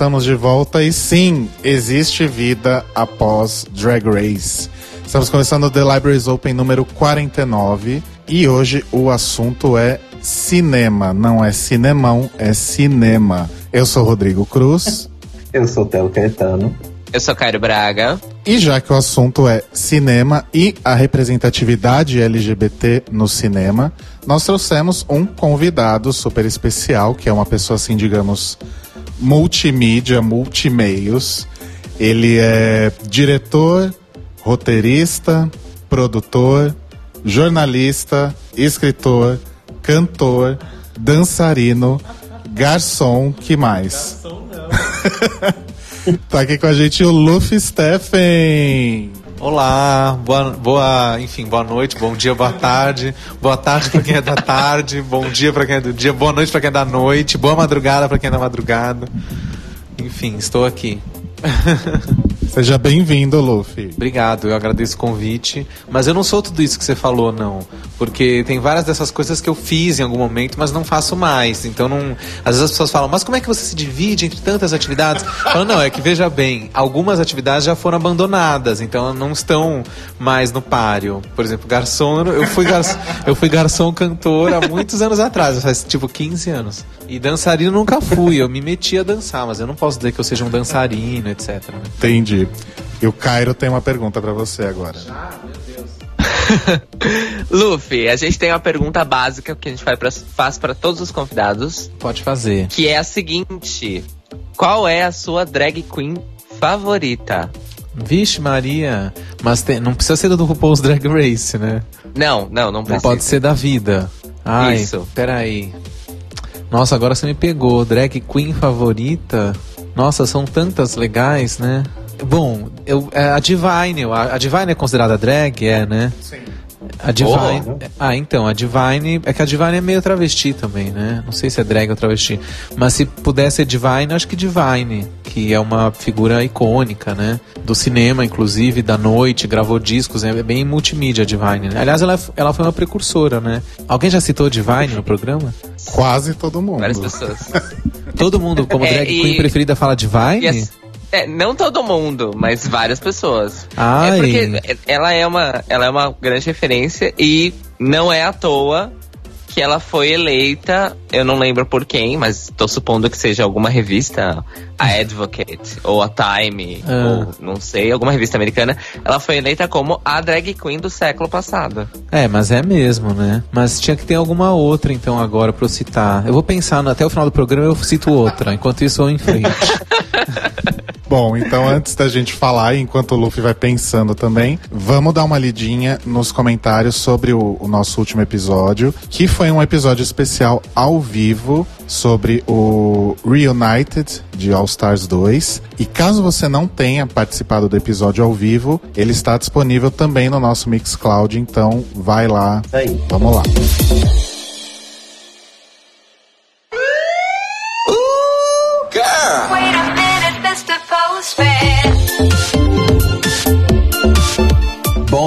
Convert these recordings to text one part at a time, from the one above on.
Estamos de volta e sim, existe vida após Drag Race. Estamos começando o The Libraries Open número 49 e hoje o assunto é cinema. Não é cinemão, é cinema. Eu sou Rodrigo Cruz. Eu sou Telo Caetano. Eu sou Cairo Braga. E já que o assunto é cinema e a representatividade LGBT no cinema, nós trouxemos um convidado super especial, que é uma pessoa assim, digamos, multimídia, multimeios. Ele é diretor, roteirista, produtor, jornalista, escritor, cantor, dançarino, garçom, que mais? Garçom não. tá aqui com a gente o Luffy Steffen. Olá, boa, boa, enfim, boa noite, bom dia, boa tarde, boa tarde para quem é da tarde, bom dia para quem é do dia, boa noite para quem é da noite, boa madrugada para quem é da madrugada. Enfim, estou aqui. Seja bem-vindo, Luffy. Obrigado, eu agradeço o convite. Mas eu não sou tudo isso que você falou, não. Porque tem várias dessas coisas que eu fiz em algum momento, mas não faço mais. Então não. Às vezes as pessoas falam, mas como é que você se divide entre tantas atividades? Falo, não, é que veja bem, algumas atividades já foram abandonadas, então não estão mais no páreo. Por exemplo, garçom, eu fui garçom, eu fui garçom cantor há muitos anos atrás, faz tipo 15 anos. E dançarino nunca fui, eu me meti a dançar, mas eu não posso dizer que eu seja um dançarino, etc. Entendi. E o Cairo tem uma pergunta para você agora. Ah, meu Deus. Luffy, a gente tem uma pergunta básica que a gente faz para todos os convidados. Pode fazer. Que é a seguinte: Qual é a sua drag queen favorita? Vixe, Maria. Mas tem, não precisa ser do RuPaul's Drag Race, né? Não, não, não precisa. Pode ser da vida. Ai, Isso. Peraí. Nossa, agora você me pegou. Drag queen favorita? Nossa, são tantas legais, né? Bom, eu, é, a Divine, a, a Divine é considerada drag, é, né? Sim. A Divine. Oh. Ah, então, a Divine. É que a Divine é meio travesti também, né? Não sei se é drag ou travesti. Mas se pudesse ser Divine, acho que Divine, que é uma figura icônica, né? Do cinema, inclusive, da noite, gravou discos, é bem multimídia a Divine, né? Aliás, ela, ela foi uma precursora, né? Alguém já citou Divine no programa? Quase todo mundo. Várias pessoas. todo mundo, como é, drag queen preferida, fala Divine? Yes. É, não todo mundo, mas várias pessoas. Ai. É porque ela é uma, ela é uma grande referência e não é à toa que ela foi eleita, eu não lembro por quem, mas estou supondo que seja alguma revista, a Advocate, ou a Time, ah. ou não sei, alguma revista americana, ela foi eleita como a drag queen do século passado. É, mas é mesmo, né? Mas tinha que ter alguma outra, então, agora pra eu citar. Eu vou pensar, até o final do programa eu cito outra, enquanto isso eu em frente. Bom, então antes da gente falar, enquanto o Luffy vai pensando também, vamos dar uma lidinha nos comentários sobre o, o nosso último episódio, que foi um episódio especial ao vivo sobre o Reunited de All Stars 2. E caso você não tenha participado do episódio ao vivo, ele está disponível também no nosso Mixcloud, então vai lá. Aí. Vamos lá.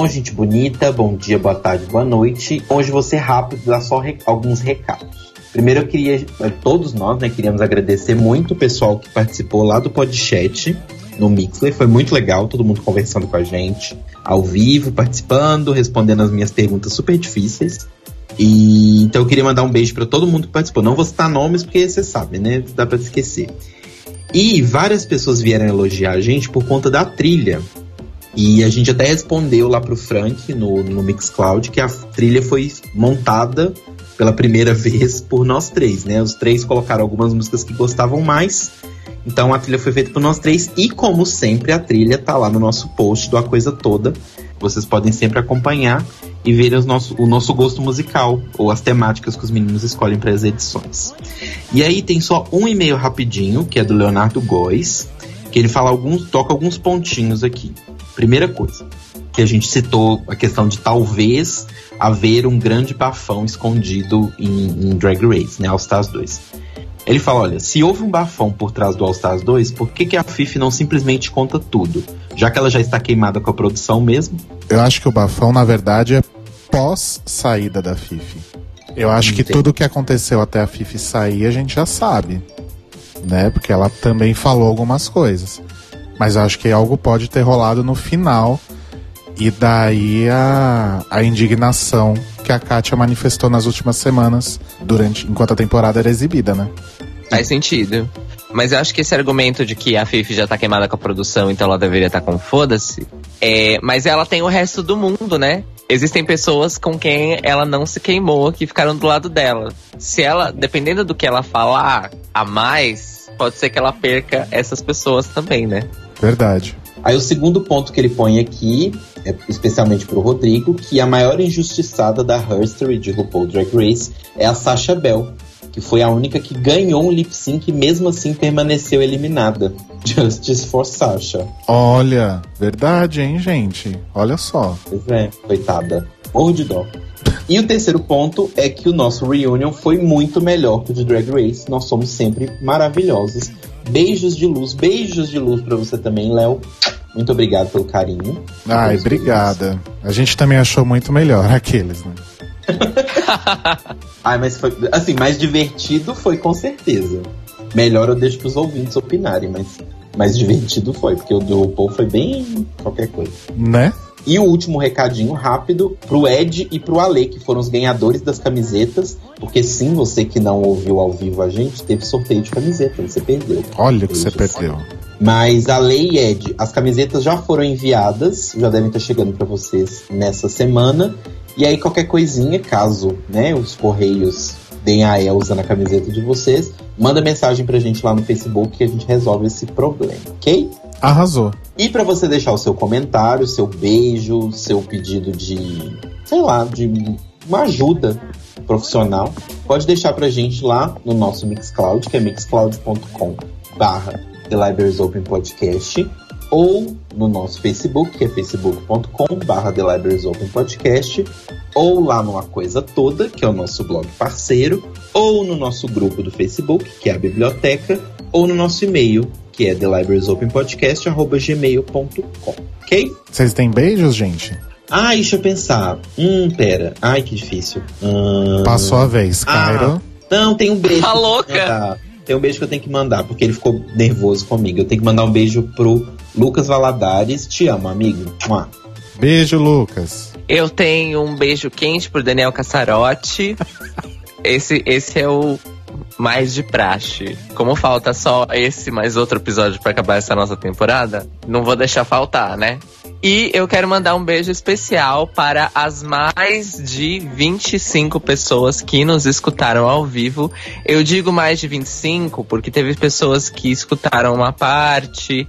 Gente bonita, bom dia, boa tarde, boa noite. Hoje ser rápido, dar só rec alguns recados. Primeiro eu queria, eh, todos nós, né, queríamos agradecer muito o pessoal que participou lá do podcast no Mixler, foi muito legal, todo mundo conversando com a gente, ao vivo, participando, respondendo as minhas perguntas super difíceis. E então eu queria mandar um beijo para todo mundo que participou. Não vou citar nomes porque você sabe, né? Dá para esquecer. E várias pessoas vieram elogiar a gente por conta da trilha. E a gente até respondeu lá pro Frank no, no Mixcloud que a trilha foi montada pela primeira vez por nós três, né? Os três colocaram algumas músicas que gostavam mais. Então a trilha foi feita por nós três. E como sempre, a trilha tá lá no nosso post do A Coisa Toda. Vocês podem sempre acompanhar e ver os nosso, o nosso gosto musical ou as temáticas que os meninos escolhem para as edições. E aí tem só um e-mail rapidinho, que é do Leonardo Góes, que ele fala alguns, toca alguns pontinhos aqui. Primeira coisa, que a gente citou a questão de talvez haver um grande bafão escondido em, em Drag Race, né? All Stars 2. Ele fala: olha, se houve um bafão por trás do All Stars 2, por que, que a Fifi não simplesmente conta tudo? Já que ela já está queimada com a produção mesmo? Eu acho que o bafão, na verdade, é pós saída da Fifi. Eu acho Entendi. que tudo o que aconteceu até a Fifi sair a gente já sabe. Né? Porque ela também falou algumas coisas. Mas acho que algo pode ter rolado no final. E daí a, a indignação que a Kátia manifestou nas últimas semanas, durante enquanto a temporada era exibida, né? Faz sentido. Mas eu acho que esse argumento de que a Fifi já tá queimada com a produção, então ela deveria estar tá com foda-se. É, mas ela tem o resto do mundo, né? Existem pessoas com quem ela não se queimou, que ficaram do lado dela. Se ela, dependendo do que ela falar a mais, pode ser que ela perca essas pessoas também, né? Verdade. Aí o segundo ponto que ele põe aqui, é especialmente pro Rodrigo, que a maior injustiçada da Herstory de RuPaul Drag Race é a Sasha Bell, que foi a única que ganhou um lip sync e mesmo assim permaneceu eliminada. Justice for Sasha. Olha, verdade, hein, gente? Olha só. Pois é, coitada. Morro de dó. E o terceiro ponto é que o nosso reunion foi muito melhor que o de Drag Race. Nós somos sempre maravilhosos. Beijos de luz, beijos de luz para você também, Léo. Muito obrigado pelo carinho. Ai, obrigada. A gente também achou muito melhor aqueles, né? Ai, mas foi. Assim, mais divertido foi com certeza. Melhor eu deixo pros ouvintes opinarem, mas mais divertido foi, porque o do RuPaul foi bem qualquer coisa. Né? E o último recadinho rápido pro Ed e pro Ale, que foram os ganhadores das camisetas. Porque sim, você que não ouviu ao vivo a gente, teve sorteio de camiseta, você perdeu. Olha que você perdeu. Mas a Lei e Ed, as camisetas já foram enviadas, já devem estar chegando para vocês nessa semana. E aí qualquer coisinha, caso né, os correios deem a Elsa na camiseta de vocês, manda mensagem pra gente lá no Facebook que a gente resolve esse problema, ok? Arrasou. E para você deixar o seu comentário, seu beijo, seu pedido de, sei lá, de uma ajuda profissional, pode deixar pra gente lá no nosso Mixcloud, que é mixcloud.com barra The Libraries Open Podcast, ou no nosso Facebook, que é facebook.com barra The Libraries Open Podcast, ou lá no A Coisa Toda, que é o nosso blog parceiro, ou no nosso grupo do Facebook, que é a biblioteca, ou no nosso e-mail, que é thelibrariesopenpodcast.gmail.com, ok? Vocês têm beijos, gente? Ah, deixa eu pensar. Hum, pera. Ai, que difícil. Hum... Passou a vez, Cairo. Ah, não, tem um beijo. Tá louca? Tem um beijo que eu tenho que mandar, porque ele ficou nervoso comigo. Eu tenho que mandar um beijo pro Lucas Valadares. Te amo, amigo. Mua. Beijo, Lucas. Eu tenho um beijo quente pro Daniel Cassarotti. esse, esse é o mais de praxe. Como falta só esse mais outro episódio para acabar essa nossa temporada, não vou deixar faltar, né? E eu quero mandar um beijo especial para as mais de 25 pessoas que nos escutaram ao vivo. Eu digo mais de 25 porque teve pessoas que escutaram uma parte,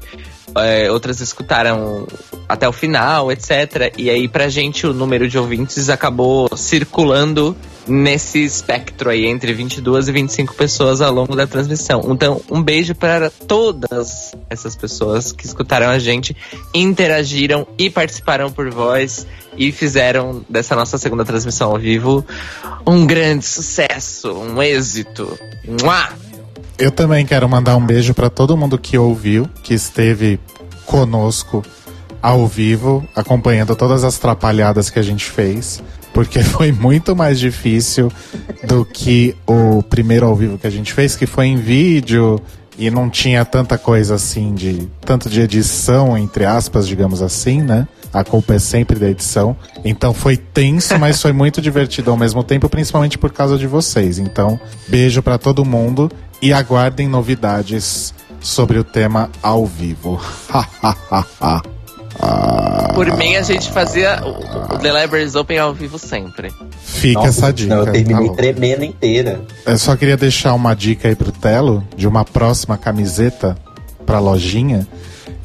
é, outras escutaram até o final, etc. E aí, pra gente, o número de ouvintes acabou circulando nesse espectro aí, entre 22 e 25 pessoas ao longo da transmissão. Então, um beijo para todas essas pessoas que escutaram a gente, interagiram e participaram por voz e fizeram dessa nossa segunda transmissão ao vivo um grande sucesso, um êxito. Mua! Eu também quero mandar um beijo para todo mundo que ouviu, que esteve conosco ao vivo, acompanhando todas as trapalhadas que a gente fez, porque foi muito mais difícil do que o primeiro ao vivo que a gente fez, que foi em vídeo e não tinha tanta coisa assim de tanto de edição entre aspas, digamos assim, né? A culpa é sempre da edição. Então foi tenso, mas foi muito divertido ao mesmo tempo, principalmente por causa de vocês. Então, beijo para todo mundo e aguardem novidades sobre o tema ao vivo. Por mim, a gente fazia o, The Libraries Open ao vivo sempre. Fica Nossa, essa dica. Não, eu terminei tá tremendo inteira. Eu só queria deixar uma dica aí pro Telo de uma próxima camiseta pra lojinha.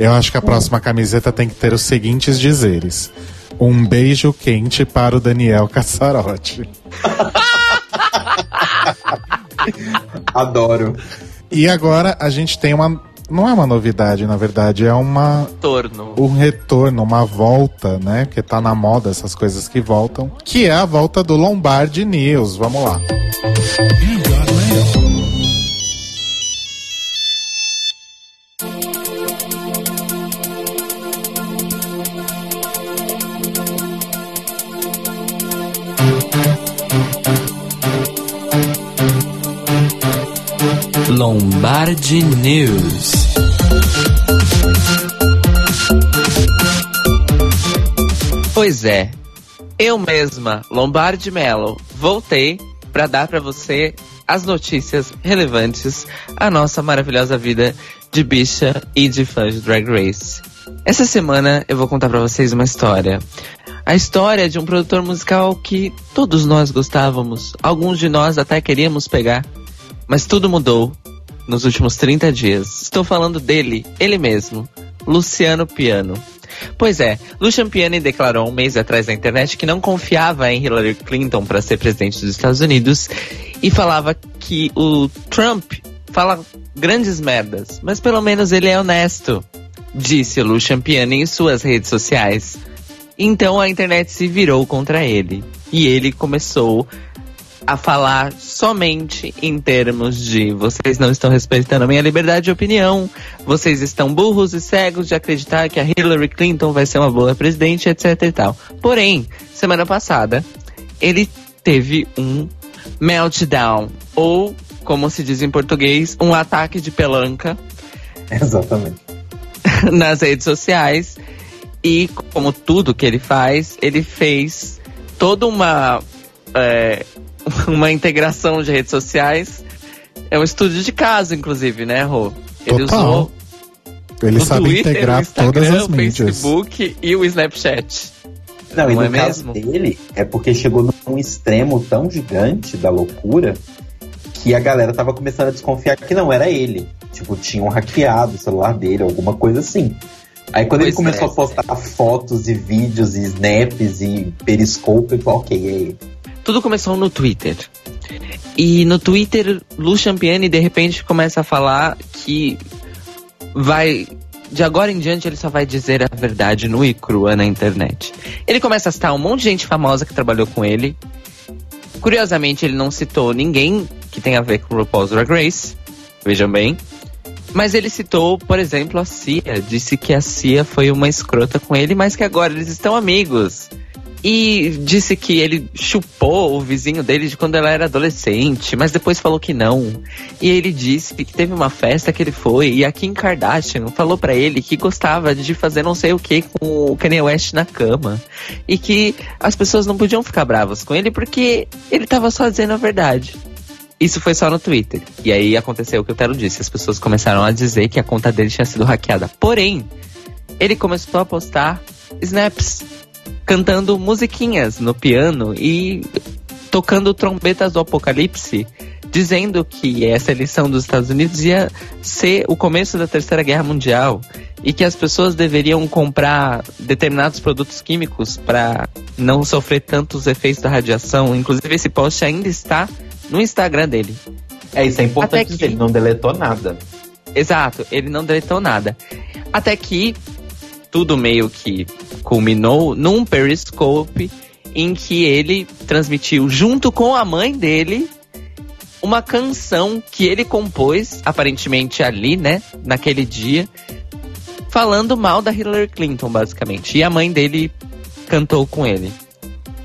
Eu acho que a próxima camiseta tem que ter os seguintes dizeres. Um beijo quente para o Daniel Cassarotti. Adoro. E agora a gente tem uma não é uma novidade, na verdade, é uma retorno. Um retorno, uma volta, né? Que tá na moda essas coisas que voltam, que é a volta do Lombardi News. Vamos lá. Lombardi News. Pois é, eu mesma, Lombardi Mello, voltei para dar para você as notícias relevantes à nossa maravilhosa vida de bicha e de fã de Drag Race. Essa semana eu vou contar para vocês uma história. A história de um produtor musical que todos nós gostávamos, alguns de nós até queríamos pegar, mas tudo mudou nos últimos 30 dias. Estou falando dele, ele mesmo, Luciano Piano. Pois é, Lucian Piani declarou um mês atrás na internet que não confiava em Hillary Clinton para ser presidente dos Estados Unidos e falava que o Trump fala grandes merdas, mas pelo menos ele é honesto, disse Lucian Piani em suas redes sociais. Então a internet se virou contra ele e ele começou a falar somente em termos de vocês não estão respeitando a minha liberdade de opinião, vocês estão burros e cegos de acreditar que a Hillary Clinton vai ser uma boa presidente, etc e tal. Porém, semana passada, ele teve um meltdown, ou, como se diz em português, um ataque de pelanca. Exatamente. nas redes sociais. E, como tudo que ele faz, ele fez toda uma é, uma integração de redes sociais. É um estúdio de caso, inclusive, né, Rô? Ele Total. usou. Ele o sabe Twitter, integrar todas as o mídias. O Facebook e o Snapchat. Não, Não e no é caso mesmo? dele, é porque chegou num extremo tão gigante da loucura que a galera tava começando a desconfiar que não era ele. Tipo, tinham hackeado o celular dele, alguma coisa assim. Aí quando pois ele começou é. a postar fotos e vídeos e snaps e periscope, eu falei, ok, é ele. Tudo começou no Twitter. E no Twitter, Lu Champiani de repente começa a falar que vai. De agora em diante, ele só vai dizer a verdade nua e crua na internet. Ele começa a citar um monte de gente famosa que trabalhou com ele. Curiosamente, ele não citou ninguém que tenha a ver com o RuPaul's Drag Race. Vejam bem. Mas ele citou, por exemplo, a Cia. Disse que a Cia foi uma escrota com ele, mas que agora eles estão amigos. E disse que ele chupou o vizinho dele de quando ela era adolescente, mas depois falou que não. E ele disse que teve uma festa que ele foi e a Kim Kardashian falou para ele que gostava de fazer não sei o que com o Kanye West na cama. E que as pessoas não podiam ficar bravas com ele porque ele tava só dizendo a verdade. Isso foi só no Twitter. E aí aconteceu o que o Telo disse. As pessoas começaram a dizer que a conta dele tinha sido hackeada. Porém, ele começou a postar snaps cantando musiquinhas no piano e tocando trombetas do apocalipse, dizendo que essa eleição dos Estados Unidos ia ser o começo da Terceira Guerra Mundial e que as pessoas deveriam comprar determinados produtos químicos para não sofrer tantos efeitos da radiação. Inclusive, esse post ainda está no Instagram dele. É, isso é importante que... dizer, ele não deletou nada. Exato, ele não deletou nada. Até que tudo meio que culminou num Periscope em que ele transmitiu junto com a mãe dele uma canção que ele compôs, aparentemente ali, né, naquele dia, falando mal da Hillary Clinton, basicamente. E a mãe dele cantou com ele.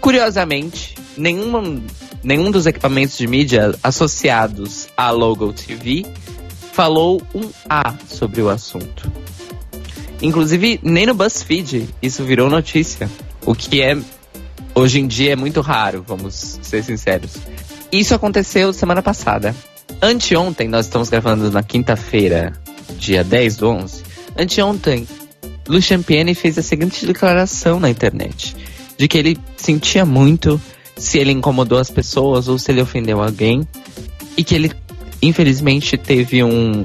Curiosamente, nenhum, nenhum dos equipamentos de mídia associados à Logo TV falou um A sobre o assunto. Inclusive, nem no BuzzFeed isso virou notícia. O que é, hoje em dia, é muito raro, vamos ser sinceros. Isso aconteceu semana passada. Anteontem, nós estamos gravando na quinta-feira, dia 10 do 11. Anteontem, Lucian Piene fez a seguinte declaração na internet: de que ele sentia muito se ele incomodou as pessoas ou se ele ofendeu alguém, e que ele, infelizmente, teve um,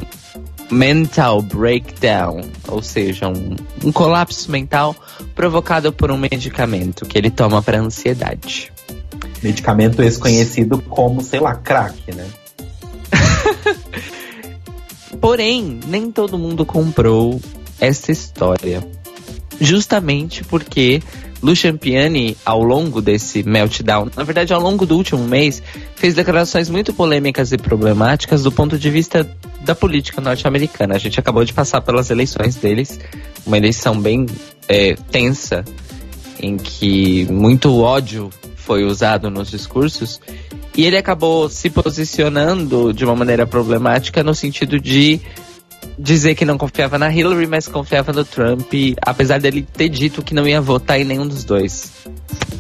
mental breakdown, ou seja, um, um colapso mental provocado por um medicamento que ele toma para ansiedade. Medicamento esse conhecido como, sei lá, crack, né? Porém, nem todo mundo comprou essa história. Justamente porque Lu Champiani, ao longo desse meltdown, na verdade, ao longo do último mês, fez declarações muito polêmicas e problemáticas do ponto de vista da política norte-americana. A gente acabou de passar pelas eleições deles, uma eleição bem é, tensa, em que muito ódio foi usado nos discursos, e ele acabou se posicionando de uma maneira problemática no sentido de dizer que não confiava na Hillary, mas confiava no Trump, apesar dele ter dito que não ia votar em nenhum dos dois.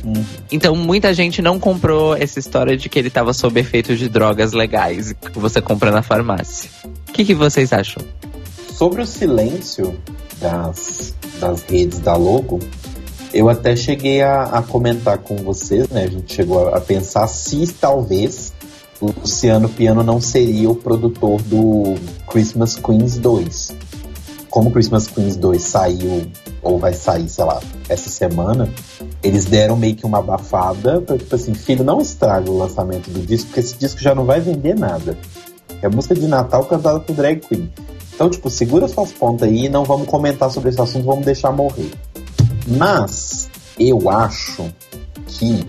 Hum. Então muita gente não comprou essa história de que ele estava sob efeito de drogas legais que você compra na farmácia. O que, que vocês acham? Sobre o silêncio das, das redes da Logo, eu até cheguei a, a comentar com vocês, né? A gente chegou a, a pensar se talvez Luciano Piano não seria o produtor do Christmas Queens 2. Como Christmas Queens 2 saiu, ou vai sair, sei lá, essa semana, eles deram meio que uma abafada pra, tipo assim, filho, não estraga o lançamento do disco, porque esse disco já não vai vender nada. É música de Natal cantada por drag queen. Então, tipo, segura suas pontas aí, não vamos comentar sobre esse assunto, vamos deixar morrer. Mas, eu acho que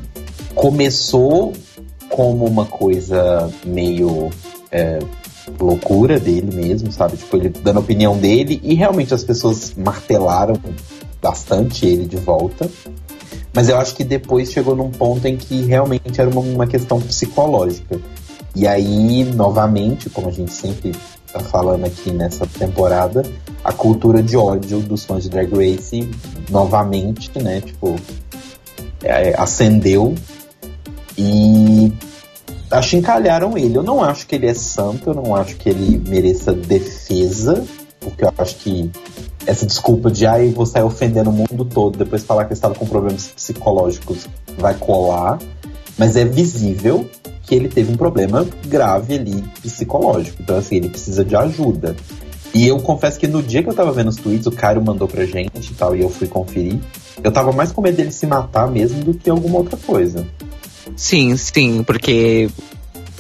começou como uma coisa meio é, loucura dele mesmo, sabe? Tipo, ele dando a opinião dele e realmente as pessoas martelaram bastante ele de volta. Mas eu acho que depois chegou num ponto em que realmente era uma, uma questão psicológica. E aí, novamente, como a gente sempre tá falando aqui nessa temporada, a cultura de ódio dos fãs de Drag Race novamente, né? Tipo, é, acendeu e achincalharam ele. Eu não acho que ele é santo, eu não acho que ele mereça defesa, porque eu acho que essa desculpa de ai, ah, vou sair ofendendo o mundo todo, depois falar que estava com problemas psicológicos vai colar. Mas é visível que ele teve um problema grave ali psicológico. Então, assim, ele precisa de ajuda. E eu confesso que no dia que eu tava vendo os tweets, o Caio mandou pra gente e tal, e eu fui conferir. Eu tava mais com medo dele se matar mesmo do que alguma outra coisa. Sim, sim, porque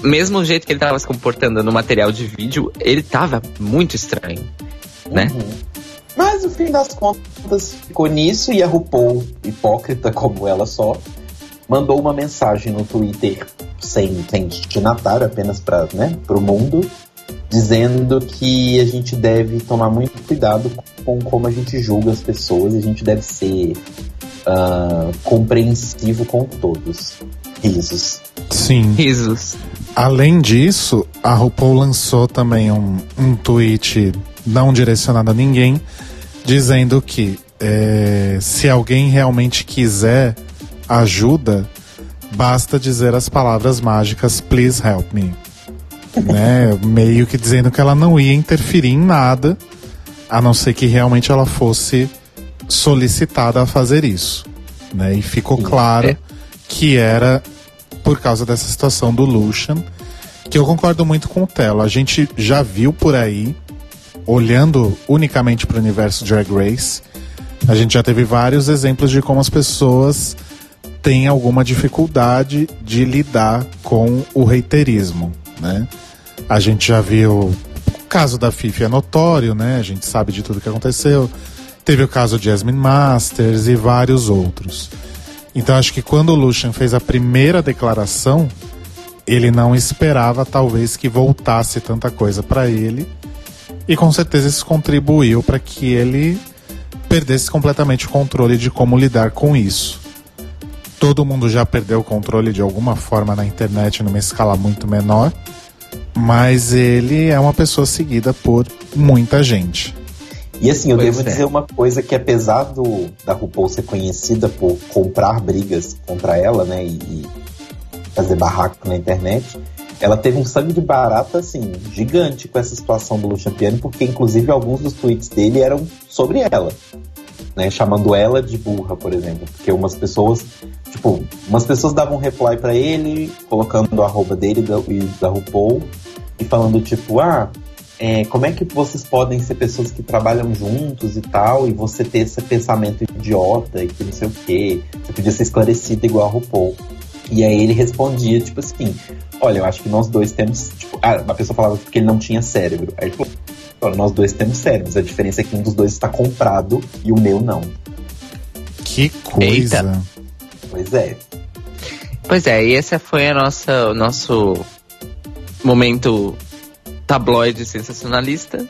mesmo o jeito que ele tava se comportando no material de vídeo, ele tava muito estranho, né? Uhum. Mas no fim das contas ficou nisso e a RuPaul, hipócrita como ela só, mandou uma mensagem no Twitter sem, sem destinatário, apenas para né, o mundo, dizendo que a gente deve tomar muito cuidado com como a gente julga as pessoas a gente deve ser uh, compreensivo com todos. Risos. Sim. Risos. Além disso, a RuPaul lançou também um, um tweet não direcionado a ninguém, dizendo que é, se alguém realmente quiser ajuda, basta dizer as palavras mágicas Please help me. né? Meio que dizendo que ela não ia interferir em nada, a não ser que realmente ela fosse solicitada a fazer isso. Né? E ficou claro é que era por causa dessa situação do Lucian, que eu concordo muito com o Telo. A gente já viu por aí, olhando unicamente para o universo Drag Race, a gente já teve vários exemplos de como as pessoas têm alguma dificuldade de lidar com o reiterismo, né? A gente já viu o caso da Fifi é notório, né? A gente sabe de tudo que aconteceu. Teve o caso de Jasmine Masters e vários outros. Então acho que quando o Lucian fez a primeira declaração, ele não esperava talvez que voltasse tanta coisa para ele. E com certeza isso contribuiu para que ele perdesse completamente o controle de como lidar com isso. Todo mundo já perdeu o controle de alguma forma na internet numa escala muito menor, mas ele é uma pessoa seguida por muita gente. E assim, eu pois devo é. dizer uma coisa que apesar do, da RuPaul ser conhecida por comprar brigas contra ela, né, e, e fazer barraco na internet, ela teve um sangue de barata, assim, gigante com essa situação do Lucian Piano, porque inclusive alguns dos tweets dele eram sobre ela. Né, chamando ela de burra, por exemplo. Porque umas pessoas, tipo, umas pessoas davam um reply para ele, colocando o arroba dele e da RuPaul, e falando, tipo, ah, é, como é que vocês podem ser pessoas que trabalham juntos e tal, e você ter esse pensamento idiota e que não sei o quê. Você podia ser esclarecido igual a RuPaul. E aí ele respondia, tipo assim, olha, eu acho que nós dois temos. Tipo, ah, uma pessoa falava que ele não tinha cérebro. Aí ele falou, nós dois temos cérebros. A diferença é que um dos dois está comprado e o meu não. Que coisa. Eita. Pois é. Pois é, e esse foi a nossa, o nosso momento tabloide sensacionalista.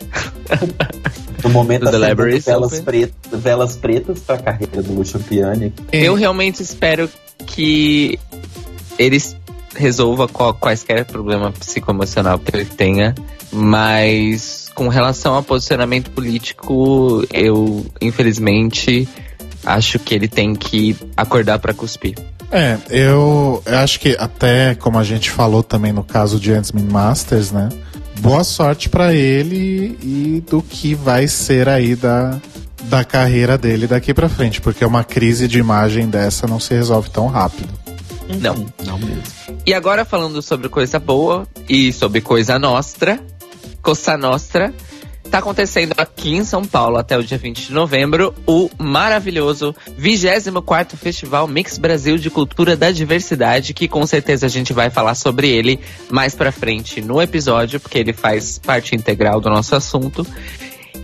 No momento da velas, pretas, velas pretas para a carreira do Lucian Piani. Eu realmente espero que eles resolva qual, quaisquer problema psicoemocional que ele tenha, mas com relação ao posicionamento político, eu infelizmente acho que ele tem que acordar para cuspir. É, eu, eu acho que até como a gente falou também no caso de Antsman Masters, né? Boa sorte para ele e do que vai ser aí da, da carreira dele daqui para frente, porque uma crise de imagem dessa não se resolve tão rápido. Não, não mesmo. E agora falando sobre coisa boa e sobre coisa nostra, Costa Nostra, Tá acontecendo aqui em São Paulo até o dia 20 de novembro o maravilhoso 24 Festival Mix Brasil de Cultura da Diversidade, que com certeza a gente vai falar sobre ele mais pra frente no episódio, porque ele faz parte integral do nosso assunto.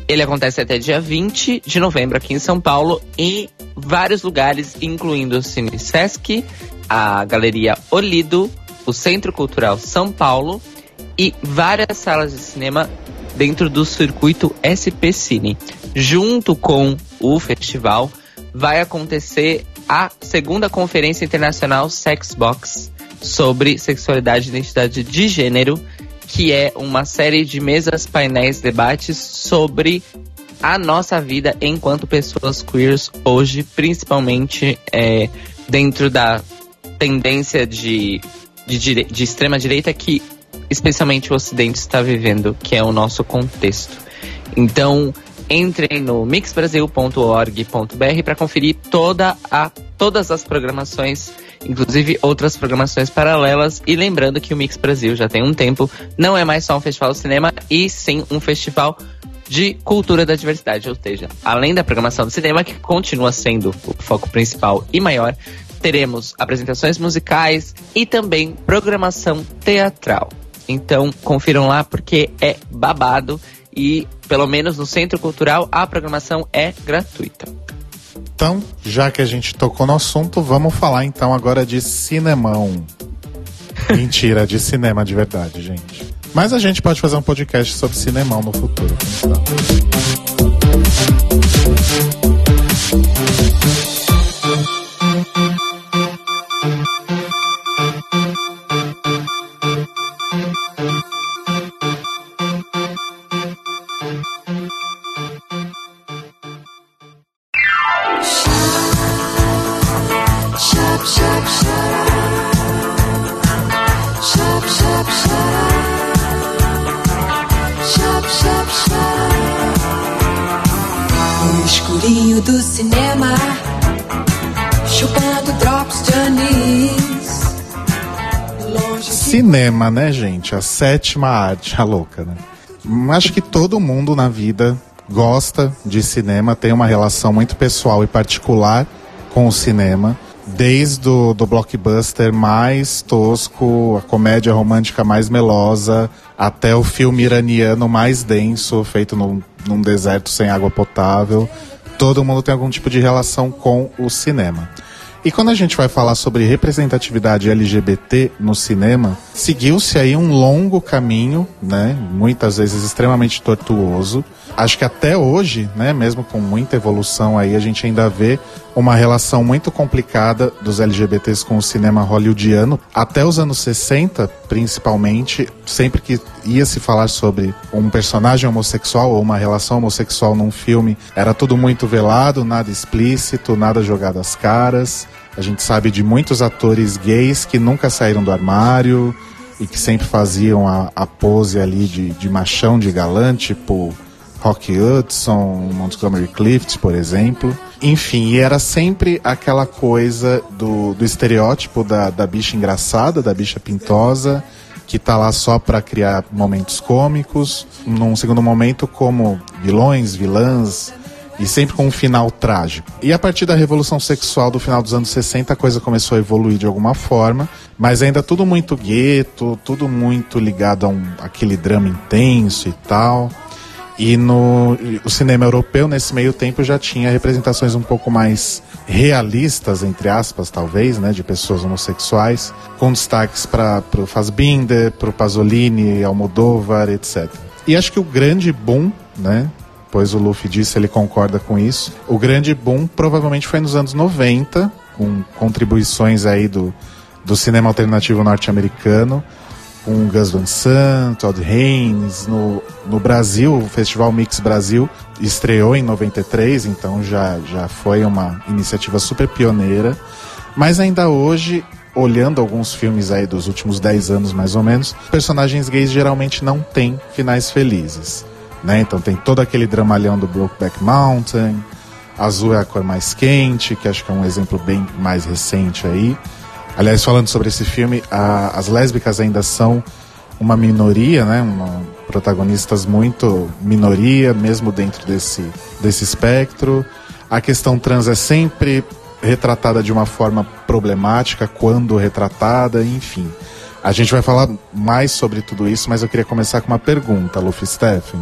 Ele acontece até dia 20 de novembro aqui em São Paulo, em vários lugares, incluindo o Cine Sesc, a Galeria Olido, o Centro Cultural São Paulo e várias salas de cinema dentro do circuito SP Cine. Junto com o festival, vai acontecer a segunda Conferência Internacional Sexbox sobre sexualidade e identidade de gênero, que é uma série de mesas, painéis, debates sobre a nossa vida enquanto pessoas queers hoje, principalmente é, dentro da tendência de, de, de extrema direita que especialmente o Ocidente está vivendo, que é o nosso contexto. Então, entrem no mixbrasil.org.br para conferir toda a, todas as programações, inclusive outras programações paralelas. E lembrando que o Mix Brasil já tem um tempo, não é mais só um festival de cinema, e sim um festival de cultura da diversidade. Ou seja, além da programação do cinema, que continua sendo o foco principal e maior, teremos apresentações musicais e também programação teatral. Então confiram lá porque é babado e pelo menos no Centro Cultural a programação é gratuita. Então, já que a gente tocou no assunto, vamos falar então agora de cinemão. Mentira, de cinema de verdade, gente. Mas a gente pode fazer um podcast sobre cinemão no futuro. Cinema, né, gente? A sétima arte, a louca, né? Acho que todo mundo na vida gosta de cinema, tem uma relação muito pessoal e particular com o cinema. Desde o do blockbuster mais tosco, a comédia romântica mais melosa, até o filme iraniano mais denso, feito num, num deserto sem água potável. Todo mundo tem algum tipo de relação com o cinema. E quando a gente vai falar sobre representatividade LGBT no cinema, seguiu-se aí um longo caminho, né? Muitas vezes extremamente tortuoso. Acho que até hoje, né, mesmo com muita evolução aí, a gente ainda vê uma relação muito complicada dos LGBTs com o cinema hollywoodiano. Até os anos 60, principalmente, sempre que ia se falar sobre um personagem homossexual ou uma relação homossexual num filme, era tudo muito velado, nada explícito, nada jogado às caras. A gente sabe de muitos atores gays que nunca saíram do armário e que sempre faziam a, a pose ali de, de machão, de galã, tipo Rock Hudson, Montgomery Clift, por exemplo. Enfim, e era sempre aquela coisa do, do estereótipo da, da bicha engraçada, da bicha pintosa, que tá lá só para criar momentos cômicos, num segundo momento como vilões, vilãs, e sempre com um final trágico. E a partir da revolução sexual do final dos anos 60, a coisa começou a evoluir de alguma forma, mas ainda tudo muito gueto, tudo muito ligado a um, aquele drama intenso e tal. E no o cinema europeu, nesse meio tempo, já tinha representações um pouco mais realistas, entre aspas, talvez, né, de pessoas homossexuais, com destaques para o Fassbinder, para o Pasolini, Almodóvar, etc. E acho que o grande boom, né, pois o Luffy disse, ele concorda com isso, o grande boom provavelmente foi nos anos 90, com contribuições aí do, do cinema alternativo norte-americano, com Gus Van Sant, Todd Haynes. No, no Brasil, o Festival Mix Brasil estreou em 93, então já, já foi uma iniciativa super pioneira. Mas ainda hoje, olhando alguns filmes aí dos últimos 10 anos mais ou menos, personagens gays geralmente não têm finais felizes. Né? Então tem todo aquele dramalhão do Brokeback Mountain, Azul é a cor mais quente, que acho que é um exemplo bem mais recente aí. Aliás, falando sobre esse filme, a, as lésbicas ainda são uma minoria, né? Uma, protagonistas muito minoria, mesmo dentro desse, desse espectro. A questão trans é sempre retratada de uma forma problemática, quando retratada, enfim. A gente vai falar mais sobre tudo isso, mas eu queria começar com uma pergunta, Luffy Steffen.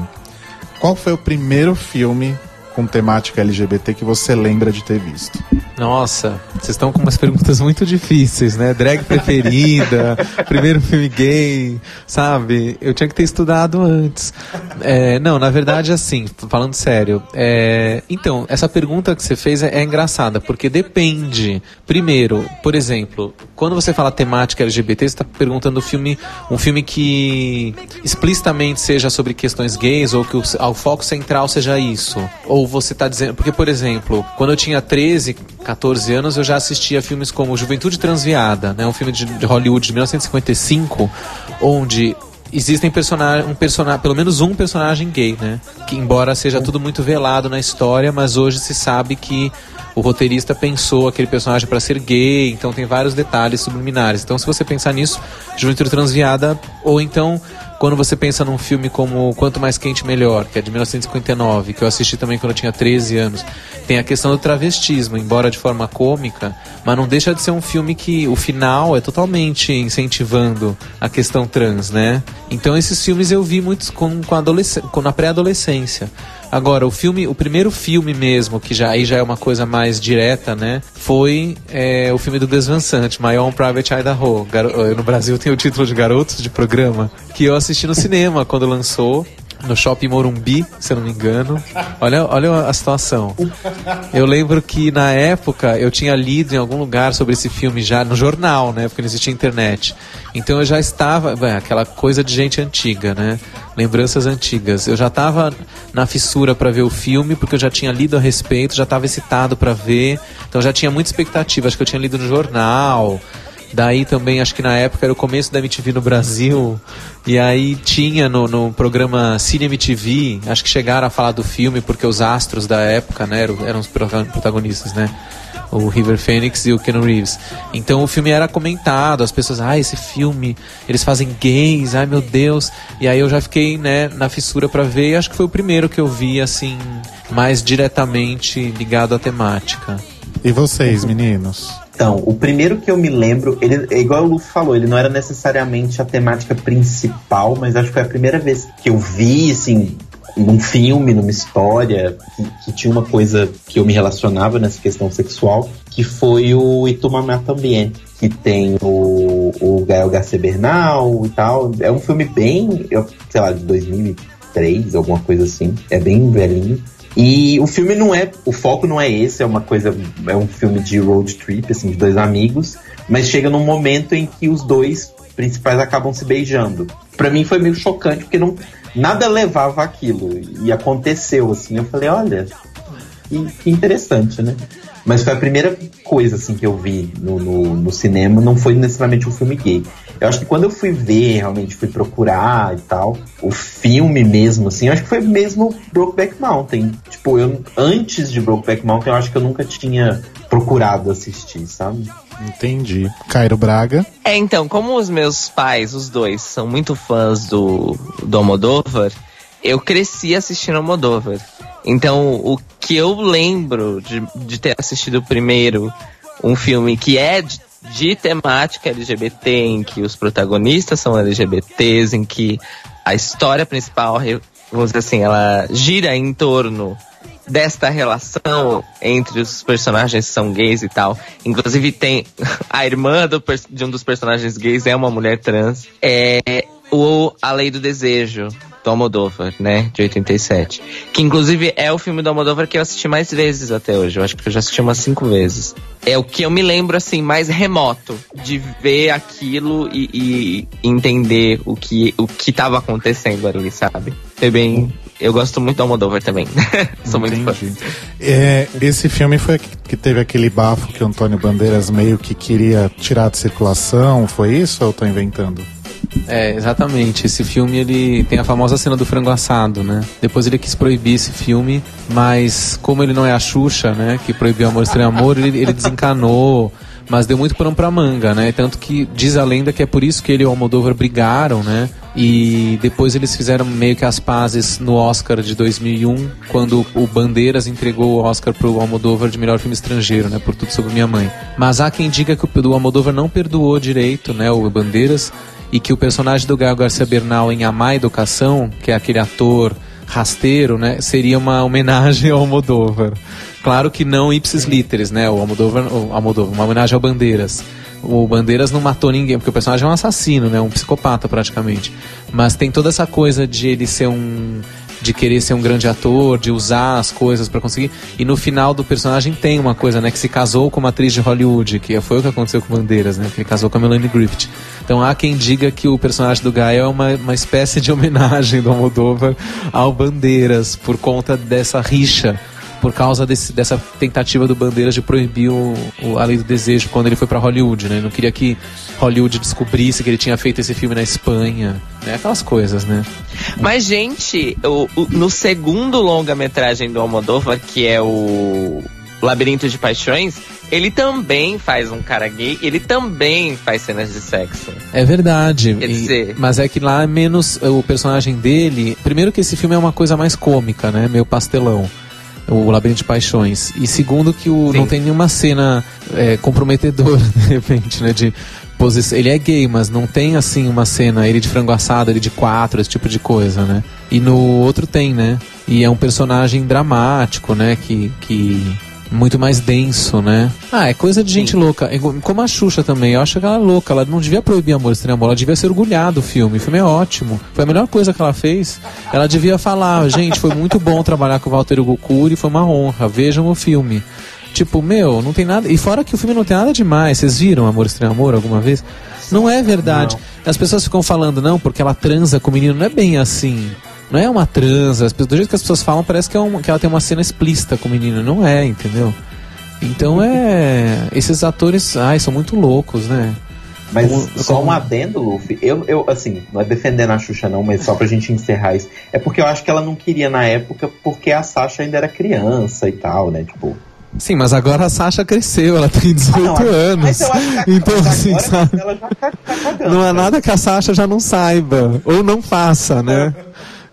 Qual foi o primeiro filme com temática LGBT que você lembra de ter visto? Nossa, vocês estão com umas perguntas muito difíceis, né? Drag preferida, primeiro filme gay, sabe? Eu tinha que ter estudado antes. É, não, na verdade, assim, falando sério. É, então, essa pergunta que você fez é, é engraçada, porque depende. Primeiro, por exemplo, quando você fala temática LGBT, você está perguntando um filme, um filme que explicitamente seja sobre questões gays ou que o, o foco central seja isso. Ou você está dizendo. Porque, por exemplo, quando eu tinha 13 14 anos, eu já assistia filmes como Juventude Transviada, né, um filme de, de Hollywood de 1955, onde existem personagem, um personagem, pelo menos um personagem gay, né? Que embora seja tudo muito velado na história, mas hoje se sabe que o roteirista pensou aquele personagem para ser gay, então tem vários detalhes subliminares. Então, se você pensar nisso, Juventude Transviada, ou então quando você pensa num filme como Quanto Mais Quente Melhor, que é de 1959, que eu assisti também quando eu tinha 13 anos, tem a questão do travestismo, embora de forma cômica, mas não deixa de ser um filme que o final é totalmente incentivando a questão trans, né? Então esses filmes eu vi muitos com, com, com na pré-adolescência. Agora, o filme, o primeiro filme mesmo, que já aí já é uma coisa mais direta, né? Foi é, o filme do Gus Van Sant, My Own Private Idaho. no Brasil tem o título de Garotos de Programa, que eu assisti no cinema quando lançou no Shopping Morumbi, se eu não me engano. Olha, olha a situação. Eu lembro que na época eu tinha lido em algum lugar sobre esse filme já no jornal, né? Porque não existia internet. Então eu já estava, bem, aquela coisa de gente antiga, né? Lembranças antigas. Eu já estava na fissura para ver o filme, porque eu já tinha lido a respeito, já estava excitado para ver. Então já tinha muita expectativa. Acho que eu tinha lido no jornal. Daí também, acho que na época era o começo da MTV no Brasil. E aí tinha no, no programa Cine MTV, acho que chegaram a falar do filme, porque os astros da época, né, eram, eram os protagonistas, né? O River Phoenix e o Ken Reeves. Então o filme era comentado, as pessoas, ah, esse filme, eles fazem gays, ai meu Deus. E aí eu já fiquei, né, na fissura para ver, e acho que foi o primeiro que eu vi, assim, mais diretamente ligado à temática. E vocês, meninos? Então, o primeiro que eu me lembro, ele é igual o Luffy falou, ele não era necessariamente a temática principal, mas acho que foi a primeira vez que eu vi, assim, num filme, numa história, que, que tinha uma coisa que eu me relacionava nessa questão sexual, que foi o Itumamá também, que tem o, o Gael Garcia Bernal e tal. É um filme bem, eu, sei lá, de 2003, alguma coisa assim. É bem velhinho. E o filme não é, o foco não é esse, é uma coisa, é um filme de road trip, assim, de dois amigos, mas chega num momento em que os dois principais acabam se beijando. Para mim foi meio chocante, porque não, nada levava aquilo, e aconteceu, assim, eu falei, olha, que, que interessante, né? Mas foi a primeira coisa assim que eu vi no, no, no, cinema, não foi necessariamente um filme gay. Eu acho que quando eu fui ver, realmente fui procurar e tal, o filme mesmo, assim, eu acho que foi mesmo Brokeback Mountain. Tipo, eu antes de Brokeback Mountain, eu acho que eu nunca tinha procurado assistir, sabe? Entendi. Cairo Braga. É, então, como os meus pais, os dois, são muito fãs do, do Almodóvar, eu cresci assistindo Almodóvar. Então, o que eu lembro de, de ter assistido primeiro um filme que é de, de temática LGBT, em que os protagonistas são LGBTs, em que a história principal vamos dizer assim, ela gira em torno desta relação entre os personagens que são gays e tal. Inclusive tem a irmã do, de um dos personagens gays é uma mulher trans. É o A Lei do Desejo, do Almodóvar, né, de 87. Que inclusive é o filme do Almodóvar que eu assisti mais vezes até hoje. Eu acho que eu já assisti umas cinco vezes. É o que eu me lembro, assim, mais remoto de ver aquilo e, e entender o que o que estava acontecendo ali, sabe? Foi bem. Eu gosto muito do Almodóvar também. Sou muito fã. É, esse filme foi que teve aquele bafo que o Antônio Bandeiras meio que queria tirar de circulação, foi isso ou eu tô inventando? É, exatamente. Esse filme ele tem a famosa cena do frango assado, né? Depois ele quis proibir esse filme, mas como ele não é a Xuxa, né? Que proibiu Amor Estranho Amor, ele, ele desencanou mas deu muito pano pra manga, né? Tanto que diz a lenda que é por isso que ele e o Almodóvar brigaram, né? E depois eles fizeram meio que as pazes no Oscar de 2001, quando o Bandeiras entregou o Oscar pro Almodóvar de melhor filme estrangeiro, né? Por Tudo Sobre Minha Mãe. Mas há quem diga que o Almodóvar não perdoou direito, né? O Bandeiras e que o personagem do Gael Garcia Bernal em A Má Educação, que é aquele ator rasteiro, né, seria uma homenagem ao Almodóvar. Claro que não ipsis literis, né, o Almodóvar, o Almodóvar, uma homenagem ao Bandeiras. O Bandeiras não matou ninguém, porque o personagem é um assassino, né, um psicopata praticamente. Mas tem toda essa coisa de ele ser um de querer ser um grande ator, de usar as coisas para conseguir. E no final do personagem tem uma coisa, né, que se casou com uma atriz de Hollywood, que foi o que aconteceu com Bandeiras, né, que ele casou com a Melanie Griffith. Então há quem diga que o personagem do Gael é uma, uma espécie de homenagem do Almodóvar ao Bandeiras por conta dessa rixa por causa desse, dessa tentativa do Bandeiras de proibir o, o A Lei do Desejo quando ele foi para Hollywood, né? Ele não queria que Hollywood descobrisse que ele tinha feito esse filme na Espanha, né? Aquelas coisas, né? Mas, gente, o, o, no segundo longa-metragem do Almodóvar, que é o Labirinto de Paixões, ele também faz um cara gay, ele também faz cenas de sexo. É verdade. Quer dizer... mas é que lá é menos o personagem dele. Primeiro que esse filme é uma coisa mais cômica, né? Meio pastelão o Labirinto de Paixões. E segundo que o, não tem nenhuma cena é, comprometedora, de repente, né? De posição. Ele é gay, mas não tem assim uma cena, ele de frango assado, ele de quatro, esse tipo de coisa, né? E no outro tem, né? E é um personagem dramático, né? Que, que muito mais denso, né? Ah, é coisa de gente Sim. louca. É como a Xuxa também. Eu acho que ela é louca. Ela não devia proibir Amor Estranho Amor. Ela devia ser orgulhada do filme. O filme é ótimo. Foi a melhor coisa que ela fez. Ela devia falar, gente, foi muito bom trabalhar com o Walter Gokuri. Foi uma honra. Vejam o filme. Tipo, meu, não tem nada. E fora que o filme não tem nada demais. Vocês viram Amor Estranho Amor alguma vez? Não é verdade. Não. As pessoas ficam falando, não, porque ela transa com o menino. Não é bem assim. Não é uma transa. Do jeito que as pessoas falam, parece que, é uma, que ela tem uma cena explícita com o menino. Não é, entendeu? Então é. Esses atores, ai, são muito loucos, né? Mas como, só como... um adendo, Luffy, eu, eu, assim, não é defendendo a Xuxa não, mas só pra gente encerrar isso. É porque eu acho que ela não queria na época, porque a Sasha ainda era criança e tal, né? Tipo. Sim, mas agora a Sasha cresceu, ela tem 18 ah, não, anos. então, assim, sabe? Tá, tá não é nada que a Sasha já não saiba, ou não faça, né?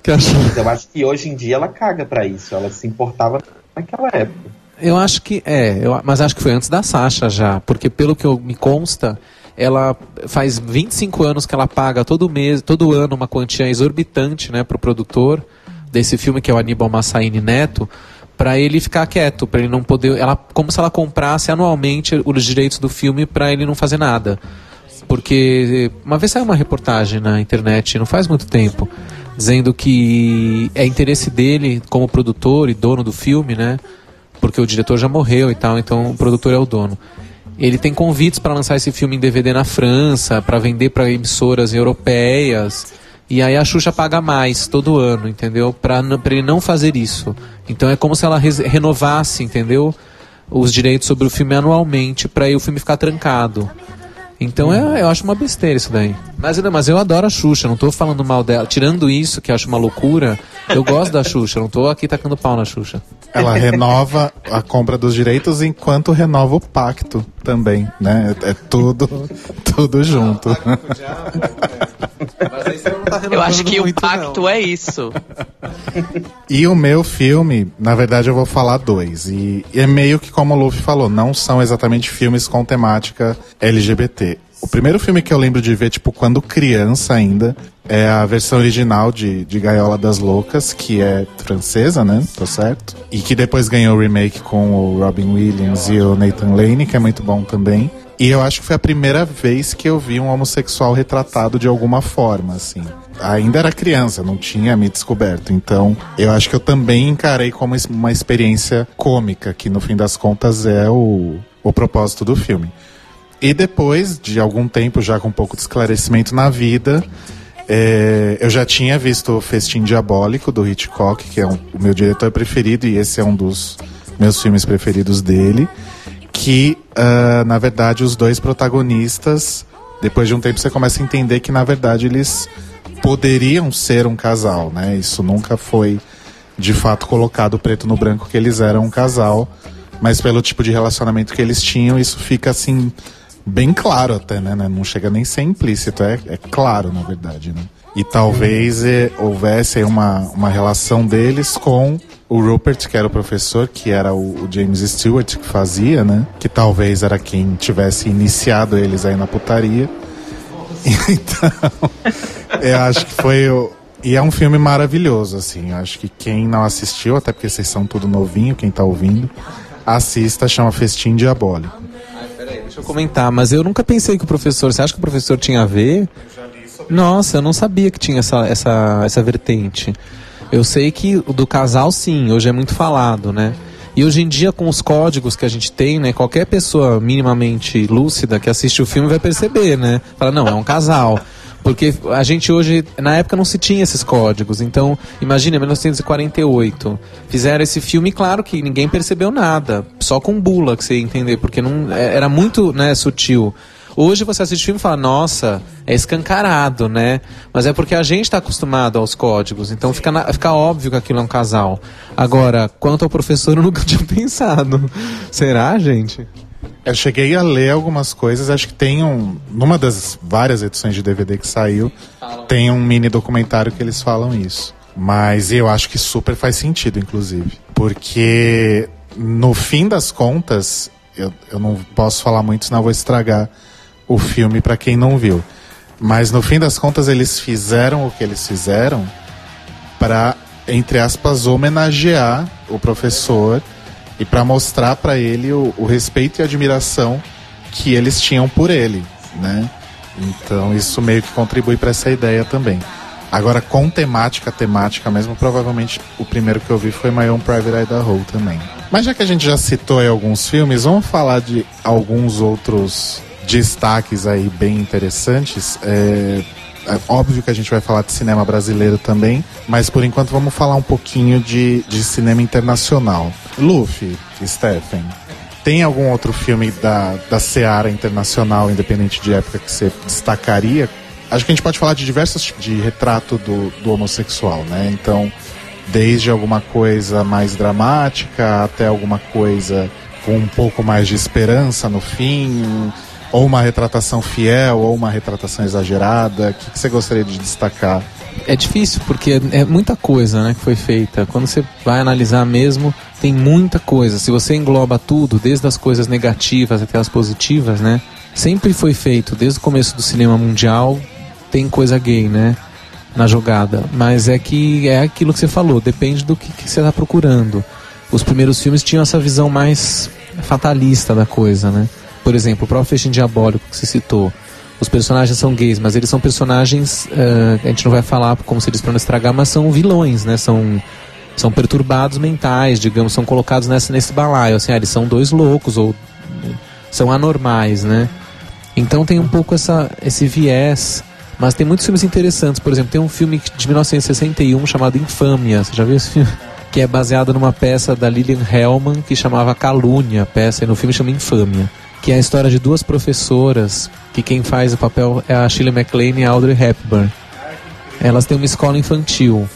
Que a... Eu acho que hoje em dia ela caga pra isso, ela se importava naquela época. Eu acho que é, eu, mas acho que foi antes da Sasha já, porque pelo que eu, me consta, ela faz 25 anos que ela paga todo mês, todo ano uma quantia exorbitante, né, pro produtor desse filme que é o Aníbal Massaini Neto, para ele ficar quieto, para ele não poder, ela como se ela comprasse anualmente os direitos do filme para ele não fazer nada. Porque uma vez saiu uma reportagem na internet, não faz muito tempo, dizendo que é interesse dele como produtor e dono do filme, né? porque o diretor já morreu e tal, então o produtor é o dono. Ele tem convites para lançar esse filme em DVD na França, para vender para emissoras europeias. E aí a Xuxa paga mais todo ano, entendeu? Para ele não fazer isso. Então é como se ela renovasse, entendeu? Os direitos sobre o filme anualmente para o filme ficar trancado. Então é, eu acho uma besteira isso daí. Mas, mas eu adoro a Xuxa, não tô falando mal dela. Tirando isso, que eu acho uma loucura, eu gosto da Xuxa, não tô aqui tacando pau na Xuxa. Ela renova a compra dos direitos enquanto renova o pacto também, né? É tudo, tudo junto. eu acho que o pacto não. é isso. E o meu filme, na verdade eu vou falar dois. E, e é meio que como o Luffy falou, não são exatamente filmes com temática LGBT O primeiro filme que eu lembro de ver, tipo, quando criança ainda, é a versão original de, de Gaiola das Loucas, que é francesa, né? Tô certo? E que depois ganhou o remake com o Robin Williams e o Nathan Lane, que é muito bom também. E eu acho que foi a primeira vez que eu vi um homossexual retratado de alguma forma, assim. Ainda era criança, não tinha me descoberto. Então, eu acho que eu também encarei como uma experiência cômica, que no fim das contas é o, o propósito do filme. E depois de algum tempo, já com um pouco de esclarecimento na vida, é, eu já tinha visto o Festim Diabólico do Hitchcock, que é um, o meu diretor preferido, e esse é um dos meus filmes preferidos dele. Que, uh, na verdade, os dois protagonistas, depois de um tempo, você começa a entender que, na verdade, eles poderiam ser um casal, né? Isso nunca foi de fato colocado preto no branco que eles eram um casal, mas pelo tipo de relacionamento que eles tinham, isso fica assim bem claro até, né? né? Não chega nem a ser implícito, é, é claro, na verdade, né? E talvez é, houvesse uma, uma relação deles com o Rupert, que era o professor, que era o, o, James Stewart que fazia, né? Que talvez era quem tivesse iniciado eles aí na putaria. Então, eu acho que foi o, e é um filme maravilhoso, assim. Eu acho que quem não assistiu, até porque vocês são tudo novinho, quem tá ouvindo, assista, chama Festim Diabólico. Deixa eu comentar, mas eu nunca pensei que o professor. Você acha que o professor tinha a ver? Nossa, eu não sabia que tinha essa, essa, essa vertente. Eu sei que o do casal, sim, hoje é muito falado, né? E hoje em dia, com os códigos que a gente tem, né? Qualquer pessoa minimamente lúcida que assiste o filme vai perceber, né? Fala, não, é um casal. Porque a gente hoje, na época não se tinha esses códigos. Então, imagina, 1948. Fizeram esse filme, claro que ninguém percebeu nada. Só com bula que você ia entender, porque não, é, era muito né, sutil. Hoje você assiste o filme e fala, nossa, é escancarado, né? Mas é porque a gente está acostumado aos códigos, então fica, na, fica óbvio que aquilo é um casal. Agora, quanto ao professor, eu nunca tinha pensado. Será, gente? Eu cheguei a ler algumas coisas, acho que tem um. Numa das várias edições de DVD que saiu, tem um mini documentário que eles falam isso. Mas eu acho que super faz sentido, inclusive. Porque no fim das contas, eu, eu não posso falar muito, senão vou estragar o filme para quem não viu. Mas no fim das contas, eles fizeram o que eles fizeram para, entre aspas, homenagear o professor e para mostrar para ele o, o, respeito e admiração que eles tinham por ele, né? Então isso meio que contribui para essa ideia também. Agora com temática, temática mesmo, provavelmente o primeiro que eu vi foi My Own Private Idaho também. Mas já que a gente já citou aí alguns filmes, vamos falar de alguns outros destaques aí bem interessantes. É, é óbvio que a gente vai falar de cinema brasileiro também, mas por enquanto vamos falar um pouquinho de, de cinema internacional. Luffy, Stephen, tem algum outro filme da, da Seara Internacional, independente de época, que você destacaria? Acho que a gente pode falar de diversos tipos de retrato do, do homossexual, né? Então, desde alguma coisa mais dramática até alguma coisa com um pouco mais de esperança no fim, ou uma retratação fiel, ou uma retratação exagerada. O que, que você gostaria de destacar? É difícil porque é muita coisa né, que foi feita. Quando você vai analisar mesmo, tem muita coisa. Se você engloba tudo, desde as coisas negativas até as positivas, né? Sempre foi feito, desde o começo do cinema mundial, tem coisa gay, né? Na jogada. Mas é que é aquilo que você falou, depende do que, que você está procurando. Os primeiros filmes tinham essa visão mais fatalista da coisa, né? Por exemplo, o próprio Festim Diabólico que você citou os personagens são gays, mas eles são personagens, uh, a gente não vai falar como se eles para não estragar, mas são vilões, né? São, são perturbados mentais, digamos, são colocados nessa, nesse balaio, assim, ah, eles são dois loucos ou são anormais, né? Então tem um pouco essa, esse viés, mas tem muitos filmes interessantes, por exemplo, tem um filme de 1961 chamado Infâmia, você já viu esse filme? Que é baseado numa peça da Lillian Hellman que chamava Calúnia, a peça, e no filme chama Infâmia que é a história de duas professoras, que quem faz o papel é a Shirley MacLaine e a Audrey Hepburn. Elas têm uma escola infantil.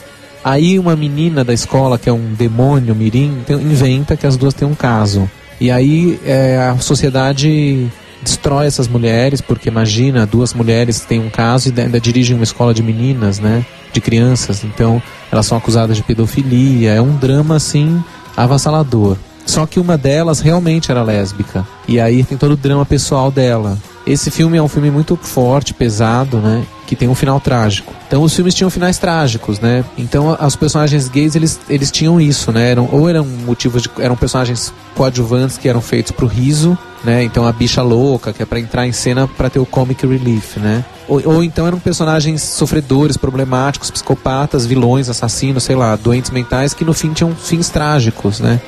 Aí uma menina da escola, que é um demônio mirim, inventa que as duas têm um caso. E aí é, a sociedade destrói essas mulheres, porque imagina, duas mulheres têm um caso e ainda dirigem uma escola de meninas, né? De crianças. Então elas são acusadas de pedofilia. É um drama assim avassalador. Só que uma delas realmente era lésbica. E aí tem todo o drama pessoal dela. Esse filme é um filme muito forte, pesado, né? Que tem um final trágico. Então os filmes tinham finais trágicos, né? Então os personagens gays eles, eles tinham isso, né? Eram, ou eram motivos de, eram personagens coadjuvantes que eram feitos pro riso, né? Então a bicha louca, que é para entrar em cena para ter o comic relief, né? Ou, ou, então eram personagens sofredores, problemáticos, psicopatas, vilões, assassinos, sei lá, doentes mentais que no fim tinham fins trágicos, né?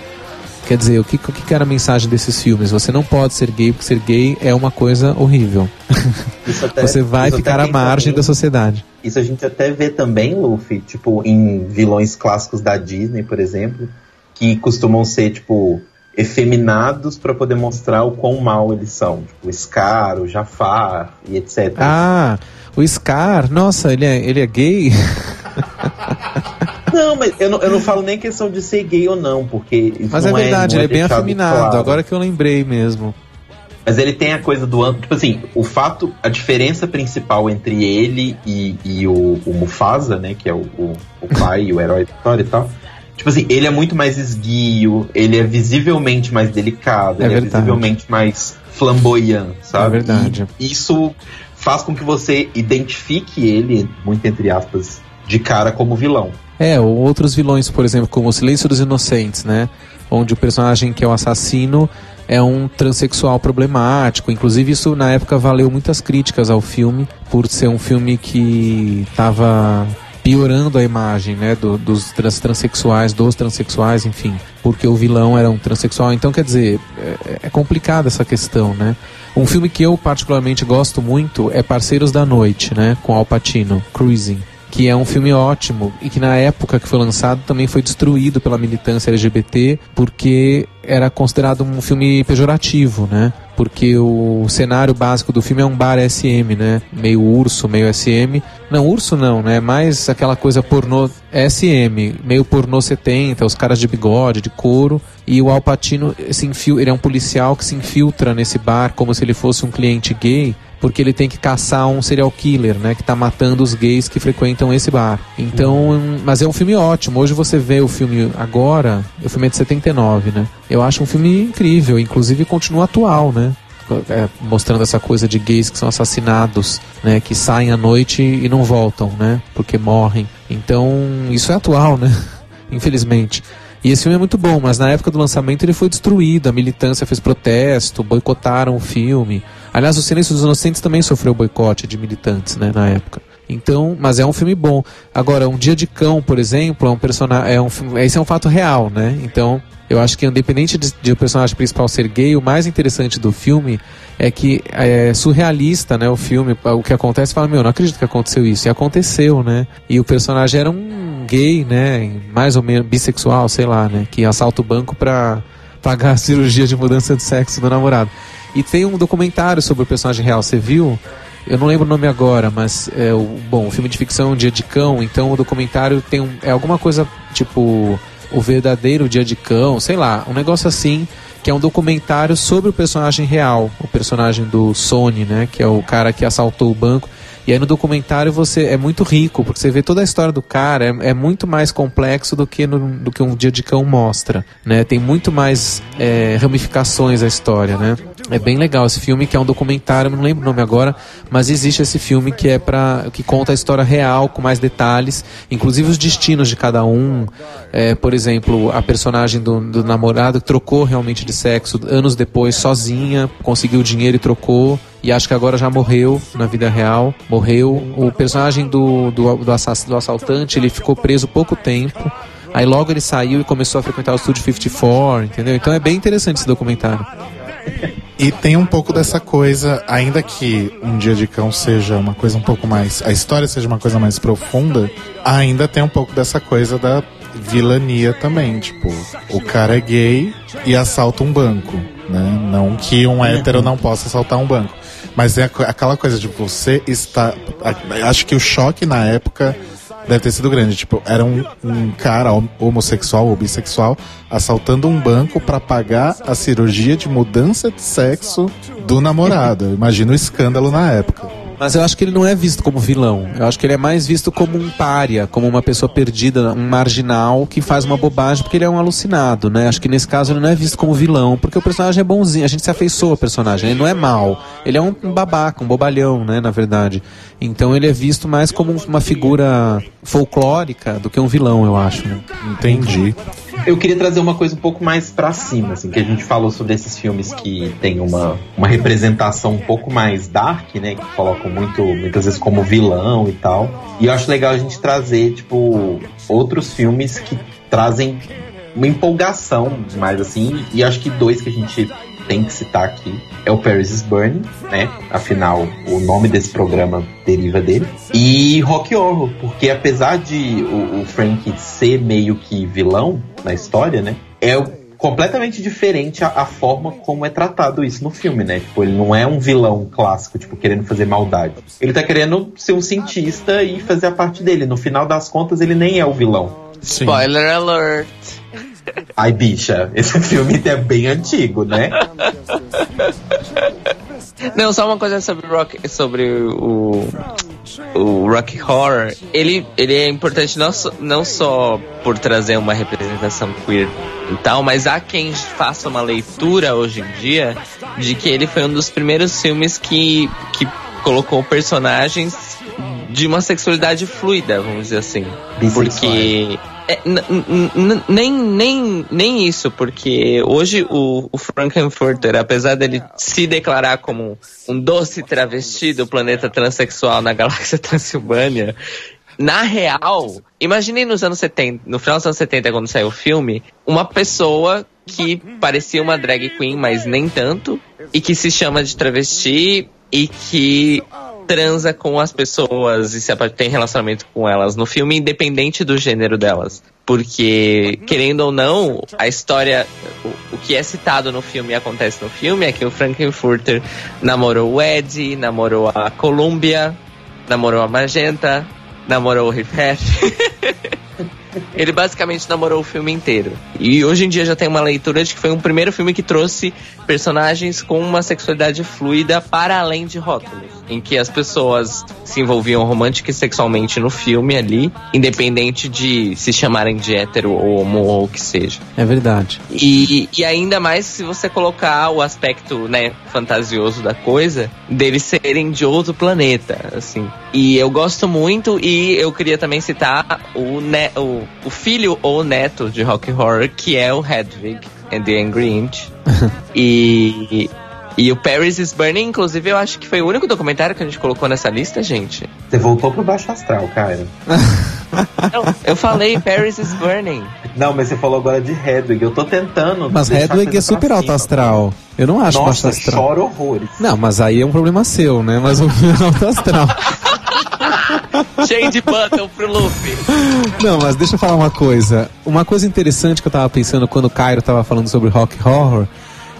Quer dizer, o que, o que era a mensagem desses filmes? Você não pode ser gay porque ser gay é uma coisa horrível. Até, Você vai ficar à margem também, da sociedade. Isso a gente até vê também, Luffy, tipo, em vilões clássicos da Disney, por exemplo, que costumam ser, tipo, efeminados para poder mostrar o quão mal eles são. Tipo, o Scar, o Jafar e etc. Ah, o Scar, nossa, ele é, ele é gay? Não, mas eu não, eu não falo nem questão de ser gay ou não, porque. Mas é verdade, é, ele é bem afeminado, claro. agora que eu lembrei mesmo. Mas ele tem a coisa do. Tipo assim, o fato, a diferença principal entre ele e, e o, o Mufasa, né? Que é o, o, o pai, o herói da história e tal. Tipo assim, ele é muito mais esguio, ele é visivelmente mais delicado, é ele é verdade. é visivelmente mais flamboyant, sabe? É verdade. E isso faz com que você identifique ele, muito entre aspas, de cara como vilão. É, ou outros vilões, por exemplo, como o Silêncio dos Inocentes, né? Onde o personagem que é o assassino é um transexual problemático. Inclusive, isso na época valeu muitas críticas ao filme, por ser um filme que estava piorando a imagem né, do, dos trans, transexuais, dos transexuais, enfim, porque o vilão era um transexual. Então, quer dizer, é, é complicada essa questão, né? Um filme que eu particularmente gosto muito é Parceiros da Noite, né, com Al Pacino, Cruising que é um filme ótimo e que na época que foi lançado também foi destruído pela militância LGBT porque era considerado um filme pejorativo, né? Porque o cenário básico do filme é um bar SM, né? Meio urso, meio SM. Não, urso não, né? Mais aquela coisa pornô SM, meio pornô 70, os caras de bigode, de couro. E o Alpatino se infil... ele é um policial que se infiltra nesse bar como se ele fosse um cliente gay porque ele tem que caçar um serial killer, né, que tá matando os gays que frequentam esse bar. Então, mas é um filme ótimo. Hoje você vê o filme agora, o filme é de 79, né? Eu acho um filme incrível, inclusive continua atual, né? É, mostrando essa coisa de gays que são assassinados, né, que saem à noite e não voltam, né, porque morrem. Então, isso é atual, né? Infelizmente. E esse filme é muito bom, mas na época do lançamento ele foi destruído, a militância fez protesto, boicotaram o filme. Aliás, o Silêncio dos Inocentes também sofreu boicote de militantes, né, na época. Então, mas é um filme bom. Agora, Um Dia de Cão, por exemplo, é um personagem, é um esse é um fato real, né? Então, eu acho que independente de, de, o personagem principal ser gay, o mais interessante do filme é que é surrealista, né? O filme, o que acontece, fala, meu, não acredito que aconteceu isso. E aconteceu, né? E o personagem era um gay, né? Mais ou menos bissexual, sei lá, né? Que assalta o banco pra pagar a cirurgia de mudança de sexo do namorado. E tem um documentário sobre o personagem real, você viu? Eu não lembro o nome agora, mas é o bom, o filme de ficção Dia de Cão, então o documentário tem um, é alguma coisa tipo o verdadeiro Dia de Cão, sei lá, um negócio assim, que é um documentário sobre o personagem real, o personagem do Sony, né, que é o cara que assaltou o banco. E aí no documentário você é muito rico, porque você vê toda a história do cara, é, é muito mais complexo do que, no, do que um dia de cão mostra, né? Tem muito mais é, ramificações a história, né? É bem legal esse filme, que é um documentário, não lembro o nome agora, mas existe esse filme que é para que conta a história real com mais detalhes, inclusive os destinos de cada um. É, por exemplo, a personagem do, do namorado trocou realmente de sexo anos depois, sozinha, conseguiu dinheiro e trocou e acho que agora já morreu na vida real. Morreu. O personagem do, do, do, assass, do assaltante, ele ficou preso pouco tempo. Aí logo ele saiu e começou a frequentar o Studio 54, entendeu? Então é bem interessante esse documentário. E tem um pouco dessa coisa, ainda que um dia de cão seja uma coisa um pouco mais. a história seja uma coisa mais profunda, ainda tem um pouco dessa coisa da vilania também. Tipo, o cara é gay e assalta um banco. Né? Não que um hétero não possa assaltar um banco. Mas é aquela coisa de você estar. Acho que o choque na época deve ter sido grande. Tipo, era um, um cara homossexual ou bissexual assaltando um banco para pagar a cirurgia de mudança de sexo do namorado. Imagina o escândalo na época. Mas eu acho que ele não é visto como vilão. Eu acho que ele é mais visto como um pária, como uma pessoa perdida, um marginal que faz uma bobagem porque ele é um alucinado, né? Acho que nesse caso ele não é visto como vilão, porque o personagem é bonzinho, a gente se afeiçoa ao personagem, ele não é mal. Ele é um, babaca, um bobalhão, né, na verdade. Então ele é visto mais como uma figura folclórica do que um vilão, eu acho. Né? Entendi. Eu queria trazer uma coisa um pouco mais para cima, assim, que a gente falou sobre esses filmes que tem uma, uma representação um pouco mais dark, né, que colocam muito, muitas vezes como vilão e tal. E eu acho legal a gente trazer, tipo, outros filmes que trazem uma empolgação mais assim, e acho que dois que a gente tem que citar aqui é o Paris is Burning, né? Afinal, o nome desse programa deriva dele. E Rock Horror, porque apesar de o, o Frank ser meio que vilão na história, né? É completamente diferente a, a, forma como é tratado isso no filme, né? Tipo, ele não é um vilão clássico, tipo, querendo fazer maldade. Ele tá querendo ser um cientista e fazer a parte dele. No final das contas, ele nem é o vilão. Sim. Spoiler alert! Ai, bicha, esse filme é bem antigo, né? Não, só uma coisa sobre, rock, sobre o, o Rock Horror. Ele, ele é importante não, so, não só por trazer uma representação queer e tal, mas há quem faça uma leitura hoje em dia de que ele foi um dos primeiros filmes que, que colocou personagens de uma sexualidade fluida, vamos dizer assim. Porque é, nem, nem, nem isso, porque hoje o, o Frankenfurter, apesar dele se declarar como um doce travesti do planeta transexual na galáxia Transilvânia, na real, imaginei nos anos 70, no final dos anos 70, quando saiu o filme, uma pessoa que parecia uma drag queen, mas nem tanto, e que se chama de travesti e que transa com as pessoas e se tem relacionamento com elas no filme, independente do gênero delas. Porque, querendo ou não, a história, o, o que é citado no filme e acontece no filme é que o Frankenfurter namorou o Ed, namorou a Columbia, namorou a Magenta, namorou o Riffet. Ele basicamente namorou o filme inteiro. E hoje em dia já tem uma leitura de que foi um primeiro filme que trouxe personagens com uma sexualidade fluida para além de rótulos. Em que as pessoas se envolviam romântica e sexualmente no filme ali, independente de se chamarem de hétero ou homo ou o que seja. É verdade. E, e ainda mais se você colocar o aspecto, né, fantasioso da coisa, deles serem de outro planeta, assim. E eu gosto muito e eu queria também citar o, ne o o, filho ou neto de Rock Horror, que é o Hedwig and the Angry Inch. e, e o Paris is Burning, inclusive, eu acho que foi o único documentário que a gente colocou nessa lista, gente. Você voltou pro Baixo Astral, cara. Não, eu falei Paris is Burning. Não, mas você falou agora de Hedwig. Eu tô tentando. Mas Hedwig é super alto astral. Eu não acho Nossa, baixo astral. choro horrores. Não, mas aí é um problema seu, né? Mas o é alto astral. Cheio de button pro Luffy. Não, mas deixa eu falar uma coisa. Uma coisa interessante que eu tava pensando quando o Cairo tava falando sobre rock horror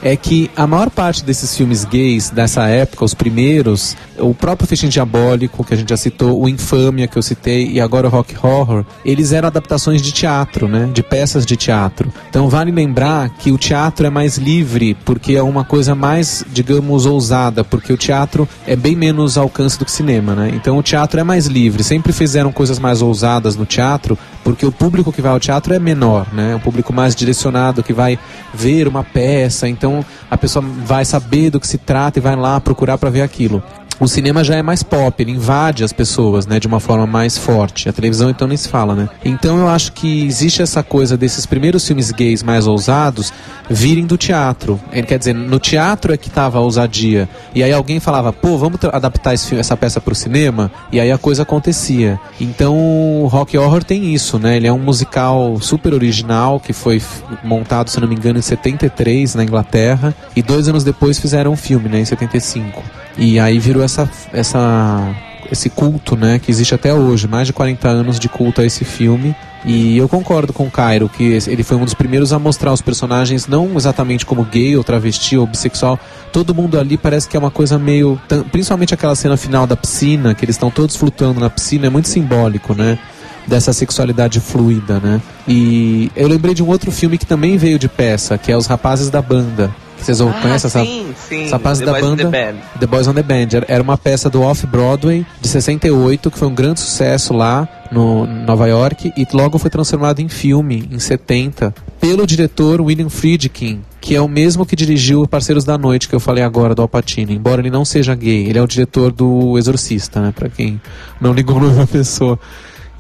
é que a maior parte desses filmes gays dessa época, os primeiros, o próprio Festim Diabólico, que a gente já citou, o Infâmia, que eu citei, e agora o Rock Horror, eles eram adaptações de teatro, né? De peças de teatro. Então vale lembrar que o teatro é mais livre, porque é uma coisa mais, digamos, ousada, porque o teatro é bem menos alcance do que cinema, né? Então o teatro é mais livre. Sempre fizeram coisas mais ousadas no teatro, porque o público que vai ao teatro é menor, né? É um público mais direcionado, que vai ver uma peça, então então a pessoa vai saber do que se trata e vai lá procurar para ver aquilo. O cinema já é mais pop, ele invade as pessoas, né, de uma forma mais forte. A televisão então nem se fala, né? Então eu acho que existe essa coisa desses primeiros filmes gays mais ousados virem do teatro. Ele quer dizer, no teatro é que tava a ousadia. E aí alguém falava, pô, vamos adaptar esse, essa peça para o cinema? E aí a coisa acontecia. Então o Rock Horror tem isso, né? Ele é um musical super original que foi montado, se não me engano, em 73 na Inglaterra. E dois anos depois fizeram um filme, né, em 75. E aí virou essa, essa, esse culto, né, que existe até hoje, mais de 40 anos de culto a esse filme. E eu concordo com o Cairo que ele foi um dos primeiros a mostrar os personagens não exatamente como gay ou travesti ou bissexual. Todo mundo ali parece que é uma coisa meio. Principalmente aquela cena final da piscina, que eles estão todos flutuando na piscina, é muito simbólico, né? Dessa sexualidade fluida, né? E eu lembrei de um outro filme que também veio de peça, que é Os Rapazes da Banda Vocês ah, conhecem essa, sim, sim. essa peça da banda the, the, Boys on the Band? Era uma peça do Off-Broadway de 68, que foi um grande sucesso lá no Nova York e logo foi transformado em filme em 70 pelo diretor William Friedkin, que é o mesmo que dirigiu Parceiros da Noite que eu falei agora do Alpatino, embora ele não seja gay, ele é o diretor do Exorcista, né, para quem não ligou o nome da pessoa.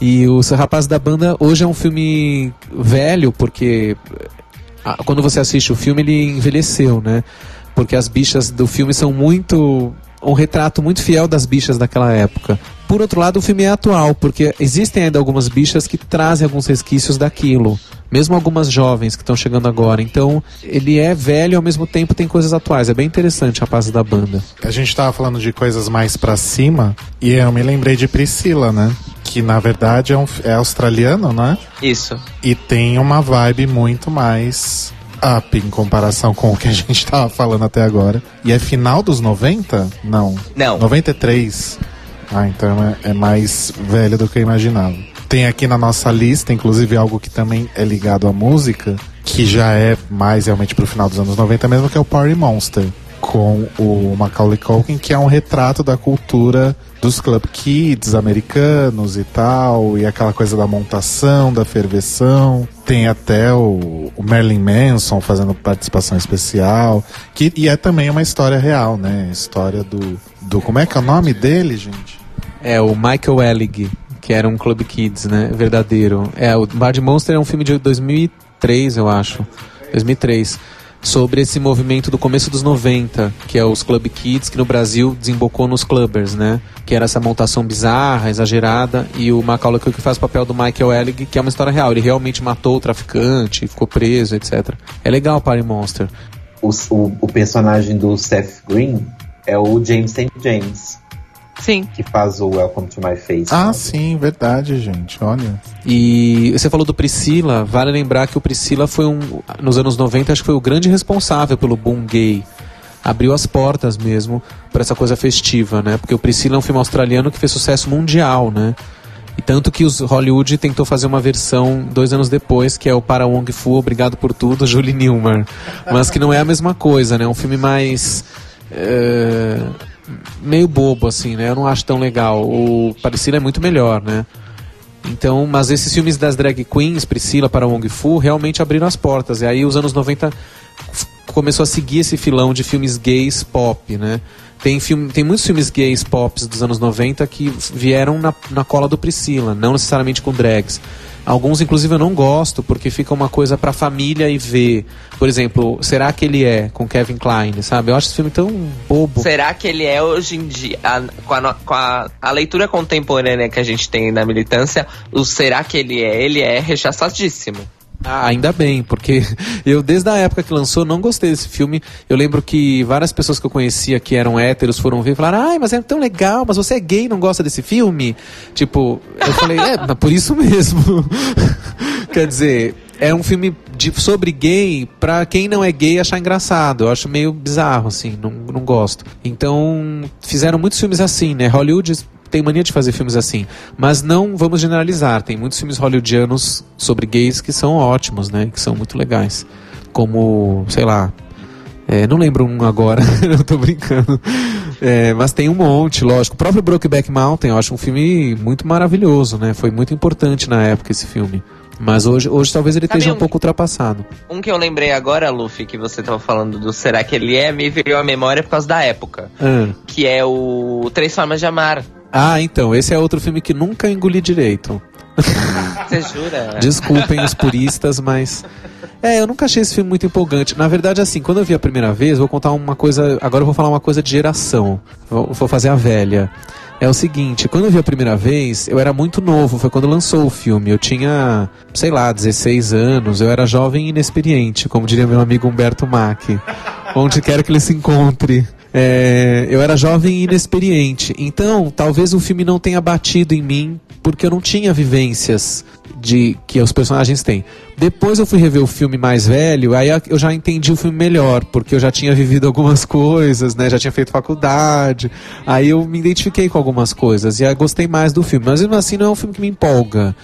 E o Rapaz da Banda hoje é um filme velho porque quando você assiste o filme, ele envelheceu, né? Porque as bichas do filme são muito. um retrato muito fiel das bichas daquela época. Por outro lado, o filme é atual, porque existem ainda algumas bichas que trazem alguns resquícios daquilo. Mesmo algumas jovens que estão chegando agora. Então, ele é velho e ao mesmo tempo tem coisas atuais. É bem interessante a paz da banda. A gente tava falando de coisas mais para cima e eu me lembrei de Priscila, né? Que na verdade é, um, é australiano, né? Isso. E tem uma vibe muito mais up em comparação com o que a gente tava falando até agora. E é final dos 90? Não. Não. 93. Ah, então é, é mais velho do que eu imaginava. Tem aqui na nossa lista, inclusive, algo que também é ligado à música, que já é mais realmente pro final dos anos 90 mesmo, que é o Party Monster. Com o Macaulay Culkin, que é um retrato da cultura dos club kids americanos e tal, e aquela coisa da montação, da ferveção. Tem até o, o Marilyn Manson fazendo participação especial, que, e é também uma história real, né? História do, do. Como é que é o nome dele, gente? É o Michael Ellig que era um Club Kids, né? Verdadeiro. É, o Bad Monster é um filme de 2003, eu acho. 2003. Sobre esse movimento do começo dos 90, que é os Club Kids, que no Brasil desembocou nos Clubbers, né? Que era essa montação bizarra, exagerada, e o Macaulay Culkin faz o papel do Michael Ellig, que é uma história real. Ele realmente matou o traficante, ficou preso, etc. É legal o Party Monster. O, o, o personagem do Seth Green é o James St. James Sim. Que faz o Welcome to My Face. Ah, sabe? sim, verdade, gente. Olha. E você falou do Priscila, vale lembrar que o Priscila foi um. Nos anos 90, acho que foi o grande responsável pelo boom gay. Abriu as portas mesmo para essa coisa festiva, né? Porque o Priscila é um filme australiano que fez sucesso mundial, né? E tanto que os Hollywood tentou fazer uma versão dois anos depois, que é o Para Wong Fu, Obrigado por Tudo, Julie Newmar. Mas que não é a mesma coisa, né? É um filme mais. Uh meio bobo, assim, né? Eu não acho tão legal. O Priscila é muito melhor, né? Então, mas esses filmes das drag queens, Priscila para Wong Fu, realmente abriram as portas. E aí os anos 90 começou a seguir esse filão de filmes gays pop, né? Tem, filme, tem muitos filmes gays pop dos anos 90 que vieram na, na cola do Priscila, não necessariamente com drags. Alguns, inclusive, eu não gosto, porque fica uma coisa pra família e ver. Por exemplo, será que ele é com Kevin Klein, sabe? Eu acho esse filme tão bobo. Será que ele é hoje em dia, com, a, com a, a, leitura contemporânea que a gente tem na militância, o será que ele é? Ele é rechaçadíssimo. Ah, ainda bem, porque eu desde a época que lançou não gostei desse filme. Eu lembro que várias pessoas que eu conhecia que eram héteros foram ver e falaram: ai, mas é tão legal, mas você é gay e não gosta desse filme? Tipo, eu falei: é, por isso mesmo. Quer dizer, é um filme de, sobre gay pra quem não é gay achar engraçado. Eu acho meio bizarro, assim, não, não gosto. Então, fizeram muitos filmes assim, né? Hollywood tem mania de fazer filmes assim. Mas não vamos generalizar. Tem muitos filmes hollywoodianos sobre gays que são ótimos, né? Que são muito legais. Como, sei lá. É, não lembro um agora, eu tô brincando. É, mas tem um monte, lógico. O próprio Brokeback Mountain, eu acho um filme muito maravilhoso, né? Foi muito importante na época esse filme. Mas hoje, hoje talvez ele Sabe esteja um, um, pouco ultrapassado. Um que eu lembrei agora, Luffy, que você estava falando do Será que ele é, me veio à memória por causa da época. Ah. Que é o Três Formas de Amar. Ah, então, esse é outro filme que nunca engoli direito. Você jura? Desculpem os puristas, mas. É, eu nunca achei esse filme muito empolgante. Na verdade, assim, quando eu vi a primeira vez, vou contar uma coisa. Agora eu vou falar uma coisa de geração. Vou, vou fazer a velha. É o seguinte, quando eu vi a primeira vez, eu era muito novo, foi quando lançou o filme. Eu tinha, sei lá, 16 anos, eu era jovem e inexperiente, como diria meu amigo Humberto Mack. Onde quer que ele se encontre. É, eu era jovem e inexperiente. Então, talvez o filme não tenha batido em mim porque eu não tinha vivências de que os personagens têm. Depois eu fui rever o filme mais velho, aí eu já entendi o filme melhor, porque eu já tinha vivido algumas coisas, né? Já tinha feito faculdade. Aí eu me identifiquei com algumas coisas e gostei mais do filme. Mas mesmo assim não é um filme que me empolga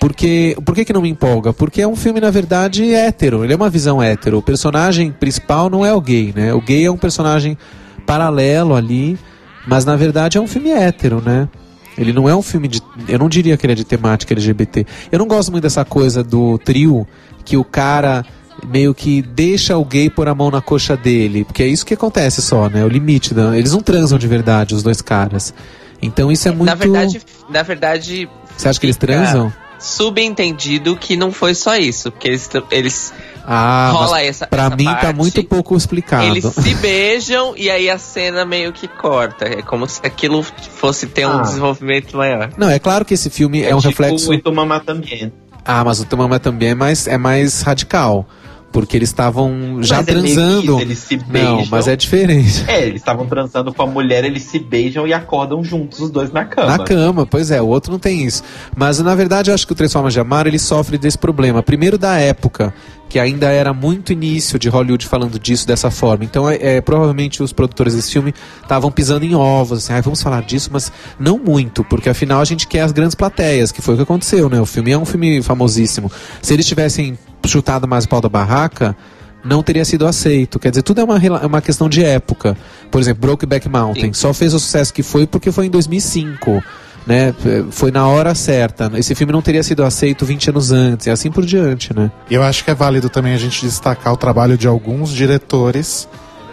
Porque, por que, que não me empolga? Porque é um filme, na verdade, hétero. Ele é uma visão hétero. O personagem principal não é o gay, né? O gay é um personagem paralelo ali, mas na verdade é um filme hétero, né? Ele não é um filme de. Eu não diria que ele é de temática LGBT. Eu não gosto muito dessa coisa do trio que o cara meio que deixa o gay pôr a mão na coxa dele. Porque é isso que acontece só, né? O limite. Da... Eles não transam de verdade, os dois caras. Então isso é muito. Na verdade, na verdade. Você acha que eles transam? Subentendido que não foi só isso. Porque eles. eles ah, rola essa. Pra essa mim tá parte, tá muito pouco explicado. Eles se beijam e aí a cena meio que corta. É como se aquilo fosse ter um ah. desenvolvimento maior. Não, é claro que esse filme é, é um tipo reflexo. Muito mamá também. Ah, mas o Tamamá também é mais, é mais radical. Porque eles estavam já mas transando. É eles se beijam. Não, mas é diferente. É, eles estavam transando com a mulher, eles se beijam e acordam juntos os dois na cama. Na cama, pois é, o outro não tem isso. Mas na verdade eu acho que o Três Formas de Amar ele sofre desse problema. Primeiro da época, que ainda era muito início de Hollywood falando disso dessa forma. Então, é, é provavelmente os produtores desse filme estavam pisando em ovos, assim, ah, vamos falar disso, mas não muito, porque afinal a gente quer as grandes plateias, que foi o que aconteceu, né? O filme é um filme famosíssimo. Se eles tivessem chutado mais o pau da barraca, não teria sido aceito. Quer dizer, tudo é uma, é uma questão de época. Por exemplo, Brokeback Mountain Sim. só fez o sucesso que foi porque foi em 2005. Né? Foi na hora certa. Esse filme não teria sido aceito 20 anos antes, e assim por diante, né? E eu acho que é válido também a gente destacar o trabalho de alguns diretores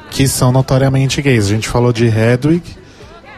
que são notoriamente gays. A gente falou de Hedwig,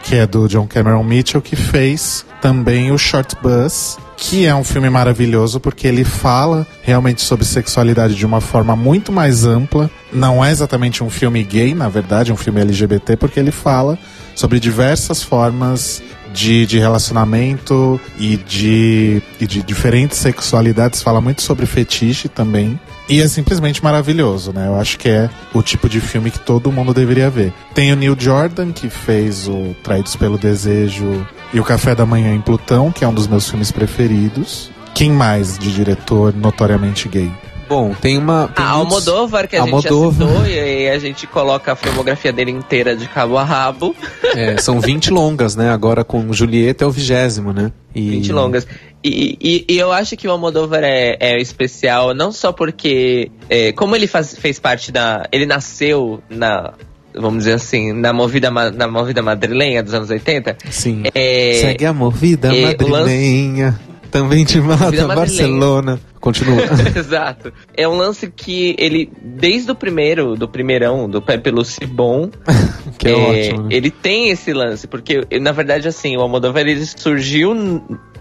que é do John Cameron Mitchell, que fez também o Short Bus, que é um filme maravilhoso porque ele fala realmente sobre sexualidade de uma forma muito mais ampla. Não é exatamente um filme gay, na verdade, é um filme LGBT, porque ele fala sobre diversas formas de, de relacionamento e de, e de diferentes sexualidades. Fala muito sobre fetiche também. E é simplesmente maravilhoso, né? Eu acho que é o tipo de filme que todo mundo deveria ver. Tem o Neil Jordan, que fez o Traídos pelo Desejo e o Café da Manhã em Plutão, que é um dos meus filmes preferidos. Quem mais de diretor notoriamente gay? Bom, tem uma. Tem a muitos... Almodóvar, que a Almodóvar. gente já citou, e a gente coloca a filmografia dele inteira de cabo a rabo. É, são 20 longas, né? Agora com Julieta é o vigésimo, né? E... 20 longas. E, e, e, eu acho que o Almodóvar é, é especial, não só porque. É, como ele faz, fez parte da. Ele nasceu na vamos dizer assim, na movida, na movida madrilenha dos anos 80. Sim. É, Segue a movida é, madrilenha. Lance, também te mata Barcelona. Continua. Exato. É um lance que ele, desde o primeiro, do primeirão, do Pepe Lucibon, que é, é ótimo, né? ele tem esse lance, porque, na verdade, assim, o Almodóvar, ele surgiu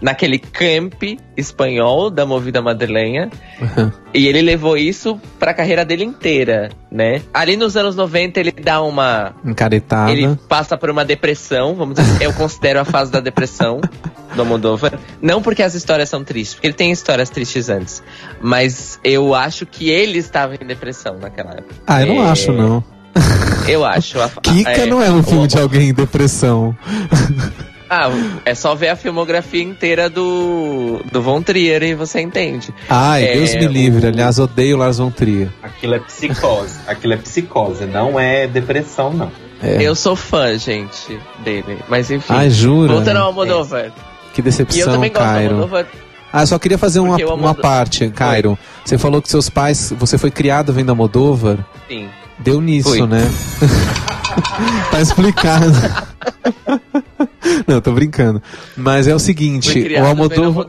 naquele camp espanhol da movida madrilenha, uhum. e ele levou isso pra carreira dele inteira, né? Ali nos anos 90, ele dá uma... Encaretada. Ele passa por uma depressão, vamos dizer, eu considero a fase da depressão do Almodóvar. Não porque as histórias são tristes, porque ele tem histórias tristes antes antes. Mas eu acho que ele estava em depressão naquela época. Ah, eu não é... acho, não. Eu acho. A, Kika é, não é um filme o... de alguém em depressão. Ah, é só ver a filmografia inteira do, do Von Trier e você entende. Ai, é, Deus me livre. O... Aliás, odeio Lars Von Trier. Aquilo é psicose. Aquilo é psicose, não é depressão, não. É. Eu sou fã, gente, dele. Mas enfim. Ai, jura? Voltando ao Almodóvar. Que decepção, e eu também gosto Cairo. do Almodóvar ah, só queria fazer uma, uma parte, Cairo. Você falou que seus pais, você foi criado vendo a Moldova? Sim. Deu nisso, Fui. né? tá explicado. Não, tô brincando. Mas é o seguinte, o Almodóvar,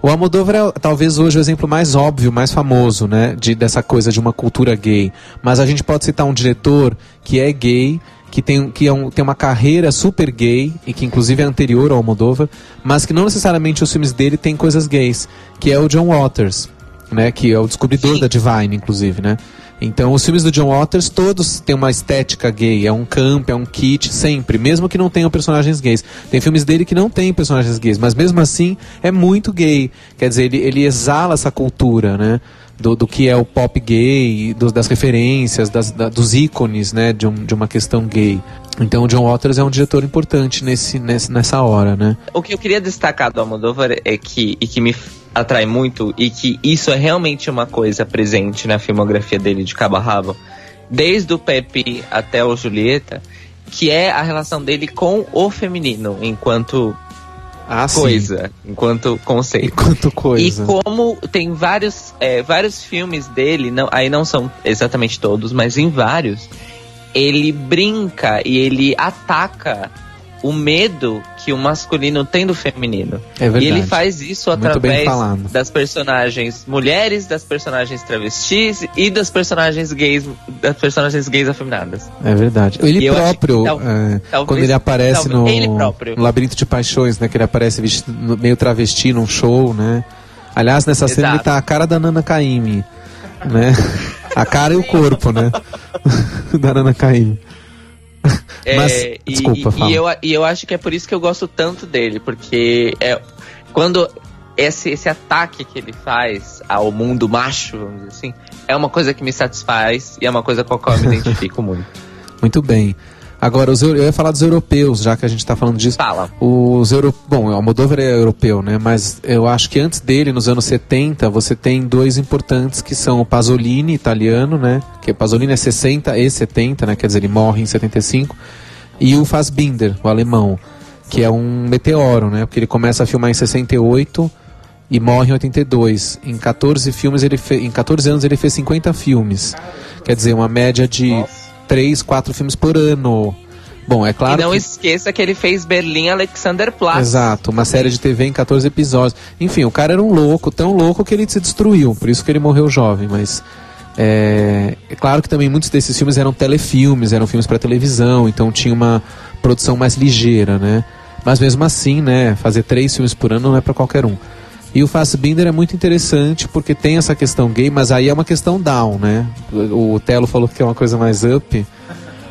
o Almodóvar é talvez hoje o exemplo mais óbvio, mais famoso, né, de dessa coisa de uma cultura gay. Mas a gente pode citar um diretor que é gay que tem, que é um, tem uma carreira super gay, e que inclusive é anterior ao Almodóvar, mas que não necessariamente os filmes dele têm coisas gays, que é o John Waters, né, que é o descobridor Sim. da Divine, inclusive, né. Então, os filmes do John Waters todos têm uma estética gay, é um camp, é um kit, sempre, mesmo que não tenham personagens gays. Tem filmes dele que não tem personagens gays, mas mesmo assim é muito gay. Quer dizer, ele, ele exala essa cultura, né? Do, do que é o pop gay, das referências, das, da, dos ícones né, de, um, de uma questão gay. Então o John Waters é um diretor importante nesse, nesse, nessa hora, né? O que eu queria destacar do Almodóvar é que, e que me atrai muito, e que isso é realmente uma coisa presente na filmografia dele de cabo a rabo, desde o Pepe até o Julieta, que é a relação dele com o feminino, enquanto ah, coisa, sim. enquanto conceito. Enquanto coisa. E como tem vários, é, vários filmes dele, não, aí não são exatamente todos, mas em vários, ele brinca e ele ataca o medo que o masculino tem do feminino. É verdade. E ele faz isso através das personagens mulheres, das personagens travestis e das personagens gays, das personagens gays afeminadas. É verdade. Ele próprio, tal, é, talvez, quando ele aparece no, ele no, Labirinto de Paixões, né, que ele aparece vestido, meio travesti num show, né? Aliás, nessa Exato. cena ele tá a cara da Nana Caymmi, né? A cara e o corpo, né? da Nana Caymmi. É, Mas, desculpa, e, e, eu, e eu acho que é por isso que eu gosto tanto dele, porque é, quando esse, esse ataque que ele faz ao mundo macho, vamos dizer assim, é uma coisa que me satisfaz e é uma coisa com a qual eu me identifico muito. Muito bem. Agora, os, eu ia falar dos europeus, já que a gente está falando disso. Fala. Os euro, bom, o Almodóvar é europeu, né? Mas eu acho que antes dele, nos anos 70, você tem dois importantes que são o Pasolini, italiano, né? Que Pasolini é 60 e 70, né? Quer dizer, ele morre em 75. E o Fassbinder, o alemão, que é um meteoro, né? Porque ele começa a filmar em 68 e morre em 82. Em 14 filmes ele fe... em 14 anos ele fez 50 filmes. Quer dizer, uma média de Nossa três, quatro filmes por ano. Bom, é claro. E não que... esqueça que ele fez Berlim Alexanderplatz. Exato, uma série de TV em 14 episódios. Enfim, o cara era um louco, tão louco que ele se destruiu, por isso que ele morreu jovem, mas. É, é claro que também muitos desses filmes eram telefilmes, eram filmes para televisão, então tinha uma produção mais ligeira, né? Mas mesmo assim, né, fazer três filmes por ano não é para qualquer um. E o Fassbinder é muito interessante porque tem essa questão gay, mas aí é uma questão down, né? O Telo falou que é uma coisa mais up.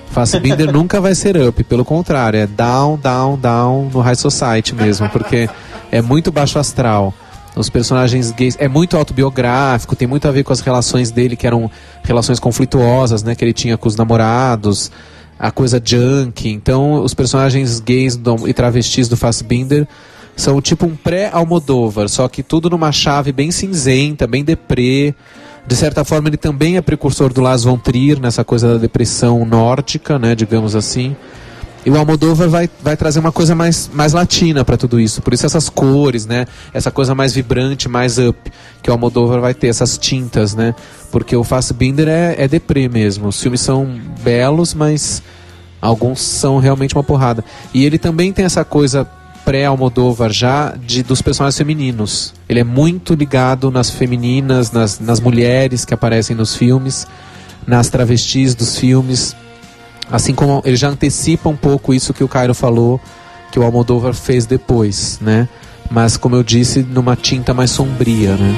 Fassbinder nunca vai ser up, pelo contrário, é down, down, down no High Society mesmo, porque é muito baixo astral. Os personagens gays é muito autobiográfico, tem muito a ver com as relações dele, que eram relações conflituosas, né? Que ele tinha com os namorados, a coisa junk. Então, os personagens gays do, e travestis do Fassbinder são tipo um pré-Almodóvar, só que tudo numa chave bem cinzenta, bem deprê. De certa forma, ele também é precursor do Lars von Trier, nessa coisa da depressão nórdica, né, digamos assim. E o Almodóvar vai, vai trazer uma coisa mais, mais latina para tudo isso. Por isso essas cores, né? Essa coisa mais vibrante, mais up, que o Almodóvar vai ter, essas tintas, né? Porque o Fassbinder é, é deprê mesmo. Os filmes são belos, mas alguns são realmente uma porrada. E ele também tem essa coisa pré-Almodóvar já de, dos personagens femininos. Ele é muito ligado nas femininas, nas, nas mulheres que aparecem nos filmes, nas travestis dos filmes. Assim como ele já antecipa um pouco isso que o Cairo falou, que o Almodóvar fez depois, né? Mas como eu disse, numa tinta mais sombria, né?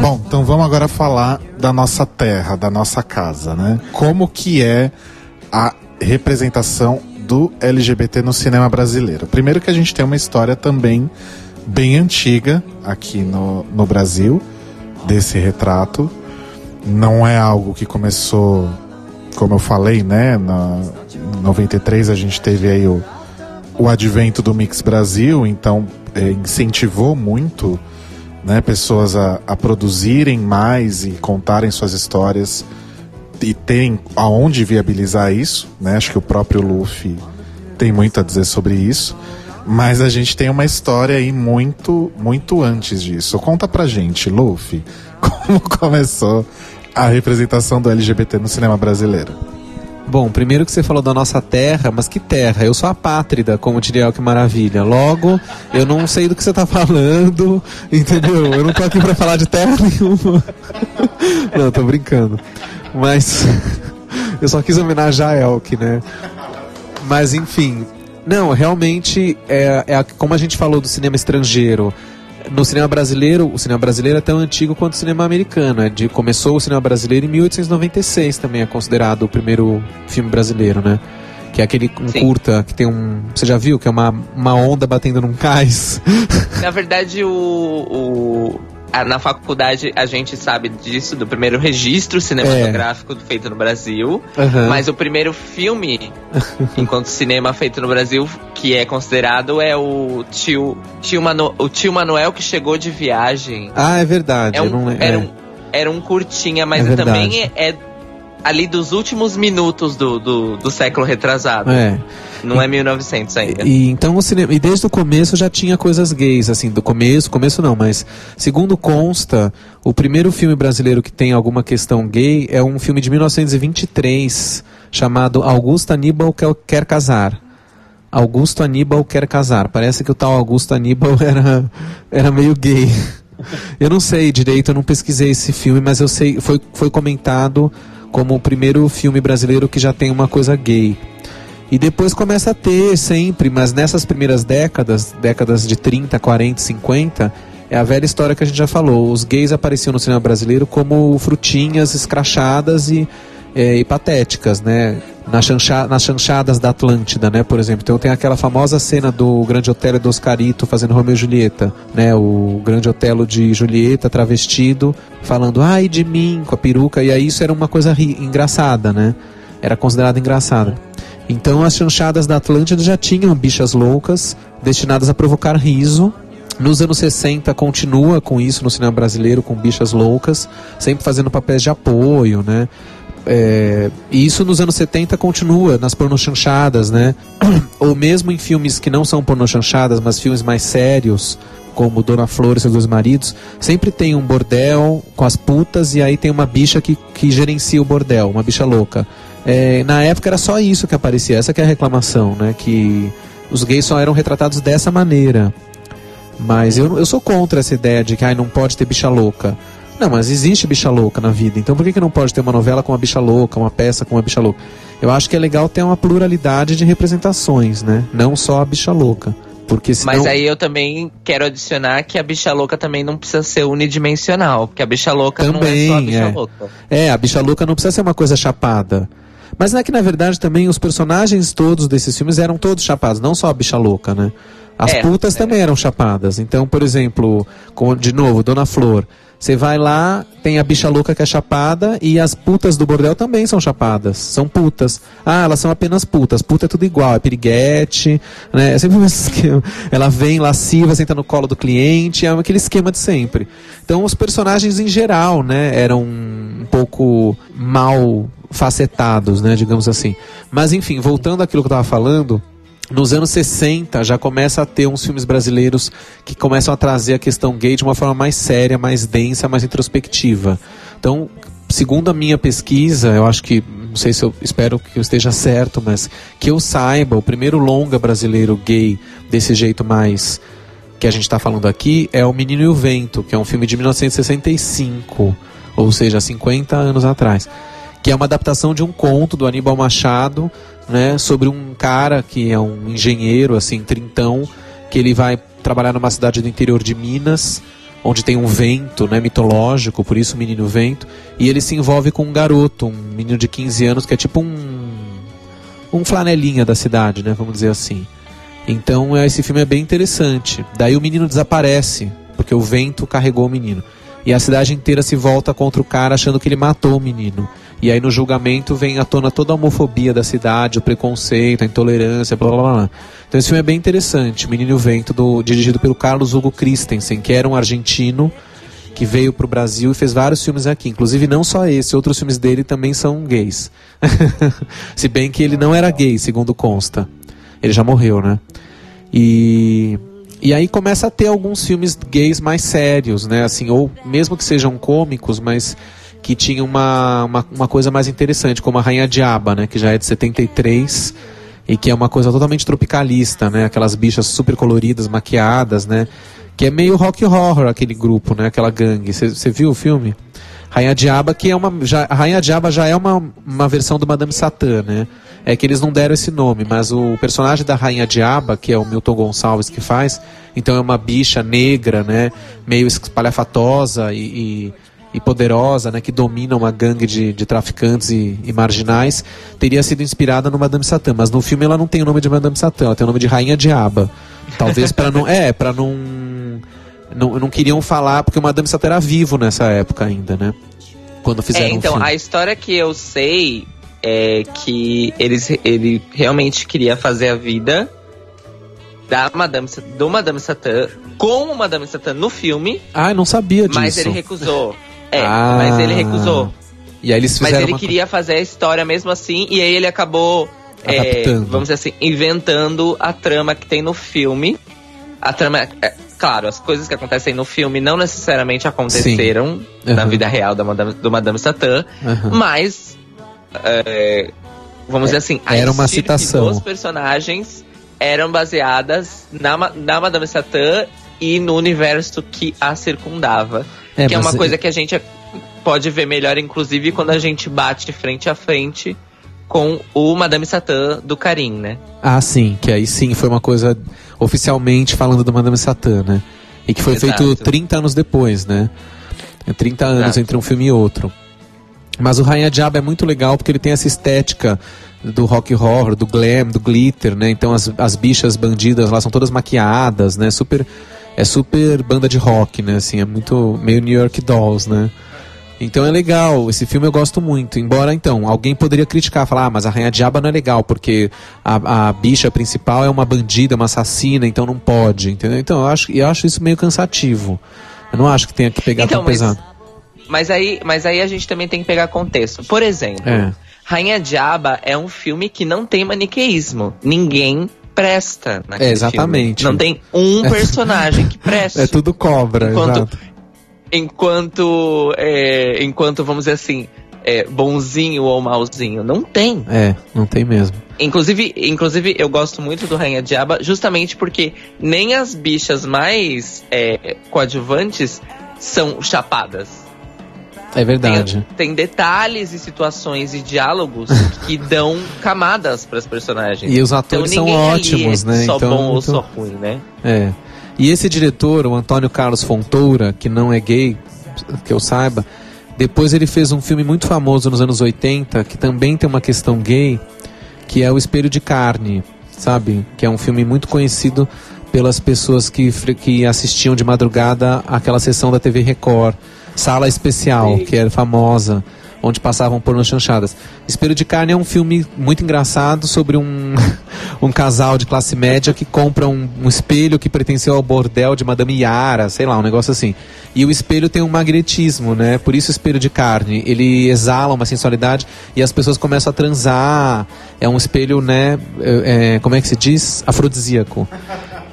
Bom, então vamos agora falar da nossa terra, da nossa casa, né? Como que é a representação do LGBT no cinema brasileiro? Primeiro que a gente tem uma história também bem antiga aqui no, no Brasil, desse retrato. Não é algo que começou, como eu falei, né? Na 93 a gente teve aí o, o advento do Mix Brasil, então é, incentivou muito né, pessoas a, a produzirem mais e contarem suas histórias e terem aonde viabilizar isso, né? Acho que o próprio Luffy tem muito a dizer sobre isso. Mas a gente tem uma história aí muito, muito antes disso. Conta pra gente, Luffy, como começou a representação do LGBT no cinema brasileiro. Bom, primeiro que você falou da nossa terra, mas que terra? Eu sou a pátrida, como diria que maravilha. Logo, eu não sei do que você está falando, entendeu? Eu não tô aqui para falar de terra nenhuma. Não, tô brincando. Mas eu só quis homenagear a Elk, né? Mas enfim, não, realmente é, é como a gente falou do cinema estrangeiro. No cinema brasileiro, o cinema brasileiro é tão antigo quanto o cinema americano. É de, começou o cinema brasileiro em 1896, também é considerado o primeiro filme brasileiro, né? Que é aquele um curta que tem um. Você já viu? Que é uma, uma onda batendo num cais. Na verdade, o, o na faculdade a gente sabe disso, do primeiro registro cinematográfico é. feito no Brasil. Uhum. Mas o primeiro filme, enquanto cinema feito no Brasil, que é considerado, é o tio, tio, Manu, o tio Manuel que chegou de viagem. Ah, é verdade. É um, não, era, é. um, era um curtinha, mas é também é ali dos últimos minutos do, do, do século retrasado. É. Não é 1900 ainda. E, então o cinema, e desde o começo já tinha coisas gays, assim, do começo, começo não, mas segundo consta, o primeiro filme brasileiro que tem alguma questão gay é um filme de 1923 chamado Augusto Aníbal Quer Casar. Augusto Aníbal Quer Casar. Parece que o tal Augusto Aníbal era, era meio gay. Eu não sei direito, eu não pesquisei esse filme, mas eu sei, foi, foi comentado como o primeiro filme brasileiro que já tem uma coisa gay. E depois começa a ter sempre, mas nessas primeiras décadas, décadas de 30, 40, 50, é a velha história que a gente já falou. Os gays apareciam no cinema brasileiro como frutinhas escrachadas e, é, e patéticas, né? Nas, chancha, nas chanchadas da Atlântida, né? Por exemplo. Então tem aquela famosa cena do Grande Otelo do Oscarito fazendo Romeu e Julieta, né? O Grande Otelo de Julieta travestido, falando ai de mim com a peruca. E aí isso era uma coisa engraçada, né? Era considerado engraçada. Então as chanchadas da Atlântida já tinham bichas loucas destinadas a provocar riso. Nos anos 60 continua com isso no cinema brasileiro, com bichas loucas, sempre fazendo papéis de apoio, né? É, e isso nos anos 70 continua nas pornochanchadas, né? Ou mesmo em filmes que não são pornochanchadas, mas filmes mais sérios, como Dona Flor e seus dois maridos, sempre tem um bordel com as putas e aí tem uma bicha que, que gerencia o bordel, uma bicha louca. É, na época era só isso que aparecia, essa que é a reclamação, né? Que os gays só eram retratados dessa maneira. Mas eu, eu sou contra essa ideia de que ai, não pode ter bicha louca. Não, mas existe bicha louca na vida. Então por que, que não pode ter uma novela com uma bicha louca, uma peça com uma bicha louca? Eu acho que é legal ter uma pluralidade de representações, né? Não só a bicha louca. Porque senão... Mas aí eu também quero adicionar que a bicha louca também não precisa ser unidimensional, porque a bicha louca também, não é só a bicha é. louca. É, a bicha louca não precisa ser uma coisa chapada. Mas não é que na verdade também os personagens todos desses filmes eram todos chapados, não só a bicha louca, né? As é, putas é. também eram chapadas. Então, por exemplo, com, de novo, Dona Flor. Você vai lá, tem a bicha louca que é chapada e as putas do bordel também são chapadas. São putas. Ah, elas são apenas putas. Puta é tudo igual, é piriguete, né? É sempre o mesmo esquema. Ela vem lasciva, senta no colo do cliente, é aquele esquema de sempre. Então, os personagens em geral, né, eram um pouco mal facetados, né, digamos assim. Mas enfim, voltando àquilo que eu estava falando, nos anos 60 já começa a ter uns filmes brasileiros que começam a trazer a questão gay de uma forma mais séria, mais densa, mais introspectiva. Então, segundo a minha pesquisa, eu acho que, não sei se eu espero que eu esteja certo, mas que eu saiba, o primeiro longa brasileiro gay desse jeito mais que a gente está falando aqui é O Menino e o Vento, que é um filme de 1965, ou seja, 50 anos atrás que é uma adaptação de um conto do Aníbal Machado, né, sobre um cara que é um engenheiro, assim, trintão, que ele vai trabalhar numa cidade do interior de Minas, onde tem um vento, né, mitológico, por isso o menino vento, e ele se envolve com um garoto, um menino de 15 anos, que é tipo um um flanelinha da cidade, né, vamos dizer assim. Então, esse filme é bem interessante. Daí o menino desaparece, porque o vento carregou o menino. E a cidade inteira se volta contra o cara achando que ele matou o menino. E aí no julgamento vem à tona toda a homofobia da cidade, o preconceito, a intolerância, blá blá blá. Então esse filme é bem interessante. Menino Vento, do, dirigido pelo Carlos Hugo Christensen, que era um argentino que veio para o Brasil e fez vários filmes aqui. Inclusive não só esse, outros filmes dele também são gays. Se bem que ele não era gay, segundo consta. Ele já morreu, né? E e aí começa a ter alguns filmes gays mais sérios, né? Assim, ou mesmo que sejam cômicos, mas que tinha uma, uma, uma, coisa mais interessante, como a Rainha Diaba, né, que já é de 73 e que é uma coisa totalmente tropicalista, né, aquelas bichas super coloridas, maquiadas, né, que é meio rock horror aquele grupo, né, aquela gangue. Você viu o filme? Rainha Diaba, que é uma. Já, a Rainha Diaba já é uma, uma versão do Madame Satã, né? É que eles não deram esse nome, mas o personagem da Rainha Diaba, que é o Milton Gonçalves que faz, Então é uma bicha negra, né? Meio espalhafatosa e, e, e poderosa, né? Que domina uma gangue de, de traficantes e, e, marginais. Teria sido inspirada no Madame Satã, mas no filme ela não tem o nome de Madame Satã, ela tem o nome de Rainha Diaba. Talvez para não. É, para não, não. Não queriam falar, porque o Madame Satã era vivo nessa época ainda, né? Quando fizeram é, então, a história que eu sei é que eles, ele realmente queria fazer a vida da Madame, do Madame Satã com o Madame Satã no filme. Ah, eu não sabia disso. Mas ele recusou. É, ah, mas ele recusou. E aí eles fizeram Mas ele uma... queria fazer a história mesmo assim, e aí ele acabou, é, vamos dizer assim, inventando a trama que tem no filme. A trama. É, claro, as coisas que acontecem no filme não necessariamente aconteceram uhum. na vida real da Madame, do Madame Satã, uhum. mas é, vamos dizer assim, a era uma citação. dos personagens eram baseadas na, na Madame Satã e no universo que a circundava. É, que é uma coisa que a gente pode ver melhor, inclusive, quando a gente bate frente a frente com o Madame Satã do Karim, né? Ah, sim, que aí sim foi uma coisa oficialmente falando do Madame Satã, né? E que foi Exato. feito 30 anos depois, né? 30 anos Exato. entre um filme e outro. Mas o Rainha Diabo é muito legal porque ele tem essa estética do rock horror, do glam, do glitter, né? Então as, as bichas bandidas lá são todas maquiadas, né? Super é super banda de rock, né? Assim, é muito meio New York Dolls, né? Então é legal, esse filme eu gosto muito. Embora, então, alguém poderia criticar, falar, ah, mas a Rainha Diaba não é legal, porque a, a bicha principal é uma bandida, uma assassina, então não pode, entendeu? Então eu acho, eu acho isso meio cansativo. Eu não acho que tenha que pegar então, tão mas... pesado. Mas aí, mas aí a gente também tem que pegar contexto. Por exemplo, é. Rainha Diaba é um filme que não tem maniqueísmo. Ninguém presta naquele é, exatamente. Filme. Não tem um personagem que presta. É tudo cobra, enquanto, exato. Enquanto, é, enquanto vamos dizer assim, é, bonzinho ou malzinho. Não tem. É, não tem mesmo. Inclusive, inclusive, eu gosto muito do Rainha Diaba justamente porque nem as bichas mais é, coadjuvantes são chapadas. É verdade. Tem, tem, detalhes e situações e diálogos que dão camadas para os personagens. E os atores então, são ótimos, é né? Só então, bom ou só ruim, né? É. E esse diretor, o Antônio Carlos Fontoura, que não é gay, que eu saiba, depois ele fez um filme muito famoso nos anos 80, que também tem uma questão gay, que é O Espelho de Carne, sabe? Que é um filme muito conhecido pelas pessoas que, que assistiam de madrugada aquela sessão da TV Record Sala Especial, Sim. que era famosa, onde passavam porno chanchadas. Espelho de Carne é um filme muito engraçado sobre um, um casal de classe média que compra um, um, espelho que pertenceu ao bordel de Madame Yara, sei lá, um negócio assim. E o espelho tem um magnetismo, né? Por isso espelho de carne. Ele exala uma sensualidade e as pessoas começam a transar. É um espelho, né? É, é como é que se diz? Afrodisíaco.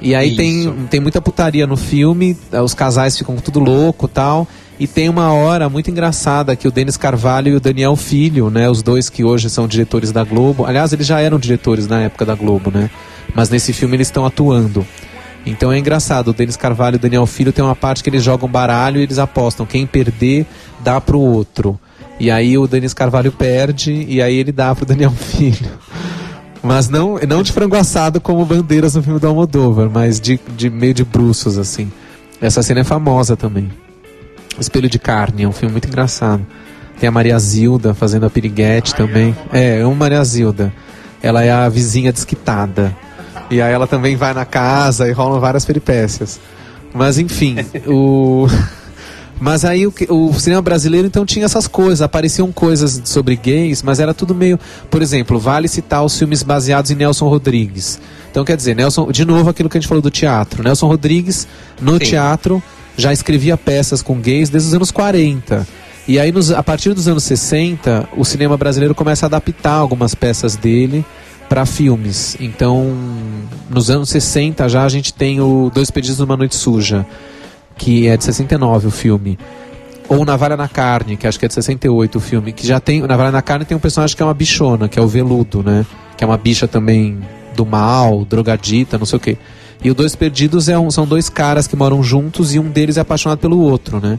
E aí tem, tem muita putaria no filme, os casais ficam tudo louco tal. E tem uma hora muito engraçada que o Denis Carvalho e o Daniel Filho, né, os dois que hoje são diretores da Globo, aliás, eles já eram diretores na época da Globo, né? Mas nesse filme eles estão atuando. Então é engraçado, o Denis Carvalho e o Daniel Filho tem uma parte que eles jogam baralho e eles apostam, quem perder dá pro outro. E aí o Denis Carvalho perde e aí ele dá pro Daniel Filho. Mas não, não de frango assado como bandeiras no filme do Almodóvar, mas de, de meio de bruços, assim. Essa cena é famosa também. Espelho de Carne, é um filme muito engraçado. Tem a Maria Zilda fazendo a piriguete também. É, é uma Maria Zilda. Ela é a vizinha desquitada. E aí ela também vai na casa e rolam várias peripécias. Mas enfim, o. Mas aí o, o, cinema brasileiro então tinha essas coisas, apareciam coisas sobre gays, mas era tudo meio. Por exemplo, vale citar os filmes baseados em Nelson Rodrigues. Então quer dizer, Nelson, de novo aquilo que a gente falou do teatro. Nelson Rodrigues, no Sim. teatro, já escrevia peças com gays desde os anos 40. E aí, nos, a partir dos anos 60, o cinema brasileiro começa a adaptar algumas peças dele para filmes. Então, nos anos 60 já a gente tem o Dois Pedidos numa Noite Suja, que é de 69 o filme. Ou Navalha na Carne, que acho que é de 68 o filme, que já tem. Navalha na Carne tem um personagem que é uma bichona, que é o Veludo, né? Que é uma bicha também do mal, drogadita, não sei o quê. E o Dois Perdidos é um, são dois caras que moram juntos e um deles é apaixonado pelo outro, né?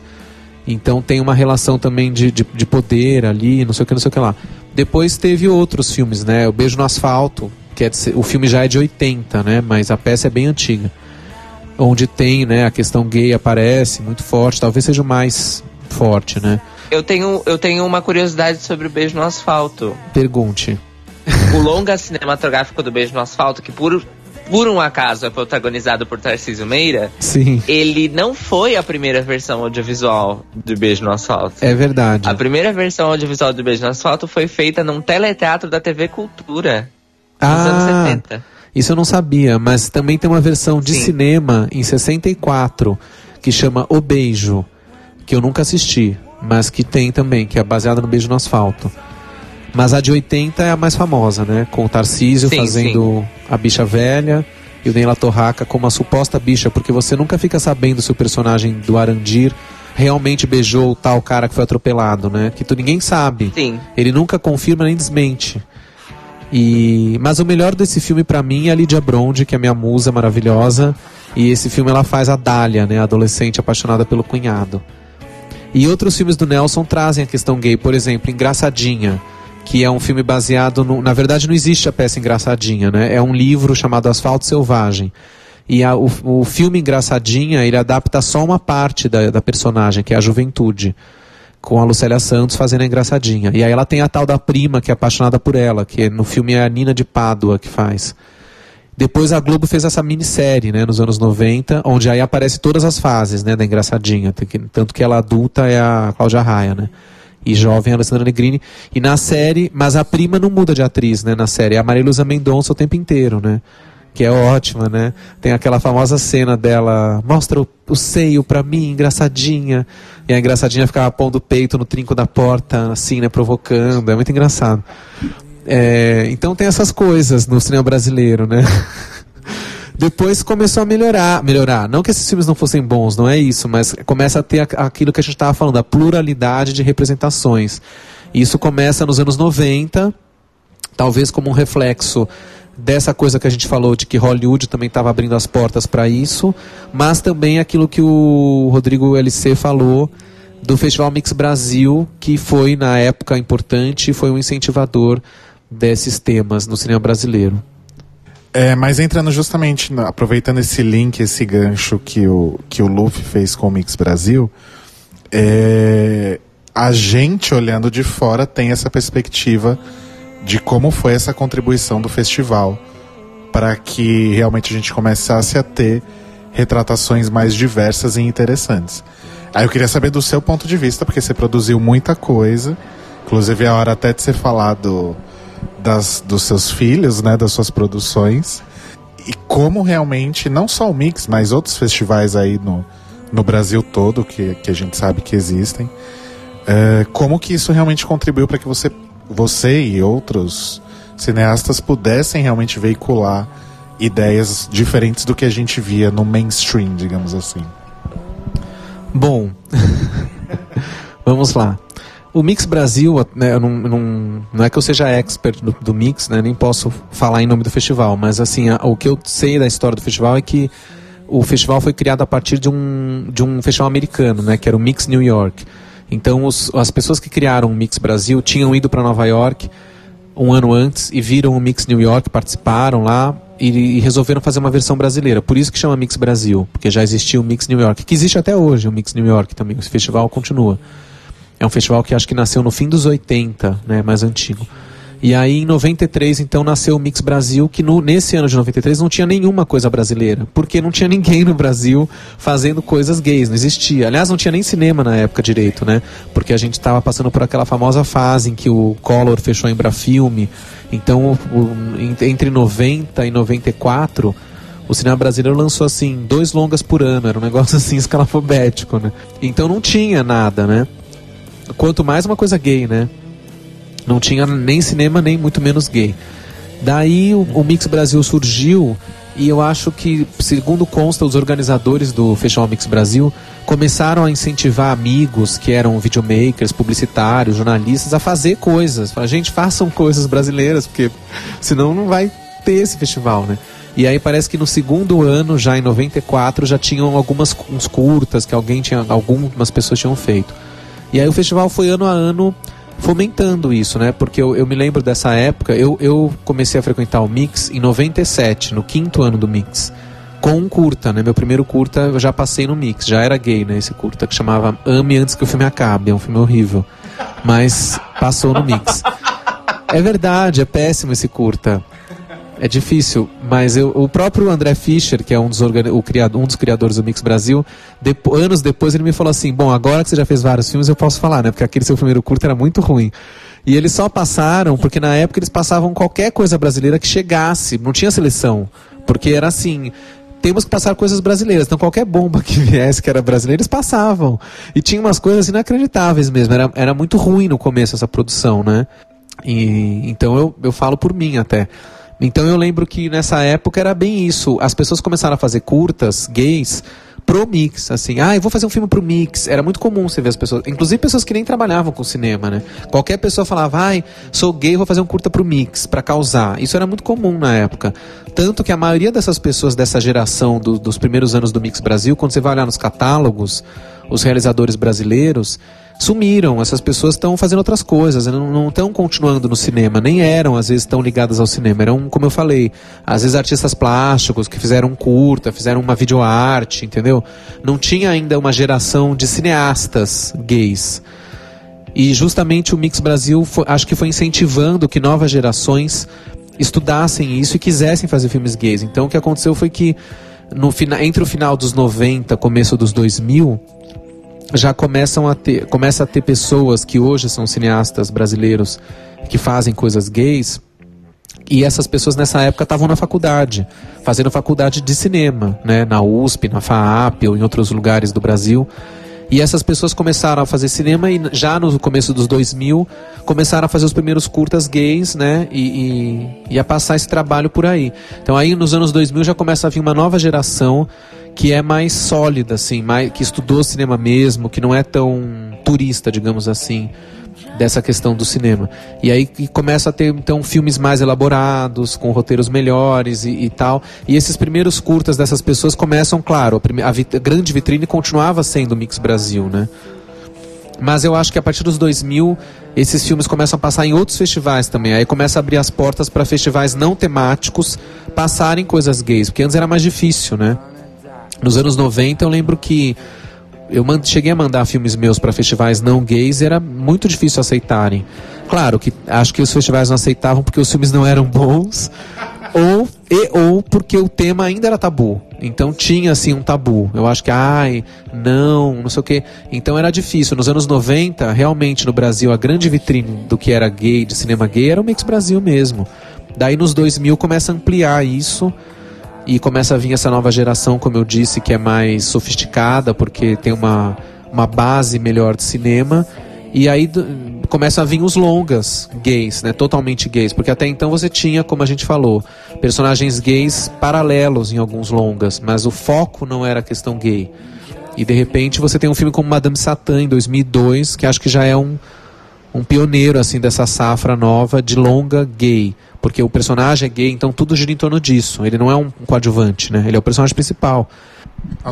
Então tem uma relação também de, de, de, poder ali, não sei o que, não sei o que lá. Depois teve outros filmes, né? O Beijo no Asfalto, que é de, o filme já é de 80, né? Mas a peça é bem antiga. onde tem, né, a questão gay aparece muito forte, talvez seja o mais forte, né? Eu tenho, eu tenho uma curiosidade sobre o Beijo no Asfalto. Pergunte. O longa cinematográfico do Beijo no Asfalto, que por, por um acaso é protagonizado por Tarcísio Meira, Sim. ele não foi a primeira versão audiovisual do Beijo no Asfalto. É verdade. A primeira versão audiovisual do Beijo no Asfalto foi feita num teleteatro da TV Cultura, nos ah, anos 70. Isso eu não sabia, mas também tem uma versão de Sim. cinema em 64 que chama O Beijo, que eu nunca assisti, mas que tem também, que é baseada no Beijo no Asfalto. Mas a de 80 é a mais famosa, né? Com o Tarcísio Sim, fazendo a bicha velha e o Neila Torraca como a suposta bicha, porque você nunca fica sabendo se o personagem do Arandir realmente beijou o tal cara que foi atropelado, né? Que tu ninguém sabe. Sim. Ele nunca confirma nem desmente. E mas o melhor desse filme pra mim é a Lydia Bronde, que é minha musa maravilhosa, e esse filme ela faz a Dália, né, a adolescente apaixonada pelo cunhado. E outros filmes do Nelson trazem a questão gay, por exemplo, Engraçadinha, que é um filme baseado no, na verdade não existe a peça Engraçadinha, né? É um livro chamado Asfalto Selvagem. E a, o, o filme Engraçadinha, ele adapta só uma parte da, da personagem, que é a juventude com a Lucélia Santos fazendo a engraçadinha. E aí ela tem a tal da prima que é apaixonada por ela, que no filme é a Nina de Pádua que faz. Depois a Globo fez essa minissérie, né, nos anos 90, onde aí aparece todas as fases, né, da engraçadinha, tanto que ela adulta é a Cláudia Raia, né? E jovem Alessandra Negrini. E na série, mas a prima não muda de atriz, né, na série, é a Maria Lusa Mendonça o tempo inteiro, né? que é ótima, né? Tem aquela famosa cena dela, mostra o, o seio pra mim, engraçadinha. E a engraçadinha ficava pondo o peito no trinco da porta, assim, né? Provocando. É muito engraçado. É, então tem essas coisas no cinema brasileiro, né? Depois começou a melhorar, melhorar. Não que esses filmes não fossem bons, não é isso, mas começa a ter aquilo que a gente estava falando, a pluralidade de representações. Isso começa nos anos 90, talvez como um reflexo dessa coisa que a gente falou de que Hollywood também estava abrindo as portas para isso, mas também aquilo que o Rodrigo LC falou do Festival Mix Brasil, que foi na época importante e foi um incentivador desses temas no cinema brasileiro. É, mas entrando justamente, aproveitando esse link, esse gancho que o, que o Luffy fez com o Mix Brasil, é, a gente olhando de fora tem essa perspectiva de como foi essa contribuição do festival para que realmente a gente começasse a ter retratações mais diversas e interessantes. Aí eu queria saber do seu ponto de vista, porque você produziu muita coisa, inclusive é a hora até de você falar do, das, dos seus filhos, né, das suas produções, e como realmente, não só o Mix, mas outros festivais aí no, no Brasil todo, que, que a gente sabe que existem, é, como que isso realmente contribuiu para que você você e outros cineastas pudessem realmente veicular ideias diferentes do que a gente via no mainstream, digamos assim. Bom, vamos lá. O Mix Brasil, né, não, não, não é que eu seja expert do, do, Mix, né, nem posso falar em nome do festival, mas assim, a, o que eu sei da história do festival é que o festival foi criado a partir de um, de um festival americano, né, que era o Mix New York. Então, os, as pessoas que criaram o Mix Brasil tinham ido para Nova York um ano antes e viram o Mix New York, participaram lá e, e, resolveram fazer uma versão brasileira. Por isso que chama Mix Brasil, porque já existia o Mix New York, que existe até hoje o Mix New York também. Esse festival continua. É um festival que acho que nasceu no fim dos 80, né, mais antigo. E aí em 93 então nasceu o Mix Brasil, que no, nesse ano de 93 não tinha nenhuma coisa brasileira, porque não tinha ninguém no Brasil fazendo coisas gays, não existia. Aliás, não tinha nem cinema na época direito, né? Porque a gente estava passando por aquela famosa fase em que o Collor fechou a Embrafilme. Então, o, entre 90 e 94, o cinema brasileiro lançou assim dois longas por ano, era um negócio assim escalafobético, né? Então não tinha nada, né? Quanto mais uma coisa gay, né? Não tinha nem cinema, nem muito menos gay. Daí o, o, Mix Brasil surgiu e eu acho que, segundo consta, os organizadores do Festival Mix Brasil começaram a incentivar amigos que eram videomakers, publicitários, jornalistas a fazer coisas. Falar, gente, façam coisas brasileiras, porque senão não vai ter esse festival, né? E aí parece que no segundo ano, já em 94, já tinham algumas uns curtas que alguém tinha, algumas pessoas tinham feito. E aí o festival foi ano a ano fomentando isso, né? Porque eu, eu me lembro dessa época, eu, eu comecei a frequentar o Mix em 97, no quinto ano do Mix. com um curta, né? Meu primeiro curta eu já passei no mix, já era gay, né? Esse curta que chamava Ame Antes que o filme acabe. É um filme horrível. Mas passou no mix. É verdade, é péssimo esse curta. É difícil, mas eu, o próprio André Fischer, que é um dos, criado, um dos criadores do Mix Brasil, depo, anos depois ele me falou assim: Bom, agora que você já fez vários filmes, eu posso falar, né? Porque aquele seu primeiro curto era muito ruim. E eles só passaram porque na época eles passavam qualquer coisa brasileira que chegasse, não tinha seleção. Porque era assim, temos que passar coisas brasileiras. Então qualquer bomba que viesse que era brasileira, eles passavam. E tinha umas coisas inacreditáveis mesmo. Era, era muito ruim no começo essa produção, né? E, então eu, eu falo por mim até. Então eu lembro que nessa época era bem isso. As pessoas começaram a fazer curtas, gays, pro mix, assim, ah, eu vou fazer um filme pro mix. Era muito comum você ver as pessoas, inclusive pessoas que nem trabalhavam com cinema, né? Qualquer pessoa falava, ai, sou gay, vou fazer um curta pro mix, para causar. Isso era muito comum na época. Tanto que a maioria dessas pessoas dessa geração do, dos primeiros anos do Mix Brasil, quando você vai olhar nos catálogos, os realizadores brasileiros, sumiram. Essas pessoas estão fazendo outras coisas, não estão continuando no cinema, nem eram, às vezes, tão ligadas ao cinema. Eram, como eu falei, às vezes artistas plásticos que fizeram curta, fizeram uma videoarte, entendeu? Não tinha ainda uma geração de cineastas gays. E justamente o Mix Brasil foi, acho que foi incentivando que novas gerações estudassem isso e quisessem fazer filmes gays. Então o que aconteceu foi que no, entre o final dos 90 começo dos 2000 já começam a ter, começa a ter pessoas que hoje são cineastas brasileiros que fazem coisas gays. E essas pessoas nessa época estavam na faculdade, fazendo faculdade de cinema, né, na USP, na FAAP ou em outros lugares do Brasil. E essas pessoas começaram a fazer cinema e já no começo dos 2000 começaram a fazer os primeiros curtas gays, né? E, e, e, a passar esse trabalho por aí. Então aí nos anos 2000 já começa a vir uma nova geração que é mais sólida, assim, mais, que estudou cinema mesmo, que não é tão turista, digamos assim, dessa questão do cinema. E aí começa a ter então filmes mais elaborados, com roteiros melhores e, e tal. E esses primeiros curtas dessas pessoas começam, claro, a, a, vit a grande vitrine continuava sendo o Mix Brasil, né? Mas eu acho que a partir dos 2000 esses filmes começam a passar em outros festivais também. Aí começa a abrir as portas para festivais não temáticos passarem coisas gays, porque antes era mais difícil, né? Nos anos 90 eu lembro que eu cheguei a mandar filmes meus para festivais não gays e era muito difícil aceitarem. Claro que acho que os festivais não aceitavam porque os filmes não eram bons ou e ou porque o tema ainda era tabu. Então tinha assim um tabu. Eu acho que ai, não, não sei o quê. Então era difícil. Nos anos 90, realmente no Brasil a grande vitrine do que era gay, de cinema gay, era o Mix Brasil mesmo. Daí nos 2000 começa a ampliar isso e começa a vir essa nova geração, como eu disse, que é mais sofisticada, porque tem uma, uma base melhor de cinema. E aí começam a vir os longas gays, né? Totalmente gays. Porque até então você tinha, como a gente falou, personagens gays paralelos em alguns longas, mas o foco não era a questão gay. E de repente você tem um filme como Madame Satã em 2002, que acho que já é um, um pioneiro assim dessa safra nova de longa gay porque o personagem é gay, então tudo gira em torno disso. Ele não é um coadjuvante, né? Ele é o personagem principal.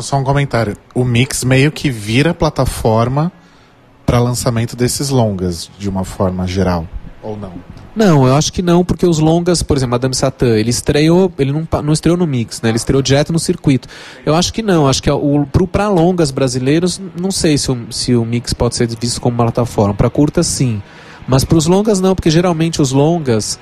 Só um comentário. O Mix meio que vira plataforma para lançamento desses longas, de uma forma geral, ou não? Não, eu acho que não, porque os longas, por exemplo, Madame Satã, ele estreou, ele não, não estreou no Mix, né? Ele estreou direto no circuito. Eu acho que não, acho que é o para longas brasileiros, não sei se o, se o Mix pode ser visto como uma plataforma. Para curtas, sim. Mas para os longas, não, porque geralmente os longas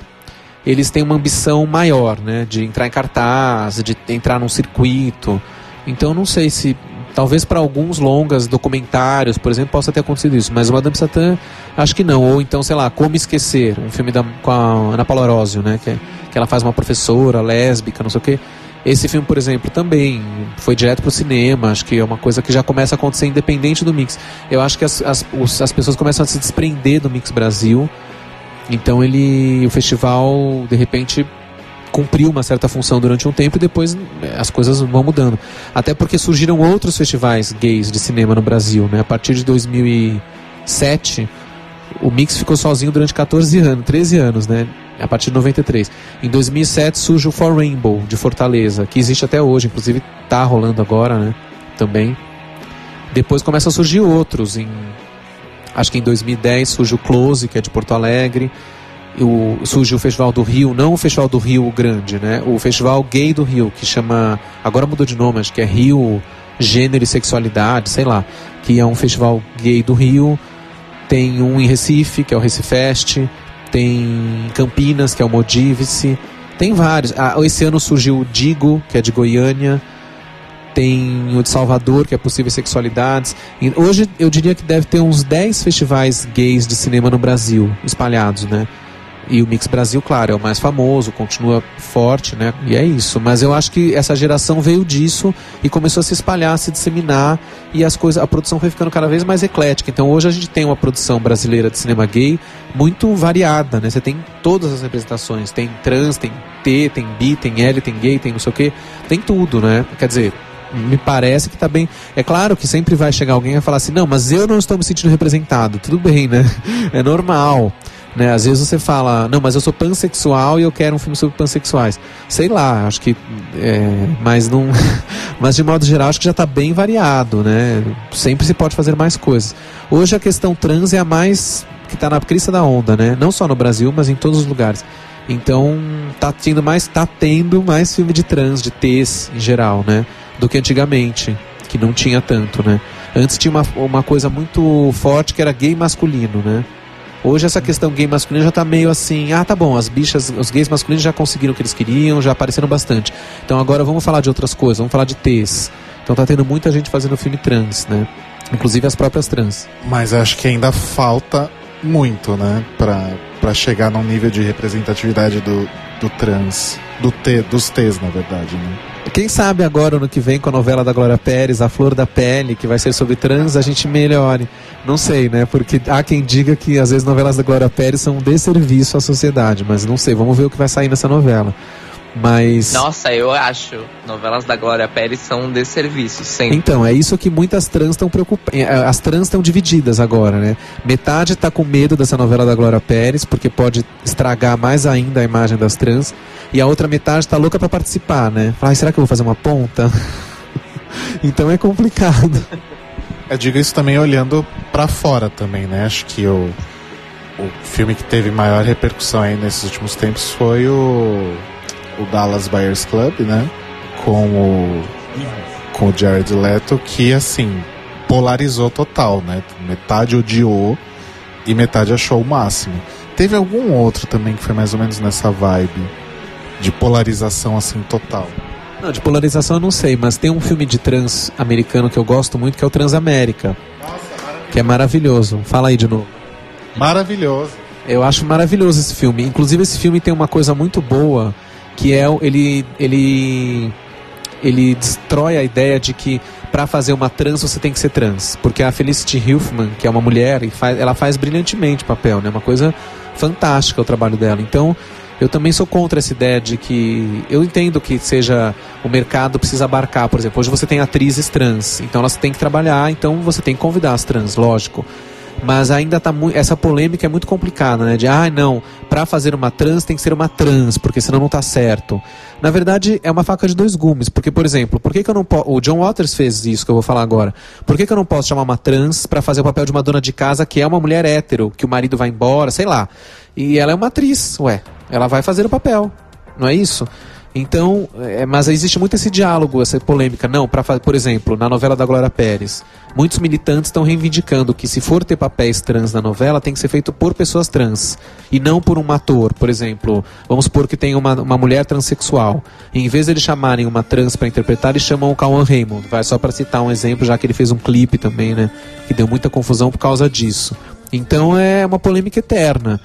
eles têm uma ambição maior, né? De entrar em cartaz, de entrar num circuito. Então não sei se. Talvez para alguns longas, documentários, por exemplo, possa ter acontecido isso. Mas o Madame Satã, acho que não. Ou então, sei lá, Como Esquecer, um filme da, com a Ana Paula Arósio, né? Que, que ela faz uma professora lésbica, não sei o quê. Esse filme, por exemplo, também foi direto pro cinema. Acho que é uma coisa que já começa a acontecer independente do Mix. Eu acho que as, as, os, as pessoas começam a se desprender do Mix Brasil então ele, o festival, de repente, cumpriu uma certa função durante um tempo e depois eh, as coisas vão mudando. Até porque surgiram outros festivais gays de cinema no Brasil, né? A partir de 2007, o Mix ficou sozinho durante 14 anos, 13 anos, né? A partir de 93. Em 2007 surge o For Rainbow de Fortaleza, que existe até hoje, inclusive tá rolando agora, né? Também. Depois começam a surgir outros em Acho que em 2010 surge o Close, que é de Porto Alegre. o, surgiu o Festival do Rio, não o Festival do Rio Grande, né? O Festival Gay do Rio, que chama. Agora mudou de nome, acho que é Rio Gênero e Sexualidade, sei lá. Que é um festival gay do Rio. Tem um em Recife, que é o Recifest. Tem Campinas, que é o Modivice. Tem vários. Ah, esse ano surgiu o Digo, que é de Goiânia. Tem o de Salvador, que é Possíveis Sexualidades. E hoje eu diria que deve ter uns 10 festivais gays de cinema no Brasil, espalhados, né? E o Mix Brasil, claro, é o mais famoso, continua forte, né? E é isso. Mas eu acho que essa geração veio disso e começou a se espalhar, a se disseminar e as coisas, a produção foi ficando cada vez mais eclética. Então hoje a gente tem uma produção brasileira de cinema gay muito variada, né? Você tem todas as representações, tem trans, tem T, tem bi, tem L, tem gay, tem não sei o quê, tem tudo, né? Quer dizer, me parece que está bem. É claro que sempre vai chegar alguém e falar assim: não, mas eu não estou me sentindo representado. Tudo bem, né? É normal. Né? Às vezes você fala, não, mas eu sou pansexual e eu quero um filme sobre pansexuais. Sei lá, acho que. É, mas não. mas de modo geral, acho que já está bem variado, né? Sempre se pode fazer mais coisas. Hoje a questão trans é a mais. que está na crista da onda, né? Não só no Brasil, mas em todos os lugares. Então tá tendo mais, tá tendo mais filme de trans, de T's em geral, né? Do que antigamente, que não tinha tanto, né? Antes tinha uma, uma coisa muito forte que era gay masculino, né? Hoje essa questão gay masculino já tá meio assim, ah, tá bom, as bichas, os gays masculinos já conseguiram o que eles queriam, já apareceram bastante. Então agora vamos falar de outras coisas, vamos falar de T's. Então tá tendo muita gente fazendo filme trans, né? Inclusive as próprias trans. Mas acho que ainda falta muito, né, pra, pra chegar num nível de representatividade do, do trans, do T, dos T's, na verdade, né? Quem sabe agora, no que vem, com a novela da Glória Pérez, A Flor da Pele, que vai ser sobre trans, a gente melhore. Não sei, né? Porque há quem diga que às vezes novelas da Glória Pérez são um desserviço à sociedade, mas não sei, vamos ver o que vai sair nessa novela. Mas. Nossa, eu acho. Novelas da Glória Pérez são um desserviço, sempre. Então, é isso que muitas trans estão preocupadas. É, as trans estão divididas agora, né? Metade está com medo dessa novela da Glória Pérez, porque pode estragar mais ainda a imagem das trans. E a outra metade está louca para participar, né? Fala, será que eu vou fazer uma ponta? então é complicado. Eu digo isso também olhando para fora também, né? Acho que o, o filme que teve maior repercussão aí nesses últimos tempos foi o o Dallas Buyers Club, né? Com o, com o Jared Leto, que assim, polarizou total, né? Metade odiou e metade achou o máximo. Teve algum outro também que foi mais ou menos nessa vibe de polarização assim total. Não, de polarização eu não sei, mas tem um filme de trans americano que eu gosto muito que é o Transamérica. Nossa, que é maravilhoso. Fala aí de novo. Maravilhoso. Eu acho maravilhoso esse filme. Inclusive esse filme tem uma coisa muito boa que é ele ele ele destrói a ideia de que para fazer uma trans você tem que ser trans, porque a Felicity Huffman, que é uma mulher, e faz, ela faz brilhantemente o papel, né? Uma coisa fantástica o trabalho dela. Então, eu também sou contra essa ideia de que eu entendo que seja o mercado precisa abarcar, por exemplo, hoje você tem atrizes trans, então elas têm que trabalhar, então você tem que convidar as trans, lógico mas ainda tá muito. Essa polêmica é muito complicada, né? De, ah, não, para fazer uma trans tem que ser uma trans, porque senão não tá certo. Na verdade, é uma faca de dois gumes, porque, por exemplo, por que, que eu não posso. O John Waters fez isso que eu vou falar agora. Por que, que eu não posso chamar uma trans para fazer o papel de uma dona de casa que é uma mulher hétero, que o marido vai embora, sei lá. E ela é uma atriz, ué. Ela vai fazer o papel. Não é isso? Então, é, mas existe muito esse diálogo, essa polêmica. Não, para por exemplo, na novela da Glória Pérez, muitos militantes estão reivindicando que se for ter papéis trans na novela, tem que ser feito por pessoas trans e não por um ator. Por exemplo, vamos supor que tem uma, uma mulher transexual. E em vez de eles chamarem uma trans para interpretar, eles chamam o Cauan Raymond. Vai só para citar um exemplo, já que ele fez um clipe também, né? Que deu muita confusão por causa disso. Então é uma polêmica eterna.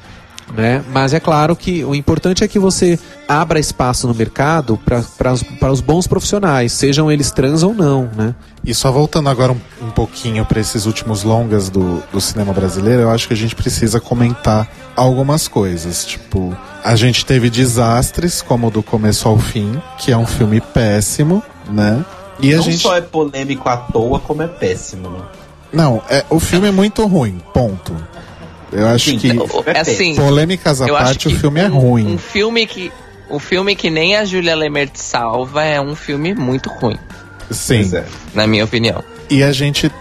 Né? Mas é claro que o importante é que você abra espaço no mercado para os bons profissionais, sejam eles trans ou não. Né? E só voltando agora um, um pouquinho para esses últimos longas do, do cinema brasileiro, eu acho que a gente precisa comentar algumas coisas. Tipo, a gente teve desastres, como do começo ao fim, que é um filme péssimo, né? E a não gente... só é polêmico à toa, como é péssimo, né? Não, é, o filme é muito ruim, ponto. Eu acho Sim, que é assim, polêmicas à parte, o filme é ruim. Um filme que um filme que nem a Julia Lemert salva é um filme muito ruim. Sim. É. Na minha opinião. E a gente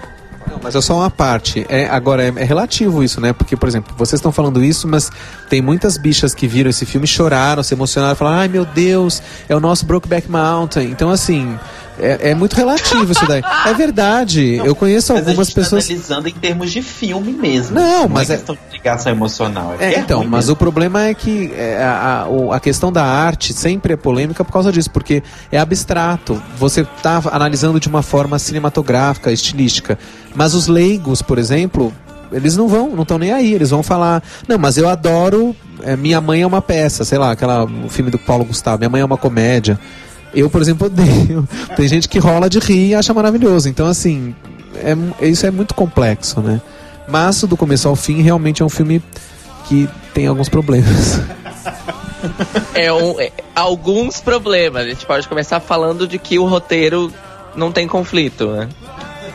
Não, mas é só uma parte. É, agora, é, é, relativo isso, né? Porque, por exemplo, vocês estão falando isso, mas tem muitas bichas que viram esse filme, choraram, se emocionaram, falaram, ai meu Deus, é o nosso Brokeback Mountain. Então, assim, é, é, muito relativo isso daí. É verdade. Não, eu conheço algumas tá pessoas. analisando em termos de filme mesmo. Não, não mas é questão de ligação emocional. É, é então, mas mesmo. o problema é que é, a, a, a, questão da arte sempre é polêmica por causa disso, porque é abstrato. Você está analisando de uma forma cinematográfica, estilística. Mas os leigos, por exemplo, eles não vão, não estão nem aí. Eles vão falar, não, mas eu adoro. É, Minha Mãe é uma peça, sei lá, aquela o filme do Paulo Gustavo. Minha Mãe é uma comédia. Eu, por exemplo, odeio. Tem gente que rola de rir e acha maravilhoso. Então, assim, é, isso é muito complexo, né? Mas, do começo ao fim, realmente é um filme que tem alguns problemas. É, um, é alguns problemas. A gente pode começar falando de que o roteiro não tem conflito, né?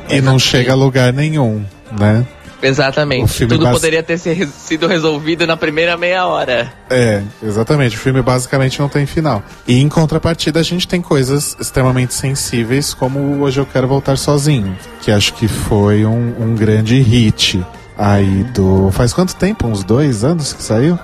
E não chega a lugar nenhum, né? Exatamente. Tudo bas... poderia ter sido resolvido na primeira meia hora. É, exatamente. O filme basicamente não tem final. E em contrapartida, a gente tem coisas extremamente sensíveis, como Hoje Eu Quero Voltar Sozinho, que acho que foi um, um grande hit aí do. Faz quanto tempo? Uns dois anos que saiu?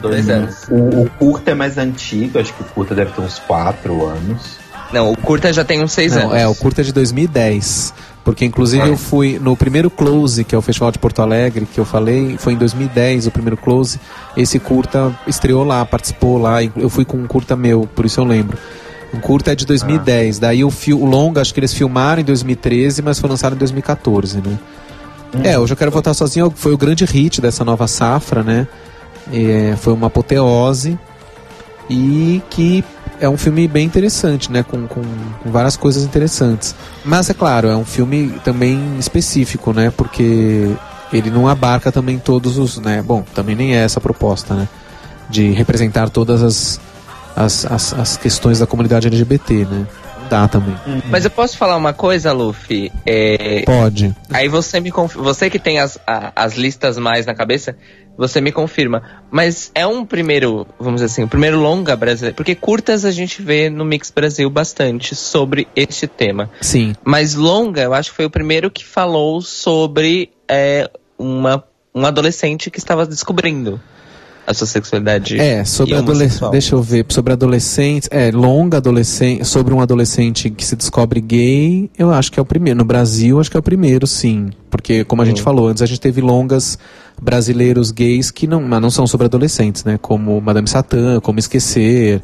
Dois anos. O, o curta é mais antigo, acho que o curta deve ter uns quatro anos. Não, o curta já tem uns seis não, anos. É, o curta é de 2010. Porque inclusive eu fui no primeiro Close, que é o Festival de Porto Alegre, que eu falei, foi em 2010 o primeiro Close. Esse curta estreou lá, participou lá. Eu fui com um curta meu, por isso eu lembro. Um curta é de 2010. Ah. Daí o, o longa, acho que eles filmaram em 2013, mas foi lançado em 2014, né? Hum. É, hoje eu quero voltar sozinho. Foi o grande hit dessa nova safra, né? É, foi uma apoteose e que é um filme bem interessante, né? Com, com, com, várias coisas interessantes. Mas é claro, é um filme também específico, né? Porque ele não abarca também todos os. Né? Bom, também nem é essa a proposta, né? De representar todas as, as, as, as questões da comunidade LGBT, né? Dá também. Uhum. Mas eu posso falar uma coisa, Luffy? É... Pode. Aí você me conf... você que tem as, a, as listas mais na cabeça, você me confirma. Mas é um primeiro, vamos dizer assim, o um primeiro longa brasileiro. Porque curtas a gente vê no Mix Brasil bastante sobre este tema. Sim. Mas longa, eu acho que foi o primeiro que falou sobre é, uma, um adolescente que estava descobrindo a sua sexualidade. É, sobre adolescente. Deixa eu ver, sobre adolescentes. É, longa adolescente. Sobre um adolescente que se descobre gay, eu acho que é o primeiro. No Brasil, acho que é o primeiro, sim. Porque, como a gente falou, antes a gente teve longas brasileiros gays que não, mas não são sobre adolescentes, né? Como Madame Satã, Como Esquecer,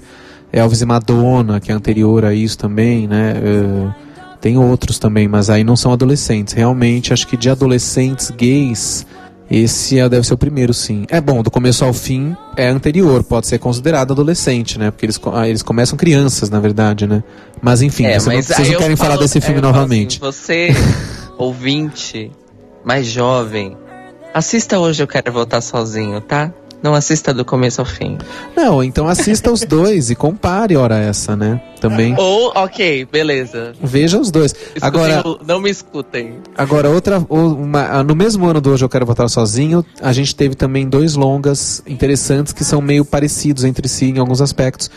Elvis e Madonna, que é anterior a isso também, né? Uh, tem outros também, mas aí não são adolescentes. Realmente, acho que de adolescentes gays esse é, deve ser o primeiro, sim. É bom, do começo ao fim é anterior, pode ser considerado adolescente, né? Porque eles, ah, eles começam crianças, na verdade, né? Mas enfim, é, mas não, vocês não querem falo, falar desse filme novamente. Assim, você, ouvinte, mais jovem, assista hoje Eu Quero Voltar Sozinho, tá? Não assista do começo ao fim. Não, então assista os dois e compare hora essa, né? Também. Ou, ok, beleza. Veja os dois. Escutem, agora, não me escutem. Agora, outra. Uma, no mesmo ano do Hoje Eu Quero Votar Sozinho, a gente teve também dois longas interessantes que são meio parecidos entre si em alguns aspectos.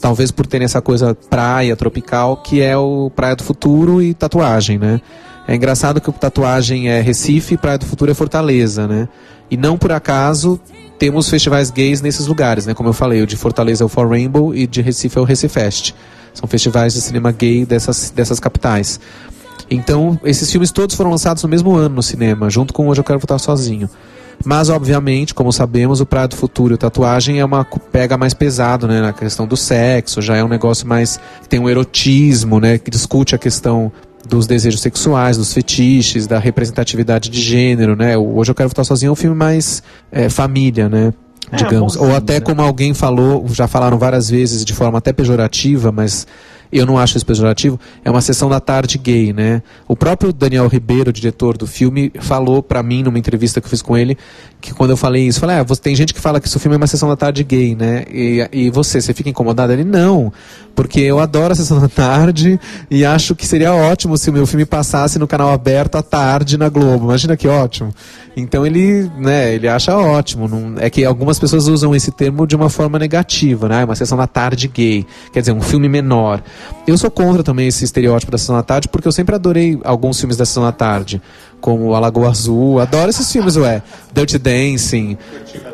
Talvez por terem essa coisa praia, tropical, que é o Praia do Futuro e tatuagem, né? É engraçado que o tatuagem é Recife e Praia do Futuro é Fortaleza, né? E não por acaso temos festivais gays nesses lugares, né? Como eu falei, o de Fortaleza é o For Rainbow e de Recife é o Recifest. São festivais de cinema gay dessas, dessas capitais. Então, esses filmes todos foram lançados no mesmo ano no cinema, junto com Hoje Eu Quero Votar Sozinho. Mas, obviamente, como sabemos, o Praia do Futuro e tatuagem é uma pega mais pesado, né? Na questão do sexo, já é um negócio mais. tem um erotismo, né? Que discute a questão dos desejos sexuais, dos fetiches, da representatividade de gênero, né? Hoje eu quero votar sozinho é um filme mais é, família, né? É, digamos. Ou até né? como alguém falou, já falaram várias vezes de forma até pejorativa, mas eu não acho isso pejorativo, é uma sessão da tarde gay, né? O próprio Daniel Ribeiro, diretor do filme, falou para mim numa entrevista que eu fiz com ele, que quando eu falei isso, falei, ah, você, tem gente que fala que esse filme é uma sessão da tarde gay, né? E, e você, você fica incomodado? Ele, não, porque eu adoro a sessão da tarde e acho que seria ótimo se o meu filme passasse no canal aberto à tarde na Globo. Imagina que ótimo. Então ele, né, ele acha ótimo. Não, é que algumas pessoas usam esse termo de uma forma negativa, né? Uma sessão da tarde gay, quer dizer, um filme menor. Eu sou contra também esse estereótipo da sessão da tarde, porque eu sempre adorei alguns filmes da sessão da tarde. como A Lagoa Azul. Adoro esses filmes, ué. Dirty Dancing,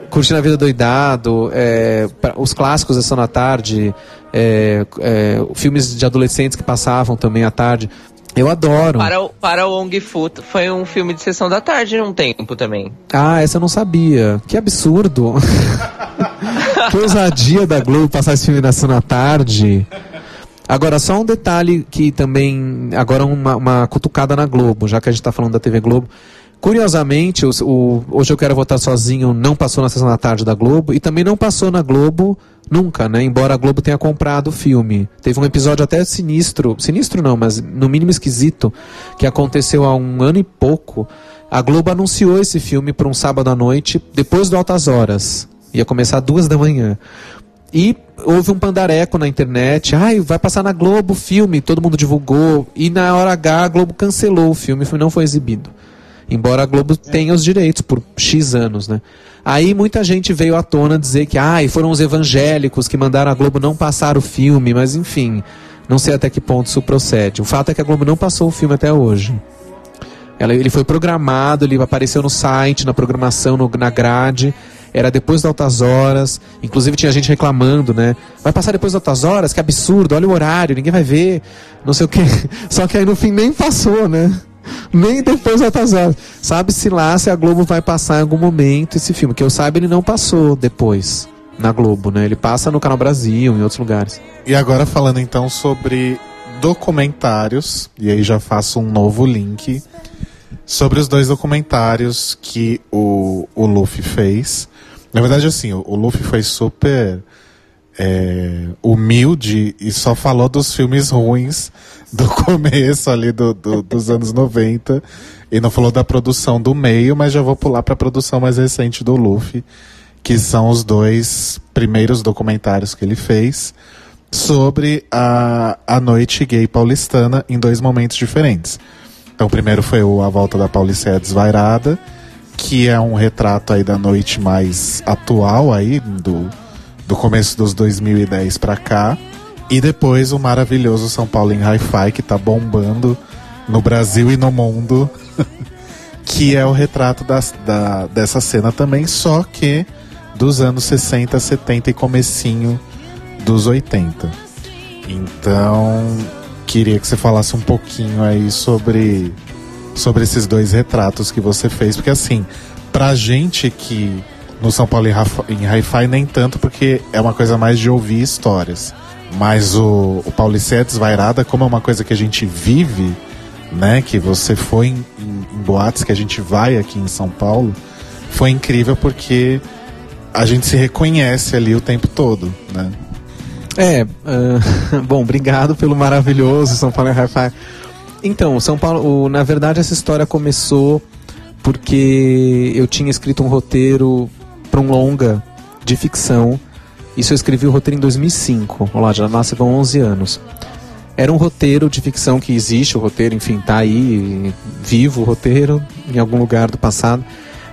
Curtindo a Vida Doidado, é, os clássicos da Sessão da Tarde, é, é, filmes de adolescentes que passavam também à tarde. Eu adoro. Para o, para o Ong Fu foi um filme de sessão da tarde num tempo também. Ah, essa eu não sabia. Que absurdo. que ousadia da Globo passar esse filme na sessão da tarde. Agora, só um detalhe que também. Agora, uma, uma cutucada na Globo, já que a gente está falando da TV Globo. Curiosamente, o, o, Hoje Eu Quero Votar Sozinho não passou na sessão da tarde da Globo e também não passou na Globo nunca, né? Embora a Globo tenha comprado o filme. Teve um episódio até sinistro, sinistro não, mas no mínimo esquisito, que aconteceu há um ano e pouco. A Globo anunciou esse filme para um sábado à noite, depois do Altas Horas. Ia começar duas da manhã. E houve um pandareco na internet. Ai, vai passar na Globo o filme, todo mundo divulgou. E na hora H a Globo cancelou o filme, o filme não foi exibido. Embora a Globo tenha os direitos por X anos, né? Aí muita gente veio à tona dizer que ah, foram os evangélicos que mandaram a Globo não passar o filme, mas enfim, não sei até que ponto isso procede. O fato é que a Globo não passou o filme até hoje. Ela, ele foi programado, ele apareceu no site, na programação, no, na grade. Era depois das altas horas. Inclusive tinha gente reclamando, né? Vai passar depois das altas horas? Que absurdo, olha o horário, ninguém vai ver. Não sei o quê. Só que aí no fim nem passou, né? Nem depois vai passar. Sabe-se lá se a Globo vai passar em algum momento esse filme. Que eu saiba, ele não passou depois na Globo, né? Ele passa no Canal Brasil, em outros lugares. E agora falando então sobre documentários, e aí já faço um novo link sobre os dois documentários que o, o Luffy fez. Na verdade, assim, o, o Luffy foi super é, humilde e só falou dos filmes ruins do começo ali do, do, dos anos 90 e não falou da produção do meio, mas já vou pular para a produção mais recente do Luffy, que são os dois primeiros documentários que ele fez sobre a, a noite gay paulistana em dois momentos diferentes. Então, o primeiro foi o A Volta da Pauliceia Desvairada, que é um retrato aí da noite mais atual aí, do, do começo dos 2010 para cá. E depois o maravilhoso São Paulo em Hi-Fi, que tá bombando no Brasil e no mundo. que é o retrato das, da, dessa cena também, só que dos anos 60, 70 e comecinho dos 80. Então, queria que você falasse um pouquinho aí sobre, sobre esses dois retratos que você fez, porque assim, pra gente que no São Paulo em Hi-Fi nem tanto, porque é uma coisa mais de ouvir histórias. Mas o, o Paulicé Desvairada, como é uma coisa que a gente vive, né? Que você foi em, em, em boates que a gente vai aqui em São Paulo, foi incrível porque a gente se reconhece ali o tempo todo, né? É, uh, bom, obrigado pelo maravilhoso São Paulo Hi-Fi. Então, São Paulo, na verdade essa história começou porque eu tinha escrito um roteiro para um longa de ficção isso eu escrevi o roteiro em 2005. Olha lá, já nasce com 11 anos. Era um roteiro de ficção que existe, o roteiro, enfim, tá aí, vivo o roteiro, em algum lugar do passado.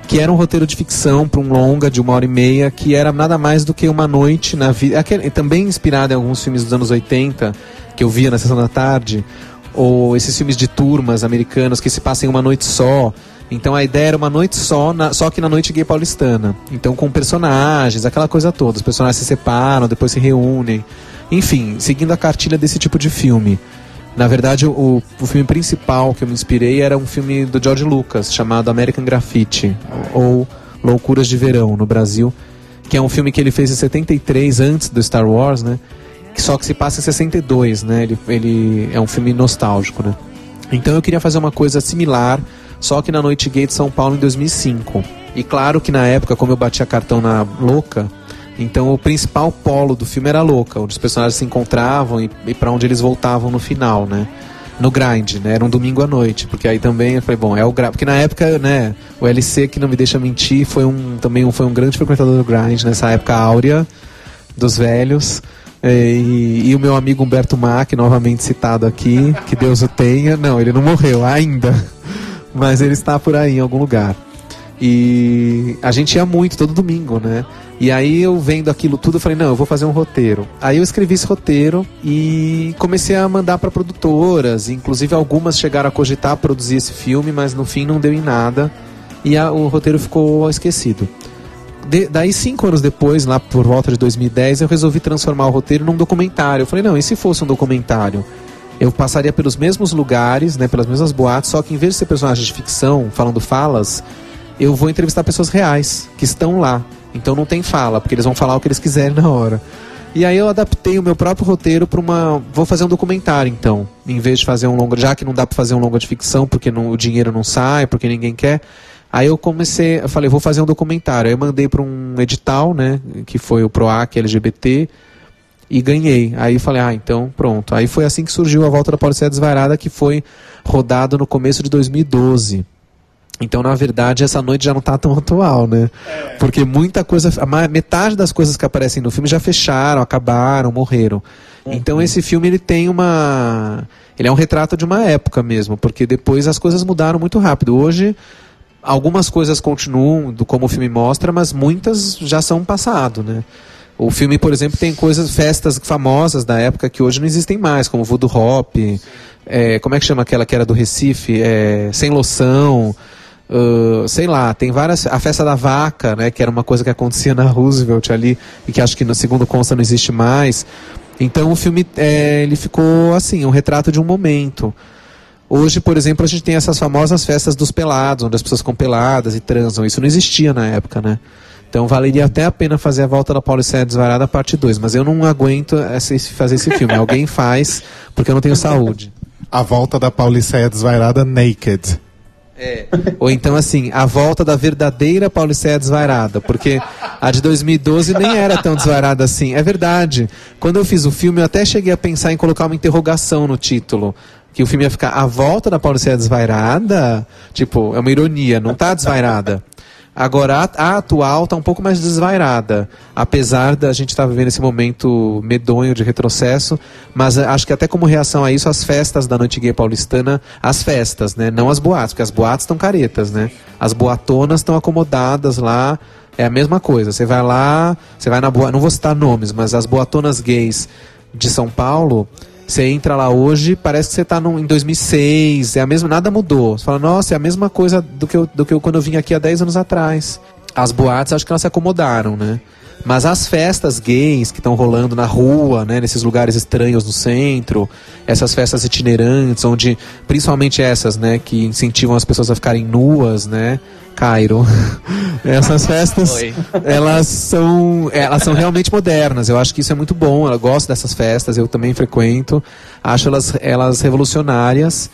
Que era um roteiro de ficção para um longa de uma hora e meia, que era nada mais do que uma noite na vida. Também inspirado em alguns filmes dos anos 80, que eu via na sessão da tarde, ou esses filmes de turmas americanos que se passam em uma noite só então a ideia era uma noite só, na, só que na noite gay paulistana. Então com personagens, aquela coisa toda. Os personagens se separam, depois se reúnem. Enfim, seguindo a cartilha desse tipo de filme. Na verdade, o, o filme principal que eu me inspirei era um filme do George Lucas, chamado American Graffiti, ou Loucuras de Verão, no Brasil, que é um filme que ele fez em 73, antes do Star Wars, né? Só que se passa em 62, né? Ele, ele é um filme nostálgico, né? Então eu queria fazer uma coisa similar só que na Noite Gay de São Paulo em 2005. E claro que na época, como eu batia cartão na Louca, então o principal polo do filme era a Louca, onde os personagens se encontravam e, e para onde eles voltavam no final, né? No grind, né? Era um domingo à noite, porque aí também eu falei, bom, é o grind. Porque na época, né, o LC, que não me deixa mentir, foi um, também um, foi um grande frequentador do grind, nessa época áurea dos velhos. E, e, o meu amigo Humberto Mack, novamente citado aqui, que Deus o tenha. Não, ele não morreu ainda mas ele está por aí em algum lugar. E a gente ia muito todo domingo, né? E aí eu vendo aquilo tudo, eu falei, não, eu vou fazer um roteiro. Aí eu escrevi esse roteiro e comecei a mandar para produtoras, inclusive algumas chegaram a cogitar produzir esse filme, mas no fim não deu em nada e a, o roteiro ficou esquecido. De, daí, cinco anos depois, lá por volta de 2010, eu resolvi transformar o roteiro num documentário. Eu falei, não, e se fosse um documentário? Eu passaria pelos mesmos lugares, né, pelas mesmas boates, só que em vez de ser personagem de ficção, falando falas, eu vou entrevistar pessoas reais, que estão lá. Então não tem fala, porque eles vão falar o que eles quiserem na hora. E aí eu adaptei o meu próprio roteiro para uma. Vou fazer um documentário, então. Em vez de fazer um longo. Já que não dá para fazer um longo de ficção, porque não, o dinheiro não sai, porque ninguém quer. Aí eu comecei, eu falei, vou fazer um documentário. Aí eu mandei para um edital, né, que foi o PROAC LGBT, e ganhei. Aí falei, ah, então pronto. Aí foi assim que surgiu a Volta da Polícia Desvairada, que foi rodado no começo de 2012. Então, na verdade, essa noite já não está tão atual, né? É. Porque muita coisa, a metade das coisas que aparecem no filme já fecharam, acabaram, morreram. Uhum. Então, esse filme ele tem uma, ele é um retrato de uma época mesmo, porque depois as coisas mudaram muito rápido. Hoje algumas coisas continuam do como o filme mostra, mas muitas já são passado, né? O filme, por exemplo, tem coisas, festas famosas da época que hoje não existem mais, como Voodoo Hop, é, como é que chama aquela que era do Recife? É, Sem Loção, uh, sei lá, tem várias. A festa da vaca, né, que era uma coisa que acontecia na Roosevelt ali, e que acho que no segundo consta não existe mais. Então o filme é, ele ficou assim, um retrato de um momento. Hoje, por exemplo, a gente tem essas famosas festas dos pelados, onde as pessoas ficam peladas e transam. Isso não existia na época, né? Então valeria até a pena fazer a volta da Paulicéia Desvarada parte 2, mas eu não aguento essa, fazer esse filme. Alguém faz, porque eu não tenho saúde. A volta da Paulicéia Desvairada naked. É. Ou então, assim, a volta da verdadeira Paulicéia desvairada. Porque a de 2012 nem era tão desvairada assim. É verdade. Quando eu fiz o filme, eu até cheguei a pensar em colocar uma interrogação no título que o filme ia ficar a volta da Paulicéia desvairada, tipo, é uma ironia, não tá desvairada. Agora, a, atual tá um pouco mais desvairada, apesar da gente estar tá vivendo esse momento medonho de retrocesso, mas acho que até como reação a isso, as festas da noite gay paulistana, as festas, né? Não as boates, porque as boates estão caretas, né? As boatonas estão acomodadas lá, é a mesma coisa. Você vai lá, você vai na boa, não vou citar nomes, mas as boatonas gays de São Paulo, você entra lá hoje, parece que você está em 2006, é a mesma, nada mudou. Você fala, nossa, é a mesma coisa do que eu, do que eu quando eu vim aqui há 10 anos atrás. As boates, acho que elas se acomodaram, né? Mas as festas gays que estão rolando na rua, né, nesses lugares estranhos no centro, essas festas itinerantes, onde principalmente essas, né, que incentivam as pessoas a ficarem nuas, né, Cairo. Essas festas, Oi. elas são, elas são realmente modernas. Eu acho que isso é muito bom. Eu gosto dessas festas, eu também frequento. Acho elas, elas revolucionárias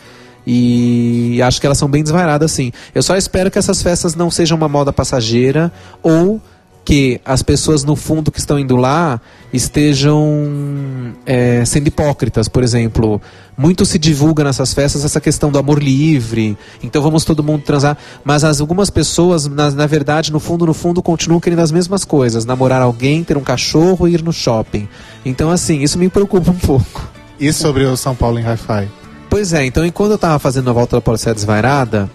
e acho que elas são bem desvairadas, sim. Eu só espero que essas festas não sejam uma moda passageira ou que as pessoas no fundo que estão indo lá estejam é, sendo hipócritas, por exemplo. Muito se divulga nessas festas essa questão do amor livre, então vamos todo mundo transar. Mas as, algumas pessoas, na, na verdade, no fundo, no fundo, continuam querendo as mesmas coisas: namorar alguém, ter um cachorro e ir no shopping. Então, assim, isso me preocupa um pouco. E sobre o São Paulo em Hi-Fi? Pois é, então enquanto eu estava fazendo a volta da Polícia Desvairada,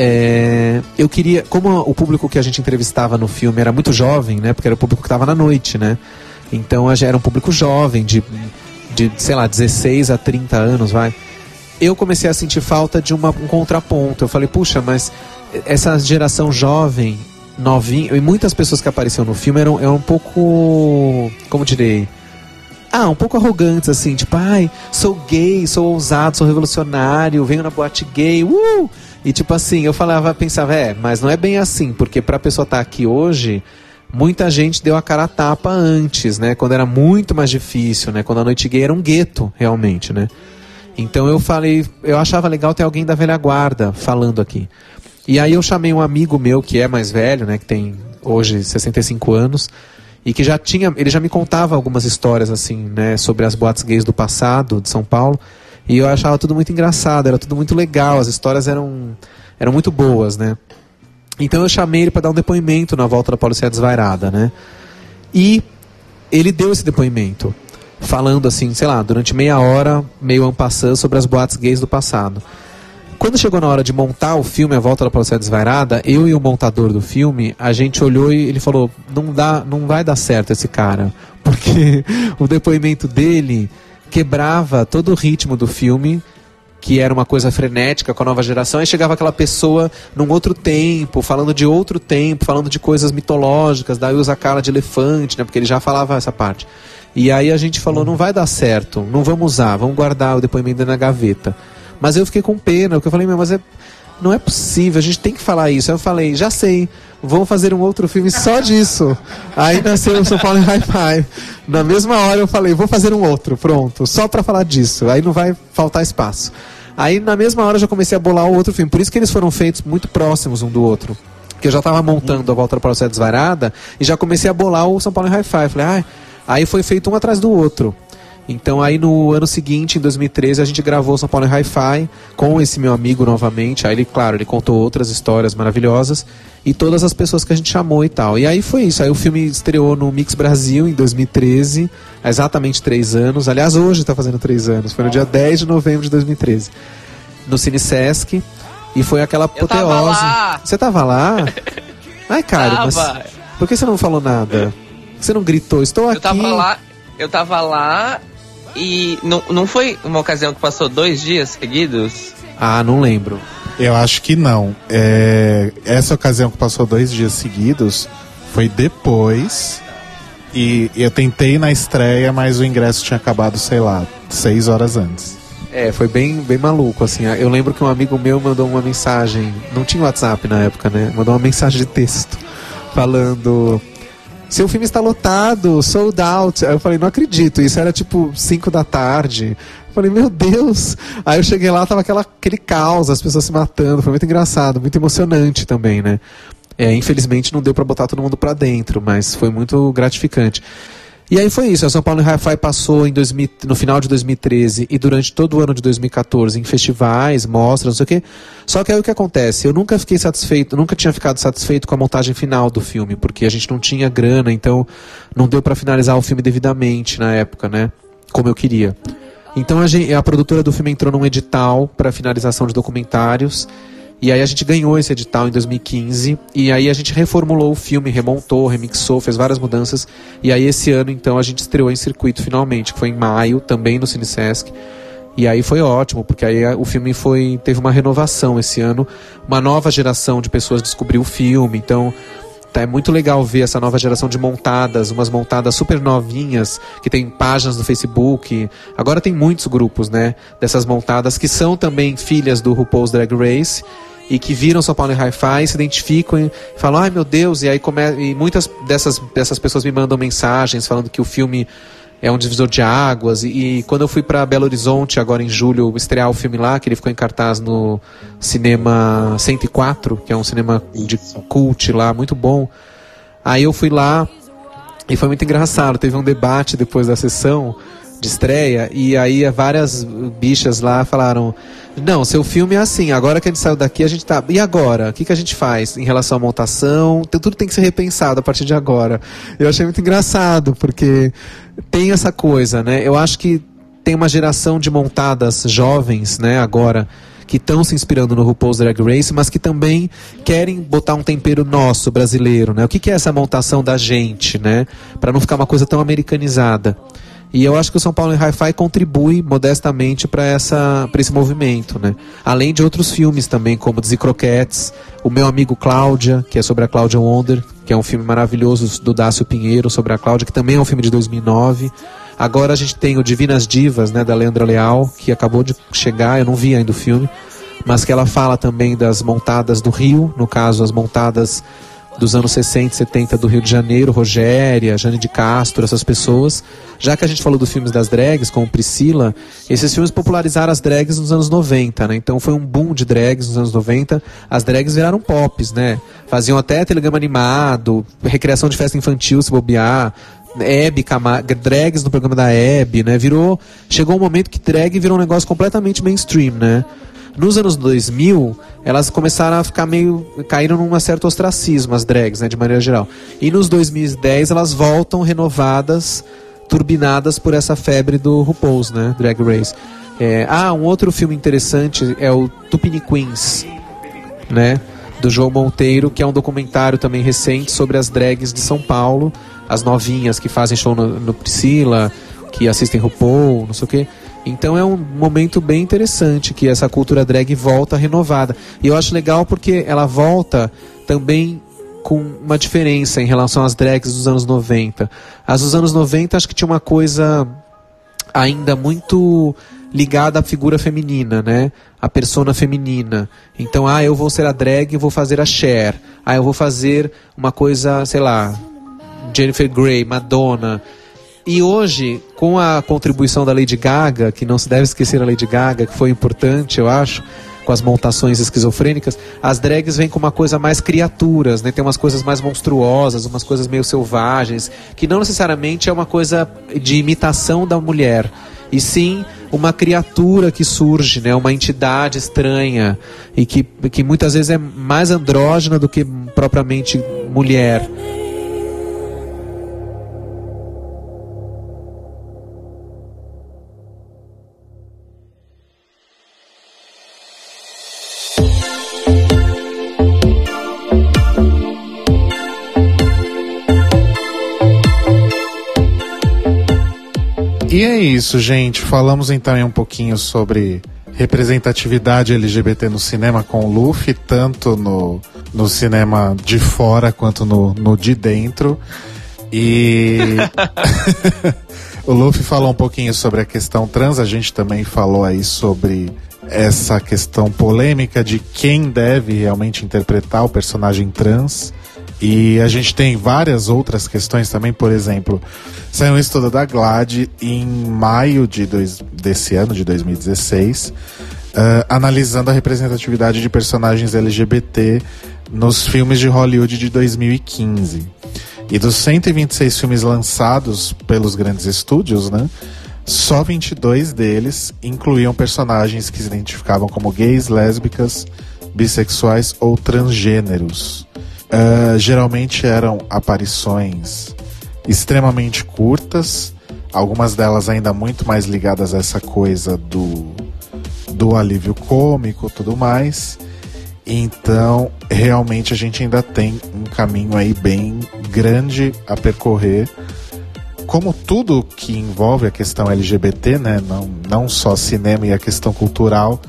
é, eu queria, como o público que a gente entrevistava no filme era muito jovem, né? Porque era o público que estava na noite, né? Então era um público jovem, de, de, sei lá, 16 a 30 anos, vai. Eu comecei a sentir falta de uma, um contraponto. Eu falei, puxa, mas essa geração jovem, novinha, e muitas pessoas que apareceram no filme eram, eram um pouco. Como direi? Ah, um pouco arrogantes, assim, tipo, ai, sou gay, sou ousado, sou revolucionário, venho na boate gay, uh! E tipo assim, eu falava, pensava, é, mas não é bem assim, porque pra pessoa estar tá aqui hoje, muita gente deu a cara a tapa antes, né? Quando era muito mais difícil, né? Quando a noite gay era um gueto, realmente, né? Então eu falei, eu achava legal ter alguém da velha guarda falando aqui. E aí eu chamei um amigo meu que é mais velho, né, que tem hoje 65 anos, e que já tinha, ele já me contava algumas histórias assim, né, sobre as boates gays do passado de São Paulo. E eu achava tudo muito engraçado, era tudo muito legal, as histórias eram, eram muito boas, né? Então eu chamei ele para dar um depoimento na volta da Polícia Desvairada, né? E ele deu esse depoimento, falando assim, sei lá, durante meia hora, meio ampassando sobre as boates gays do passado. Quando chegou na hora de montar o filme A Volta da Polícia Desvairada, eu e o montador do filme, a gente olhou e ele falou: não, dá, não vai dar certo esse cara. Porque o depoimento dele quebrava todo o ritmo do filme que era uma coisa frenética com a nova geração, e chegava aquela pessoa num outro tempo, falando de outro tempo, falando de coisas mitológicas, daí usa a cara de elefante, né? Porque ele já falava essa parte. E aí a gente falou, não vai dar certo, não vamos usar, vamos guardar o depoimento na gaveta. Mas eu fiquei com pena, porque eu falei, mas é, não é possível, a gente tem que falar isso. Aí eu falei, já sei, vamos fazer um outro filme só disso. Aí nasceu o São Paulo High Five. Na mesma hora eu falei, vou fazer um outro, pronto, só para falar disso. Aí não vai faltar espaço. Aí na mesma hora eu já comecei a bolar o outro filme. Por isso que eles foram feitos muito próximos um do outro. Que eu já estava montando a Volta para o Desvarada e já comecei a bolar o São Paulo High Five. Falei, ah, aí foi feito um atrás do outro. Então aí no ano seguinte, em 2013, a gente gravou São Paulo em Hi-Fi com esse meu amigo novamente. Aí ele, claro, ele contou outras histórias maravilhosas e todas as pessoas que a gente chamou e tal. E aí foi isso. Aí o filme estreou no Mix Brasil em 2013, há exatamente três anos. Aliás, hoje está fazendo três anos. Foi no dia 10 de novembro de 2013. No Cine Sesc. E foi aquela apoteose. Você tava lá? Ai, cara, mas por que você não falou nada? Você não gritou? Estou aqui. Eu tava lá, eu tava lá e não, não foi uma ocasião que passou dois dias seguidos? Ah, não lembro. Eu acho que não. É, essa ocasião que passou dois dias seguidos foi depois. E eu tentei na estreia, mas o ingresso tinha acabado, sei lá, seis horas antes. É, foi bem, bem maluco, assim. Eu lembro que um amigo meu mandou uma mensagem, não tinha WhatsApp na época, né? Mandou uma mensagem de texto falando seu filme está lotado, sold out. Aí eu falei, não acredito, isso era tipo 5 da tarde. Eu falei, meu Deus. Aí eu cheguei lá, tava aquela, aquele caos, as pessoas se matando. Foi muito engraçado, muito emocionante também, né? É, infelizmente não deu para botar todo mundo para dentro, mas foi muito gratificante. E aí foi isso, a São Paulo Hi-Fi passou em 2000, no final de 2013 e durante todo o ano de 2014 em festivais, mostras, não sei o quê. Só que aí o que acontece? Eu nunca fiquei satisfeito, nunca tinha ficado satisfeito com a montagem final do filme, porque a gente não tinha grana, então não deu para finalizar o filme devidamente na época, né? Como eu queria. Então a, gente, a produtora do filme entrou num edital para finalização de documentários e aí a gente ganhou esse edital em 2015 e aí a gente reformulou o filme, remontou, remixou, fez várias mudanças e aí esse ano então a gente estreou em circuito finalmente, que foi em maio, também no CineSesc. E aí foi ótimo, porque aí o filme foi teve uma renovação esse ano, uma nova geração de pessoas descobriu o filme, então tá, é muito legal ver essa nova geração de montadas, umas montadas super novinhas, que tem páginas no Facebook. Agora tem muitos grupos, né, dessas montadas que são também filhas do RuPaul's Drag Race e que viram São Paulo em Hi-Fi, se identificam e falam, ai meu Deus, e aí come... e muitas dessas, dessas pessoas me mandam mensagens falando que o filme é um divisor de águas. E, e quando eu fui para Belo Horizonte, agora em julho, estrear o filme lá, que ele ficou em cartaz no Cinema 104, que é um cinema de cult lá, muito bom. Aí eu fui lá e foi muito engraçado. Teve um debate depois da sessão de estreia e aí várias bichas lá falaram não, seu filme é assim. Agora que a gente saiu daqui, a gente tá. E agora? O que, que a gente faz em relação à montação? Tudo tem que ser repensado a partir de agora. Eu achei muito engraçado, porque tem essa coisa, né? Eu acho que tem uma geração de montadas jovens, né, agora, que estão se inspirando no RuPaul's Drag Race, mas que também querem botar um tempero nosso, brasileiro, né? O que, que é essa montação da gente, né? Para não ficar uma coisa tão americanizada. E eu acho que o São Paulo em Hi-Fi contribui modestamente para esse movimento, né? Além de outros filmes também, como Dizzy Croquettes, O Meu Amigo Cláudia, que é sobre a Cláudia Wonder, que é um filme maravilhoso do Dácio Pinheiro sobre a Cláudia, que também é um filme de 2009. Agora a gente tem o Divinas Divas, né, da Leandra Leal, que acabou de chegar, eu não vi ainda o filme, mas que ela fala também das montadas do Rio, no caso as montadas dos anos 60 e 70 do Rio de Janeiro, Rogéria, Jane de Castro, essas pessoas. Já que a gente falou dos filmes das drags, como Priscila, esses filmes popularizaram as drags nos anos 90, né? Então foi um boom de drags nos anos 90. As drags viraram pops, né? Faziam até telegrama animado, recreação de festa infantil, se bobear. Hebe, drags no programa da Hebe, né? Virou, chegou um momento que drag virou um negócio completamente mainstream, né? Nos anos 2000, elas começaram a ficar meio. caíram num certo ostracismo, as drags, né, de maneira geral. E nos 2010 elas voltam renovadas, turbinadas por essa febre do RuPaul's, né, Drag Race. É, ah, um outro filme interessante é o Tupini Queens, né? Do João Monteiro, que é um documentário também recente sobre as drags de São Paulo, as novinhas que fazem show no, no Priscila, que assistem RuPaul, não sei o quê. Então é um momento bem interessante que essa cultura drag volta renovada. E eu acho legal porque ela volta também com uma diferença em relação às drags dos anos 90. As dos anos 90 acho que tinha uma coisa ainda muito ligada à figura feminina, né? A persona feminina. Então, ah, eu vou ser a drag e vou fazer a Cher. Ah, eu vou fazer uma coisa, sei lá, Jennifer Grey, Madonna. E hoje, com a contribuição da Lady Gaga, que não se deve esquecer a Lady Gaga, que foi importante, eu acho, com as montações esquizofrênicas, as drags vêm com uma coisa mais criaturas, né? Tem umas coisas mais monstruosas, umas coisas meio selvagens, que não necessariamente é uma coisa de imitação da mulher, e sim uma criatura que surge, né? Uma entidade estranha e que, que muitas vezes é mais andrógena do que propriamente mulher. É isso, gente. Falamos então um pouquinho sobre representatividade LGBT no cinema com o Luffy, tanto no, no cinema de fora quanto no, no de dentro. E o Luffy falou um pouquinho sobre a questão trans, a gente também falou aí sobre essa questão polêmica de quem deve realmente interpretar o personagem trans. E a gente tem várias outras questões também, por exemplo, saiu um estudo da GLAD em maio de dois, desse ano, de 2016, uh, analisando a representatividade de personagens LGBT nos filmes de Hollywood de 2015. E dos 126 filmes lançados pelos grandes estúdios, né, só 22 deles incluíam personagens que se identificavam como gays, lésbicas, bissexuais ou transgêneros. Uh, geralmente eram aparições extremamente curtas, algumas delas ainda muito mais ligadas a essa coisa do, do alívio cômico tudo mais. Então, realmente a gente ainda tem um caminho aí bem grande a percorrer. Como tudo que envolve a questão LGBT, né? Não, não só cinema e a questão cultural,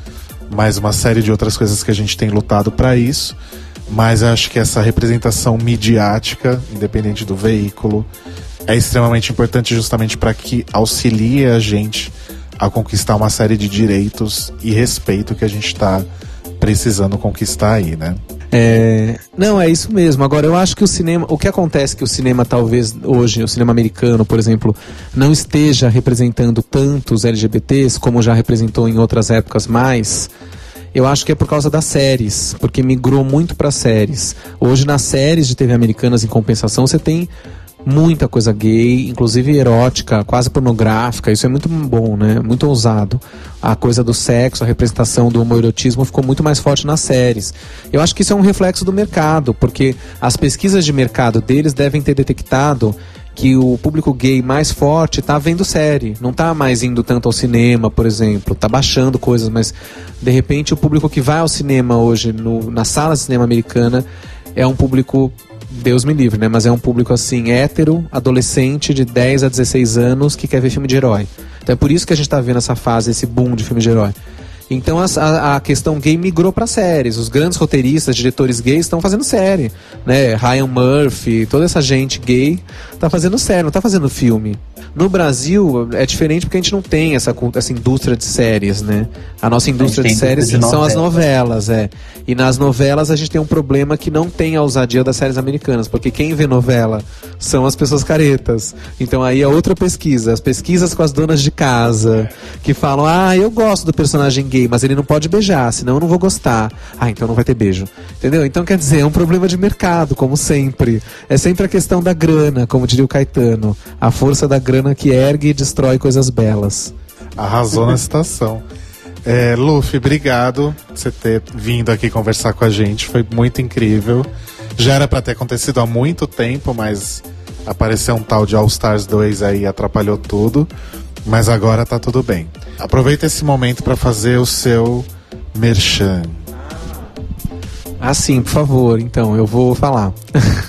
mas uma série de outras coisas que a gente tem lutado para isso mas acho que essa representação midiática, independente do veículo, é extremamente importante justamente para que auxilie a gente a conquistar uma série de direitos e respeito que a gente está precisando conquistar aí, né? É, não, é isso mesmo. Agora, eu acho que o cinema. O que acontece que o cinema, talvez hoje, o cinema americano, por exemplo, não esteja representando tantos LGBTs como já representou em outras épocas mais eu acho que é por causa das séries, porque migrou muito para séries. Hoje nas séries de TV americanas em compensação você tem muita coisa gay, inclusive erótica, quase pornográfica. Isso é muito bom, né? Muito ousado. A coisa do sexo, a representação do homoerotismo ficou muito mais forte nas séries. Eu acho que isso é um reflexo do mercado, porque as pesquisas de mercado deles devem ter detectado que o público gay mais forte está vendo série, não está mais indo tanto ao cinema, por exemplo, está baixando coisas, mas de repente o público que vai ao cinema hoje no, na sala de cinema americana é um público Deus me livre, né? Mas é um público assim, hétero, adolescente de 10 a 16 anos que quer ver filme de herói. Então é por isso que a gente está vendo essa fase, esse boom de filme de herói. Então a, a questão gay migrou para séries. Os grandes roteiristas, diretores gays estão fazendo série, né? Ryan Murphy, toda essa gente gay está fazendo série, não está fazendo filme. No Brasil é diferente porque a gente não tem essa, essa indústria de séries, né? A nossa indústria a de séries de são as novelas, é. E nas novelas a gente tem um problema que não tem a ousadia das séries americanas, porque quem vê novela são as pessoas caretas. Então aí é outra pesquisa, as pesquisas com as donas de casa, que falam: "Ah, eu gosto do personagem gay, mas ele não pode beijar, senão eu não vou gostar". Ah, então não vai ter beijo. Entendeu? Então quer dizer, é um problema de mercado, como sempre. É sempre a questão da grana, como diria o Caetano, a força da grana que ergue e destrói coisas belas. Arrasou na citação. É, Luffy, obrigado por você ter vindo aqui conversar com a gente. Foi muito incrível. Já era para ter acontecido há muito tempo, mas apareceu um tal de All Stars 2 aí atrapalhou tudo. Mas agora tá tudo bem. Aproveita esse momento para fazer o seu merchan. Ah, sim, por favor. Então, eu vou falar.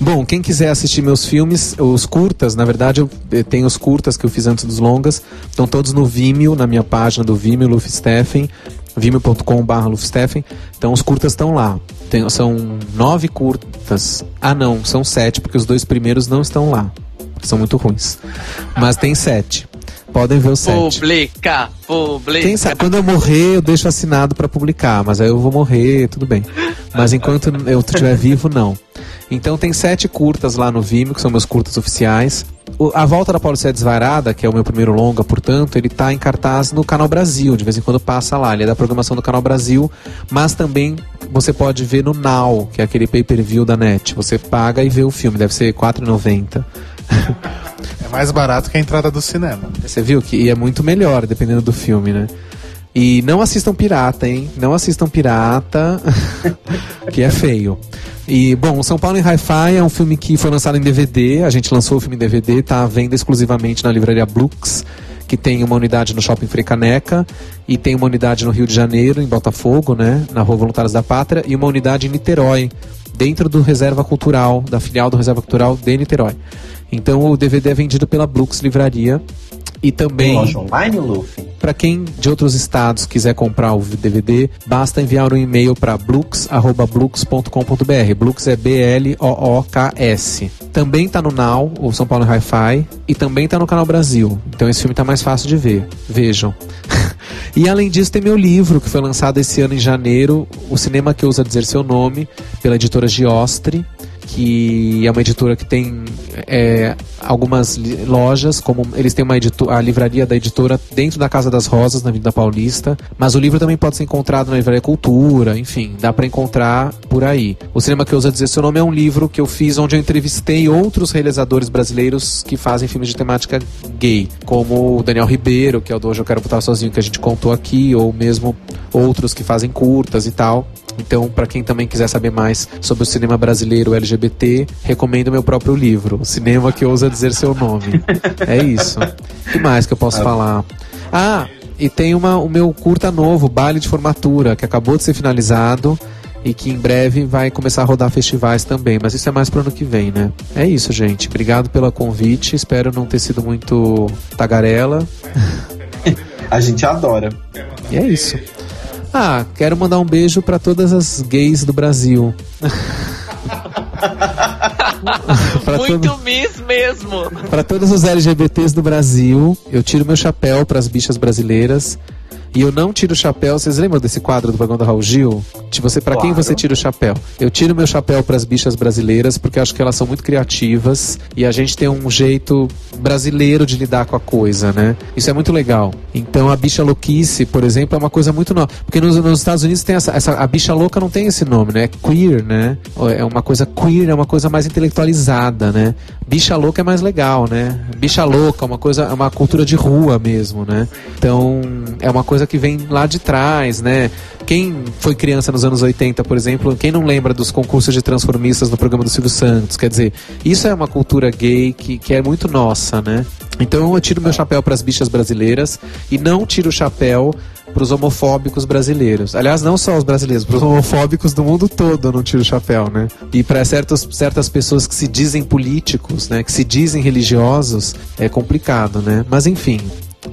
Bom, quem quiser assistir meus filmes, os curtas, na verdade eu tenho os curtas que eu fiz antes dos longas, estão todos no Vimeo, na minha página do Vimeo, Luffy Steffen, vimeo.com.br. Então os curtas estão lá. Tem, são nove curtas. Ah não, são sete, porque os dois primeiros não estão lá. São muito ruins. Mas tem sete. Podem ver o sete. Publica, publica. Quem sabe, quando eu morrer, eu deixo assinado para publicar, mas aí eu vou morrer, tudo bem. Mas enquanto eu estiver vivo, não. Então tem sete curtas lá no Vimeo, que são meus curtas oficiais. O, a Volta da Paulicéia Desvairada, que é o meu primeiro longa, portanto, ele está em cartaz no Canal Brasil, de vez em quando passa lá. Ele é da programação do Canal Brasil, mas também você pode ver no Now, que é aquele pay-per-view da NET. Você paga e vê o filme, deve ser R$ 4,90. É mais barato que a entrada do cinema. Você viu que é muito melhor, dependendo do filme, né? E não assistam pirata, hein? Não assistam pirata, que é feio. E, bom, São Paulo em Hi-Fi é um filme que foi lançado em DVD. A gente lançou o filme em DVD, tá à venda exclusivamente na livraria Blux, que tem uma unidade no Shopping Frecaneca e tem uma unidade no Rio de Janeiro, em Botafogo, né, na Rua Voluntários da Pátria, e uma unidade em Niterói, dentro do Reserva Cultural, da filial do Reserva Cultural de Niterói. Então o DVD é vendido pela Blux Livraria e também. Tem loja online, Luffy? Para quem de outros estados quiser comprar o DVD, basta enviar um e-mail para blux.blux.com.br. Blux é B-L-O-O-K-S. Também tá no Now, o São Paulo Hi-Fi, e também tá no Canal Brasil. Então esse filme tá mais fácil de ver. Vejam. e além disso, tem meu livro, que foi lançado esse ano em janeiro, O Cinema que Ousa Dizer Seu Nome, pela editora Giostre que é uma editora que tem é, algumas lojas, como eles têm uma a livraria da editora dentro da Casa das Rosas, na Avenida Paulista, mas o livro também pode ser encontrado na Livraria Cultura, enfim, dá para encontrar por aí. O Cinema que Ousa Dizer Seu Nome é um livro que eu fiz onde eu entrevistei outros realizadores brasileiros que fazem filmes de temática gay, como o Daniel Ribeiro, que é o do Hoje Eu Quero Botar Sozinho, que a gente contou aqui, ou mesmo outros que fazem curtas e tal. Então, para quem também quiser saber mais sobre o cinema brasileiro LGBT, recomendo meu próprio livro, Cinema que ousa dizer seu nome. É isso. O que mais que eu posso ah. falar? Ah, e tem uma, o meu curta novo, Baile de Formatura, que acabou de ser finalizado e que em breve vai começar a rodar festivais também, mas isso é mais pro ano que vem, né? É isso, gente. Obrigado pelo convite. Espero não ter sido muito tagarela. A gente adora. E é isso. Ah, quero mandar um beijo para todas as gays do Brasil. Muito todo... miss mesmo. Para todos os LGBTs do Brasil, eu tiro meu chapéu para as bichas brasileiras. E eu não tiro o chapéu. Vocês lembram desse quadro do Vagão da Raul Gil? De você, para claro. quem você tira o chapéu? Eu tiro meu chapéu para as bichas brasileiras porque acho que elas são muito criativas e a gente tem um jeito brasileiro de lidar com a coisa, né? Isso é muito legal. Então a bicha louquice, por exemplo, é uma coisa muito nova. Porque nos, nos Estados Unidos tem essa, essa, A bicha louca não tem esse nome, né? É queer, né? É uma coisa queer, é uma coisa mais intelectualizada, né? Bicha louca é mais legal, né? Bicha louca é uma coisa, é uma cultura de rua mesmo, né? Então é uma coisa que vem lá de trás, né? Quem foi criança nos anos 80, por exemplo, quem não lembra dos concursos de transformistas no programa do Silvio Santos? Quer dizer, isso é uma cultura gay que, que é muito nossa, né? Então eu tiro meu chapéu para as bichas brasileiras e não tiro o chapéu para os homofóbicos brasileiros. Aliás, não só os brasileiros, para os homofóbicos do mundo todo eu não tiro o chapéu, né? E para certas, certas pessoas que se dizem políticos, né, que se dizem religiosos, é complicado, né? Mas enfim,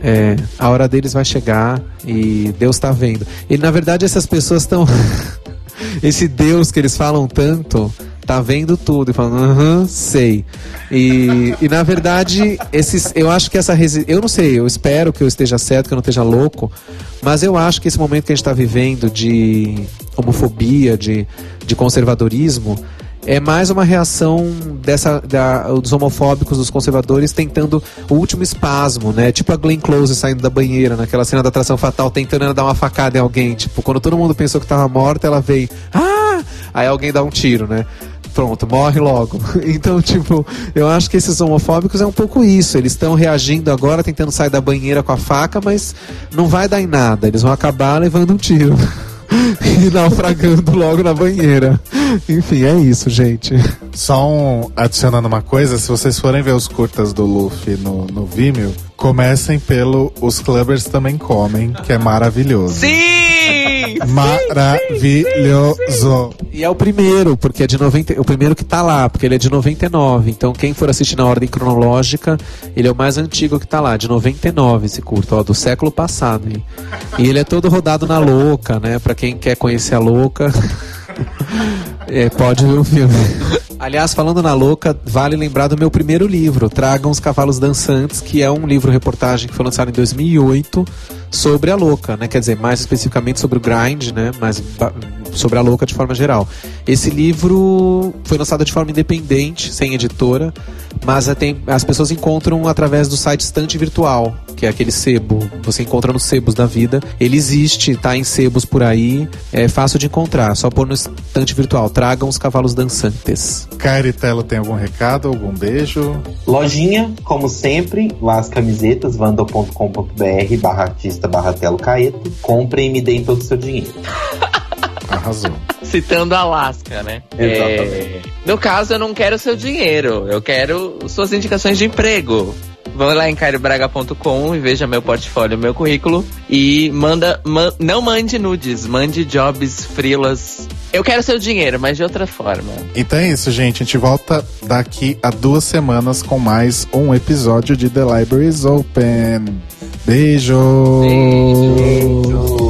é, a hora deles vai chegar e Deus está vendo. E na verdade essas pessoas estão. Esse Deus que eles falam tanto tá vendo tudo e falando, aham, sei. E, e na verdade, esses, eu acho que essa eu não sei, eu espero que eu esteja certo, que eu não esteja louco, mas eu acho que esse momento que a gente está vivendo de homofobia, de, de conservadorismo, é mais uma reação dessa da, dos homofóbicos, dos conservadores tentando o último espasmo, né? Tipo a Glenn Close saindo da banheira naquela cena da atração fatal, tentando dar uma facada em alguém. Tipo, quando todo mundo pensou que estava morta, ela veio, ah! Aí alguém dá um tiro, né? Pronto, morre logo. Então, tipo, eu acho que esses homofóbicos é um pouco isso. Eles estão reagindo agora, tentando sair da banheira com a faca, mas não vai dar em nada. Eles vão acabar levando um tiro. e naufragando logo na banheira. Enfim, é isso, gente. Só um, adicionando uma coisa, se vocês forem ver os curtas do Luffy no, no Vimeo, comecem pelo Os Clubbers Também Comem, que é maravilhoso. Sim! Maravilhoso. E é o primeiro, porque é de 90, o primeiro que tá lá, porque ele é de 99. Então quem for assistir na ordem cronológica, ele é o mais antigo que tá lá, de 99 esse curto, ó, do século passado. E, e ele é todo rodado na louca, né? Pra quem quer conhecer a louca. É, pode ver o filme. Aliás, falando na louca, vale lembrar do meu primeiro livro, Tragam os Cavalos Dançantes, que é um livro-reportagem que foi lançado em 2008 sobre a louca, né? Quer dizer, mais especificamente sobre o grind, né? Mas sobre a louca de forma geral. Esse livro foi lançado de forma independente, sem editora, mas tem, as pessoas encontram através do site Estante Virtual, que é aquele sebo, você encontra nos sebos da vida. Ele existe, tá em sebos por aí, é fácil de encontrar, só pôr no Estante Virtual. Tragam os cavalos dançantes. Caritelo tem algum recado, algum beijo? Lojinha, como sempre, lá as camisetas, vanda.com.br barra artista barra telo caeto. Comprem e me deem todo o seu dinheiro. Arrasou. Citando Alaska, né? Exatamente. É, no caso, eu não quero seu dinheiro, eu quero suas indicações de emprego. Vão lá em cariobraga.com e veja meu portfólio, meu currículo. E manda. Man, não mande nudes, mande jobs, frilas. Eu quero seu dinheiro, mas de outra forma. Então é isso, gente. A gente volta daqui a duas semanas com mais um episódio de The Libraries Open. Beijo! Beijo.